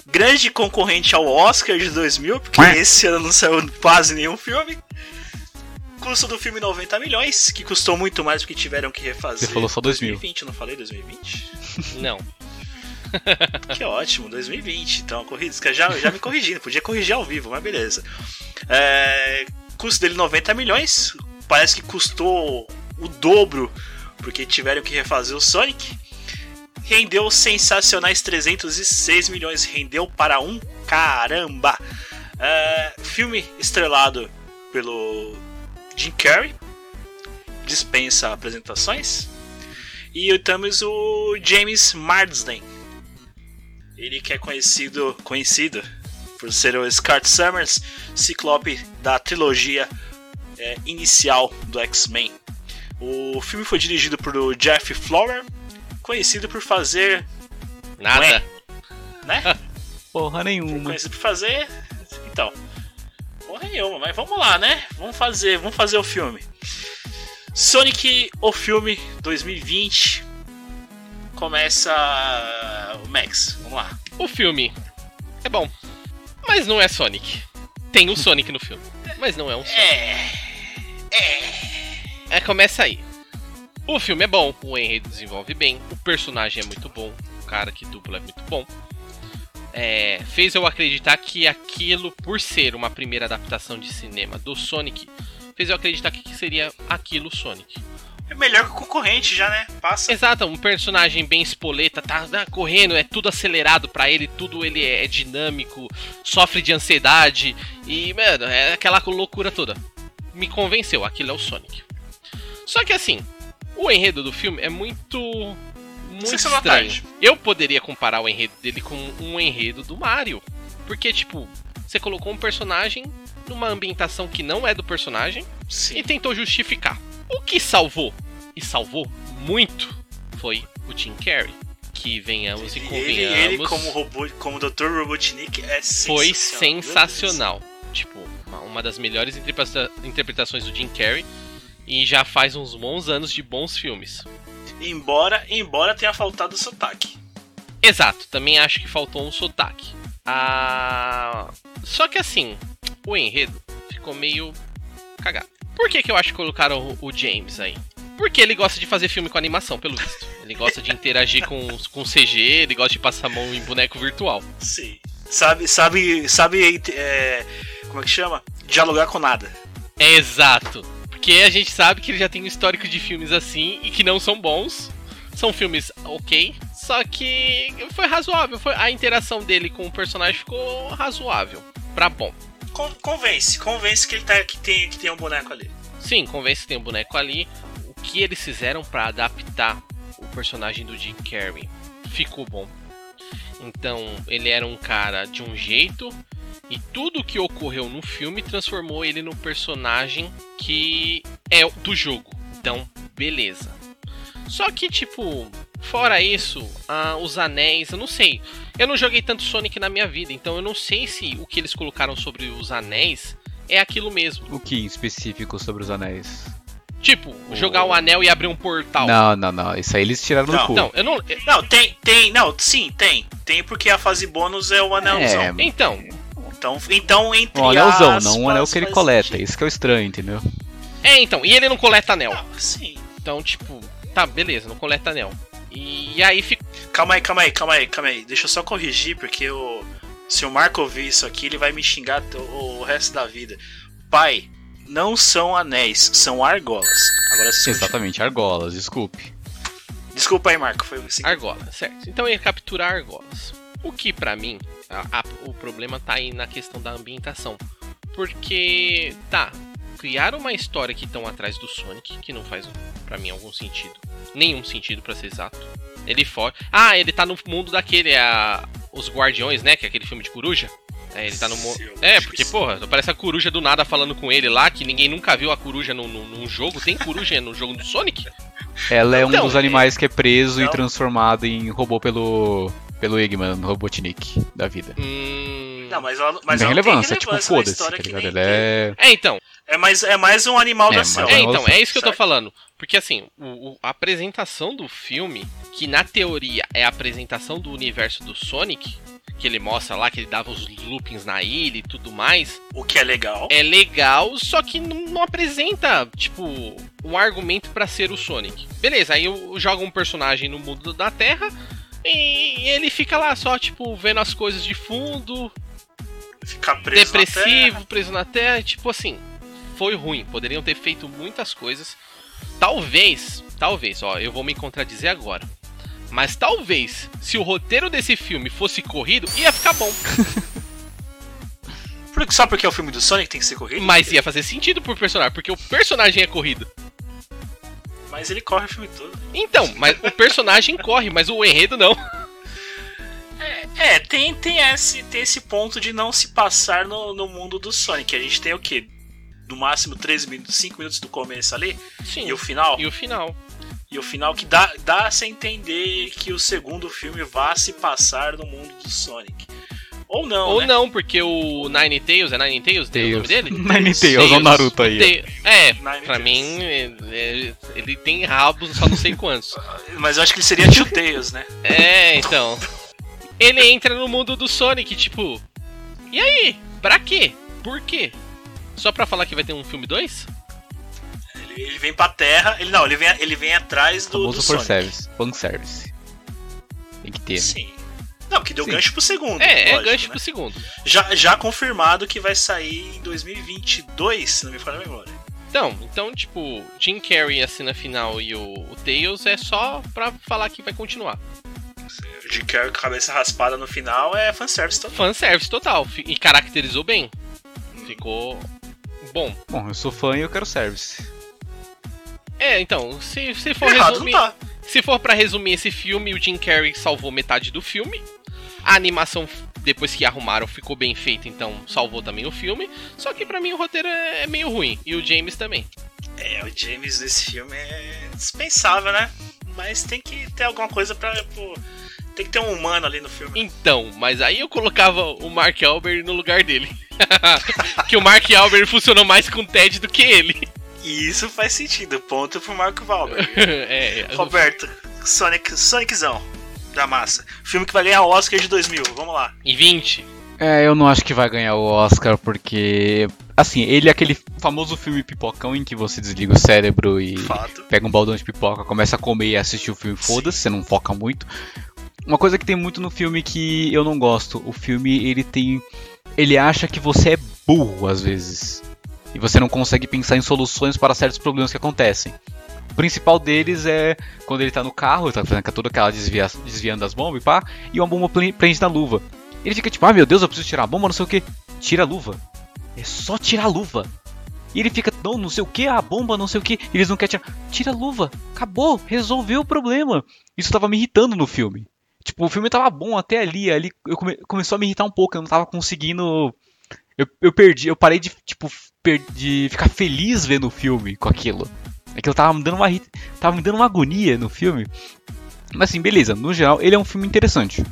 Grande concorrente ao Oscar de 2000, porque esse ano não saiu quase nenhum filme. Custo do filme 90 milhões, que custou muito mais porque tiveram que refazer. Você falou só 2000. 2020, não falei 2020? Não. Que ótimo, 2020. Então, corrida, já, já me corrigindo, podia corrigir ao vivo, mas beleza. É, custo dele 90 milhões. Parece que custou o dobro porque tiveram que refazer o Sonic. Rendeu sensacionais 306 milhões. Rendeu para um caramba. É, filme estrelado pelo Jim Carrey. Dispensa apresentações. E temos o James Marsden. Ele que é conhecido, conhecido por ser o Scott Summers, Ciclope da trilogia é, inicial do X-Men. O filme foi dirigido por Jeff Flower, conhecido por fazer, Nada. né? Porra nenhuma. conhecido por fazer, então, porra nenhuma, mas vamos lá, né? Vamos fazer, vamos fazer o filme. Sonic, o filme 2020 começa o Max. Vamos lá. O filme é bom, mas não é Sonic. Tem o Sonic no filme, mas não é um Sonic. É, É, começa aí. O filme é bom, o enredo desenvolve bem, o personagem é muito bom, o cara que dubla é muito bom. É, fez eu acreditar que aquilo, por ser uma primeira adaptação de cinema do Sonic, fez eu acreditar que seria aquilo Sonic. É melhor que o concorrente já, né? Passa. Exato, um personagem bem espoleta, tá, tá correndo, é tudo acelerado pra ele, tudo ele é dinâmico, sofre de ansiedade e, mano, é aquela loucura toda. Me convenceu, aquilo é o Sonic. Só que assim, o enredo do filme é muito. Muito Sessão estranho. Eu poderia comparar o enredo dele com um enredo do Mario. Porque, tipo, você colocou um personagem numa ambientação que não é do personagem e Sim. tentou justificar. O que salvou, e salvou muito, foi o Jim Carrey. Que venhamos e Ele, convenhamos, ele como, robô, como Dr. Robotnik é foi sensacional. Deus. sensacional. Tipo, uma, uma das melhores interpreta- interpretações do Jim Carrey. E já faz uns bons anos de bons filmes. Embora, embora tenha faltado o sotaque. Exato, também acho que faltou um sotaque. Ah... Só que assim, o enredo ficou meio cagado. Por que, que eu acho que colocaram o, o James aí? Porque ele gosta de fazer filme com animação, pelo visto. Ele gosta de interagir com, com CG, ele gosta de passar a mão em boneco virtual. Sim. Sabe, sabe, sabe, é, como é que chama? Dialogar com nada. É exato. Porque a gente sabe que ele já tem um histórico de filmes assim e que não são bons. São filmes ok, só que foi razoável. Foi, a interação dele com o personagem ficou razoável. Pra bom. Con- convence, convence que ele tá, que tem, que tem um boneco ali. Sim, convence que tem um boneco ali. O que eles fizeram pra adaptar o personagem do Jim Carrey ficou bom. Então, ele era um cara de um jeito e tudo que ocorreu no filme transformou ele no personagem que é o do jogo. Então, beleza. Só que, tipo, fora isso, ah, os anéis, eu não sei. Eu não joguei tanto Sonic na minha vida, então eu não sei se o que eles colocaram sobre os anéis é aquilo mesmo. O que em específico sobre os anéis? Tipo, jogar o anel e abrir um portal. Não, não, não. Isso aí eles tiraram do Não, cu. Não, eu não. Não, tem, tem, não, sim, tem. Tem porque a fase bônus é o anelzão. É, Então, Então, então entre um anelzão, aspas, não um anel que ele coleta. sentido. Isso que é o estranho, entendeu? é, então. E ele não coleta anel. Não, sim. Então, tipo, tá, beleza, não coleta anel. E aí fica. Calma aí, calma aí, calma aí, calma aí. Deixa eu só corrigir, porque o, se o Marco ouvir isso aqui, ele vai me xingar o resto da vida. Pai, não são anéis, são argolas. Agora sim. Exatamente, argolas, desculpe. Desculpa aí, Marco. Foi assim. Argola, certo. Então ele captura argolas. O que pra mim, a- a- o problema tá aí na questão da ambientação. Porque, tá, criaram uma história que estão atrás do Sonic, que não faz pra mim algum sentido. Nenhum sentido, pra ser exato. Ele foge. Ah, ele tá no mundo daquele, a... os Guardiões, né? Que é aquele filme de coruja. É, ele tá no mundo. É, porque, que porra, parece a coruja do nada falando com ele lá, que ninguém nunca viu a coruja num, num, num jogo. Tem coruja no jogo do Sonic? Ela é um Então, dos animais que é preso não. e transformado em robô pelo. pelo Eggman, no Robotnik da vida. Hum. Não, mas ela, mas não ela tem tem relevância, tipo, relevância foda-se, história tá que ligado? nem Ele é. É, então. É mais, é mais um animal É, da selva. É, Não, então, é isso que eu tô falando. Porque assim, o- o- a apresentação do filme, que na teoria é a apresentação do universo do Sonic, que ele mostra lá que ele dava os loopings na ilha e tudo mais, O que é legal. é legal, só que não, não apresenta, tipo, um argumento pra ser o Sonic. Beleza, aí eu jogo um personagem no mundo da Terra e ele fica lá só, tipo, vendo as coisas de fundo, Ficar preso na depressivo, terra. preso na terra, tipo assim, foi ruim. Poderiam ter feito muitas coisas. Talvez, talvez, ó, eu vou me contradizer agora. Mas talvez, se o roteiro desse filme fosse corrido, ia ficar bom. Só porque é o filme do Sonic tem que ser corrido? Mas ia fazer sentido pro personagem, porque o personagem é corrido. Mas ele corre o filme todo. Então, mas o personagem corre, mas o enredo não. É, tem, tem, esse, tem esse ponto de não se passar no, no mundo do Sonic. A gente tem o quê? No máximo 3 minutos, 5 minutos do começo ali. Sim. E o final? E o final. E o final que dá, dá a se entender que o segundo filme vá se passar no mundo do Sonic. Ou não, Ou né? não, porque o Nine Tails, é Nine Tails, tem o nome dele? Nine Tails, é o Naruto aí. É, Nine pra Tails. mim, é- é- ele tem rabos, só não sei quantos. Mas eu acho que ele seria Two Tails, né? É, então. Ele entra no mundo do Sonic, tipo. E aí? Pra quê? Por quê? Só pra falar que vai ter um filme 2? Ele, ele vem pra terra. Ele não, ele vem, ele vem atrás do, Famoso do for Sonic. service. Fanservice. Tem que ter. né? Sim. Não, que deu Sim. gancho pro segundo. É, é lógico, gancho né? pro segundo. já, já confirmado que vai sair em 2022, se não me falha a memória. Então, então, tipo, Jim Carrey a cena final e o, o Tails é só pra falar que vai continuar. O Jim Carrey com a cabeça raspada no final é fanservice total. Fanservice total. E caracterizou bem. Ficou bom. Bom, eu sou fã e eu quero service. É, então, se, se for Errado resumir. tá. Se for pra resumir esse filme, o Jim Carrey salvou metade do filme. A animação, depois que arrumaram, ficou bem feita, então salvou também o filme. Só que pra mim o roteiro é é meio ruim. E o James também. É, o James nesse filme é dispensável, né? Mas tem que ter alguma coisa pra. Pô, tem que ter um humano ali no filme. Então, mas aí eu colocava o Mark Albert no lugar dele. que o Mark Albert funcionou mais com o Ted do que ele. E isso faz sentido. Ponto pro Marco Valber. é, Roberto, Sonic, Soniczão da massa. Filme que vai ganhar o Oscar de 2000. Vamos lá. e 20. É, eu não acho que vai ganhar o Oscar porque. Assim, ele é aquele famoso filme pipocão em que você desliga o cérebro e Fato. pega um baldão de pipoca, começa a comer e assistir o filme, foda-se, você não foca muito. Uma coisa que tem muito no filme que eu não gosto, o filme ele tem. Ele acha que você é burro às vezes. E você não consegue pensar em soluções para certos problemas que acontecem. O principal deles é quando ele tá no carro, ele tá fazendo toda aquela desvia, desviando das bombas e pá, e uma bomba pre- prende na luva. Ele fica tipo, ah meu Deus, eu preciso tirar a bomba, não sei o que. Tira a luva. É só tirar a luva. E ele fica, não, não sei o que, a bomba, não sei o que. Eles não querem tirar. Tira a luva. Acabou. Resolveu o problema. Isso tava me irritando no filme. Tipo, o filme tava bom até ali. Ali eu come- começou a me irritar um pouco. Eu não tava conseguindo. Eu, eu perdi. Eu parei de, tipo, per- de ficar feliz vendo o filme com aquilo. Aquilo tava me dando uma, tava me dando uma agonia no filme. Mas assim, beleza. No geral, ele é um filme interessante.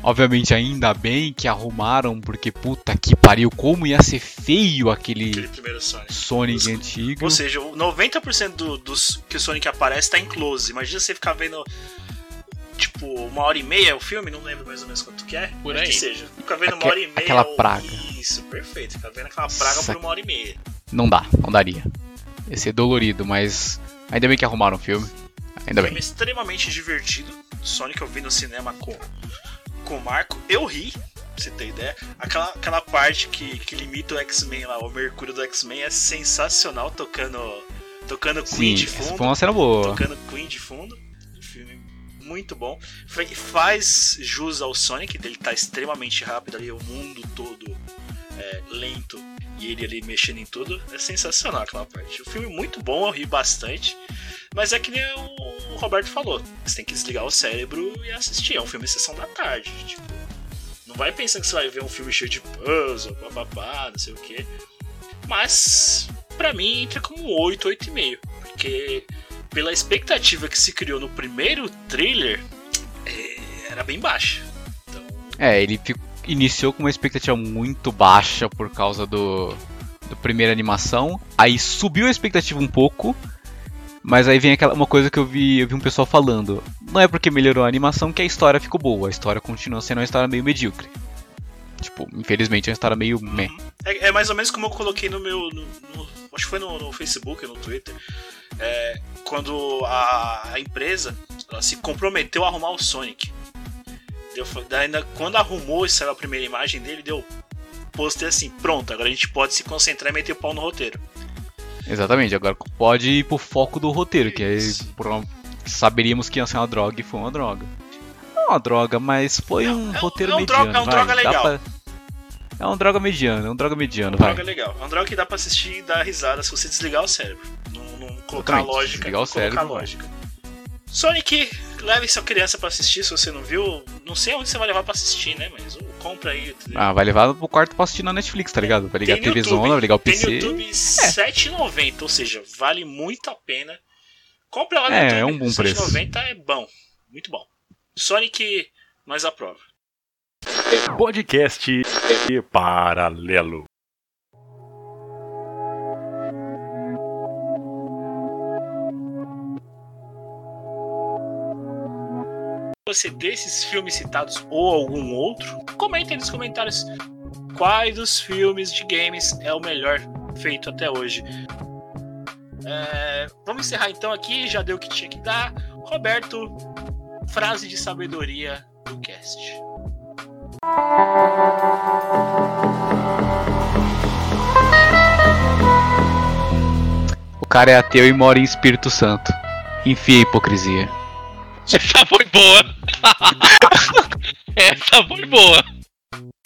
Obviamente, ainda bem que arrumaram, porque puta que pariu, como ia ser feio aquele Aquele Sonic. Sonic antigo. Ou seja, o 90% do, dos que o Sonic aparece tá em close. Imagina você ficar vendo. Tipo, uma hora e meia o filme, não lembro mais ou menos quanto que é. Por aí. Que seja. Ficar vendo uma Aque- hora e meia. aquela ou- praga. Isso, perfeito. Ficar vendo aquela praga Nossa. por uma hora e meia. Não dá, não daria. Ia ser dolorido, mas ainda bem que arrumaram o filme. Ainda filme bem. extremamente divertido. Sonic eu vi no cinema com, com o Marco. Eu ri, pra você ter ideia. Aquela, aquela parte que, que limita o X-Men lá, o Mercúrio do X-Men é sensacional tocando. Tocando Queen Sim, de fundo. foi uma cena boa. Tocando Queen de fundo. Muito bom. Fa- Faz jus ao Sonic, ele tá extremamente rápido ali, o mundo todo é, lento e ele ali mexendo em tudo. É sensacional aquela parte. O filme é muito bom, eu ri bastante. Mas é que nem o Roberto falou: você tem que desligar o cérebro e assistir. É um filme sessão da tarde. Tipo, não vai pensando que você vai ver um filme cheio de puzzle, bababá, não sei o que. Mas, pra mim, entra como 8, 8,5. Porque, pela expectativa que se criou no primeiro trailer, é, era bem baixa. Então, É, ele iniciou com uma expectativa muito baixa por causa do, do primeira animação. Aí subiu a expectativa um pouco. Mas aí vem aquela uma coisa que eu vi, eu vi um pessoal falando. Não é porque melhorou a animação que a história ficou boa. A história continua sendo uma história meio medíocre. Tipo, infelizmente é uma história meio meh. É, é mais ou menos como eu coloquei no meu. no- no- acho que foi no, no Facebook, no Twitter. É, quando a, a empresa se comprometeu a arrumar o Sonic. Deu, ainda, quando arrumou e saiu a primeira imagem dele, deu postei assim: pronto, agora a gente pode se concentrar e meter o pau no roteiro. Exatamente, agora pode ir pro foco do roteiro, que por uma- saberíamos que ia ser uma droga e foi uma droga. Não é uma droga, mas foi É um um- é um- roteiro é um mediano. droga- é um vai, droga legal. pra- É um droga mediano, é um droga mediano, É uma vai. droga legal. É uma droga que dá pra assistir e dar risada se você desligar o cérebro. Não, colocar lógica. não colocar lógica. Sonic, leve sua criança pra assistir se você não viu. Não sei onde você vai levar pra assistir, né? Mas compra aí. entendeu? Ah, vai levar pro quarto pra assistir na Netflix, tá ligado? Vai ligar a Tem YouTube, Zona, vai ligar o Tem PC. no YouTube R$7,90, ou seja, vale muito a pena. Compra lá no É, YouTube. é um bom preço. R$7,90 é bom. Muito bom. Sonic, nós aprova. Podcast Paralelo. Você desses filmes citados ou algum outro, comenta aí nos comentários quais dos filmes de games é o melhor feito até hoje. É, vamos encerrar então aqui, já deu o que tinha que dar. Roberto, frase de sabedoria do cast. O cara é ateu e mora em Espírito Santo. Enfia a hipocrisia. Essa foi boa. Essa foi boa.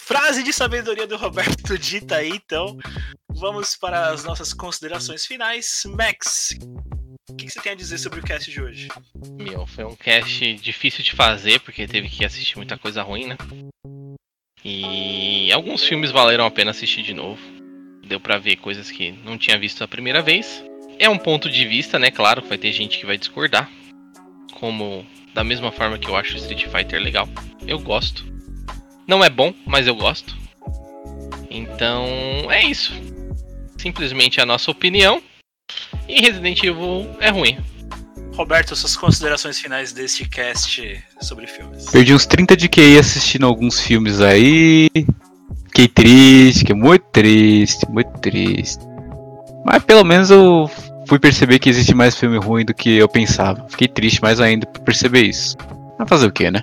Frase de sabedoria do Roberto dita aí, então. Vamos para as nossas considerações finais. Max, o que, que você tem a dizer sobre o cast de hoje? Meu, foi um cast difícil de fazer, porque teve que assistir muita coisa ruim, né? E alguns filmes valeram a pena assistir de novo. Deu pra ver coisas que não tinha visto a primeira vez. É um ponto de vista, né? Claro, vai ter gente que vai discordar. Como da mesma forma que eu acho Street Fighter legal. Eu gosto. Não é bom, mas eu gosto. Então, é isso. Simplesmente a nossa opinião. E Resident Evil é ruim. Roberto, suas considerações finais deste cast sobre filmes. Perdi uns 30 de QI assistindo alguns filmes aí. Fiquei triste, fiquei muito triste, muito triste. Mas pelo menos eu fui perceber que existe mais filme ruim do que eu pensava. Fiquei triste mais ainda por perceber isso. Vai fazer o que, né?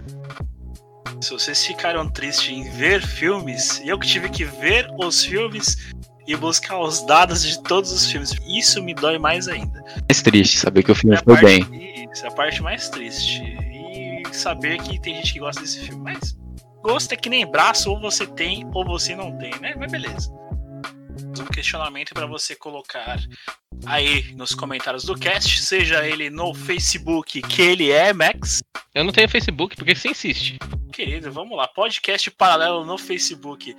Se vocês ficaram tristes em ver filmes, eu que tive que ver os filmes e buscar os dados de todos os filmes, isso me dói mais ainda. Mais triste saber que o filme É foi parte, bem. Isso, é a parte mais triste. E saber que tem gente que gosta desse filme. Mas gosto é que nem braço, ou você tem ou você não tem, né? Mas beleza. Um questionamento para você colocar aí nos comentários do cast, seja ele no Facebook, que ele é, Max. Eu não tenho Facebook, porque você insiste. Querido, vamos lá. Podcast paralelo no Facebook.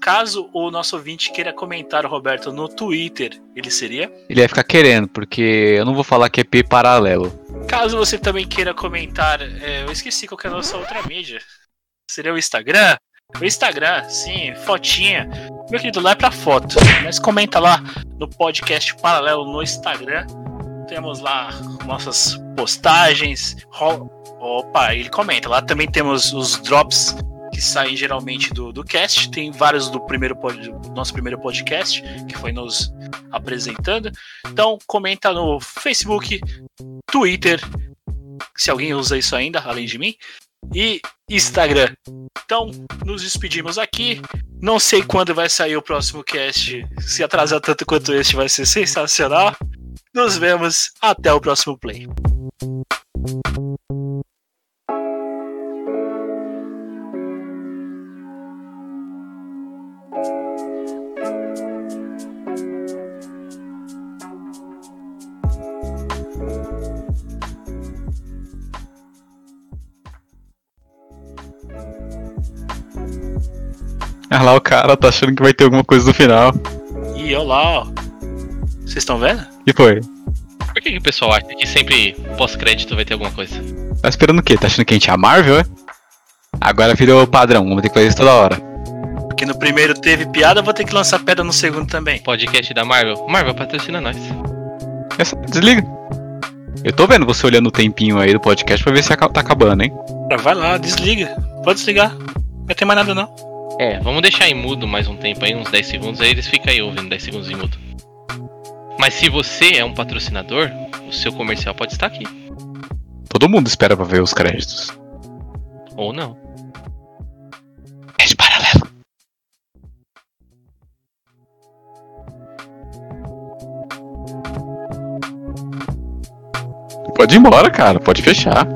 Caso o nosso ouvinte queira comentar, Roberto, no Twitter, ele seria? Ele ia ficar querendo, porque eu não vou falar que é P paralelo. Caso você também queira comentar, é, eu esqueci qual que é a nossa outra mídia. Seria o Instagram? O Instagram, sim, fotinha. Meu querido, lá é pra foto. Mas comenta lá no podcast paralelo no Instagram. Temos lá nossas postagens. Opa, ele comenta. Lá também temos os drops que saem geralmente do, do cast. Tem vários do primeiro do nosso primeiro podcast, que foi nos apresentando. Então, comenta no Facebook, Twitter, se alguém usa isso ainda, além de mim, e Instagram. Então, nos despedimos aqui. Não sei quando vai sair o próximo cast. Se atrasar tanto quanto este, vai ser sensacional. Nos vemos. Até o próximo play. Ah lá, o cara tá achando que vai ter alguma coisa no final. E olha lá, ó. Vocês estão vendo? E foi? Por que, que o pessoal acha que sempre pós-crédito vai ter alguma coisa? Tá esperando o quê? Tá achando que a gente é a Marvel, é? Agora virou padrão, vamos ter que fazer isso toda hora. Porque no primeiro teve piada, vou ter que lançar pedra no segundo também. Podcast da Marvel? Marvel patrocina nós. É só desliga. Eu tô vendo você olhando o tempinho aí do podcast pra ver se tá acabando, hein? Vai lá, desliga. Pode desligar. Não vai ter mais nada não. É, vamos deixar em mudo mais um tempo aí, uns 10 segundos, aí eles ficam aí ouvindo 10 segundos em mudo. Mas se você é um patrocinador, o seu comercial pode estar aqui. Todo mundo espera pra ver os créditos. Ou não. É de paralelo. Pode ir embora, cara. Pode fechar.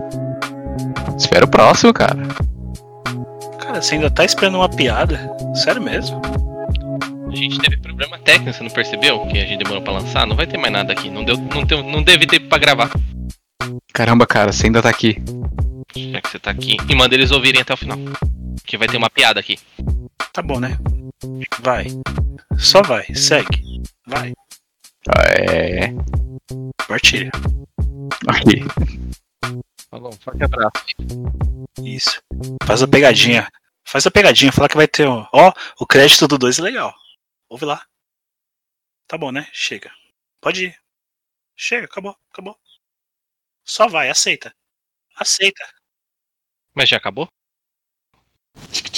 Espera o próximo, cara. Cara, você ainda tá esperando uma piada? Sério mesmo? A gente teve problema técnico, você não percebeu? Que a gente demorou pra lançar? Não vai ter mais nada aqui. Não, deu, não, deu, não teve tempo pra gravar. Caramba, cara, você ainda tá aqui. Já que você tá aqui. E manda eles ouvirem até o final. Que vai ter uma piada aqui. Tá bom, né? Vai. Só vai. Segue. Vai. É. Compartilha. Ok. Falou, forte abraço. Isso. Faz a pegadinha. Faz a pegadinha. Fala que vai ter um. Ó, o crédito do 2 é legal. Ouve lá. Tá bom, né? Chega. Pode ir. Chega, acabou, acabou. Só vai, aceita. Aceita. Mas já acabou? Acho que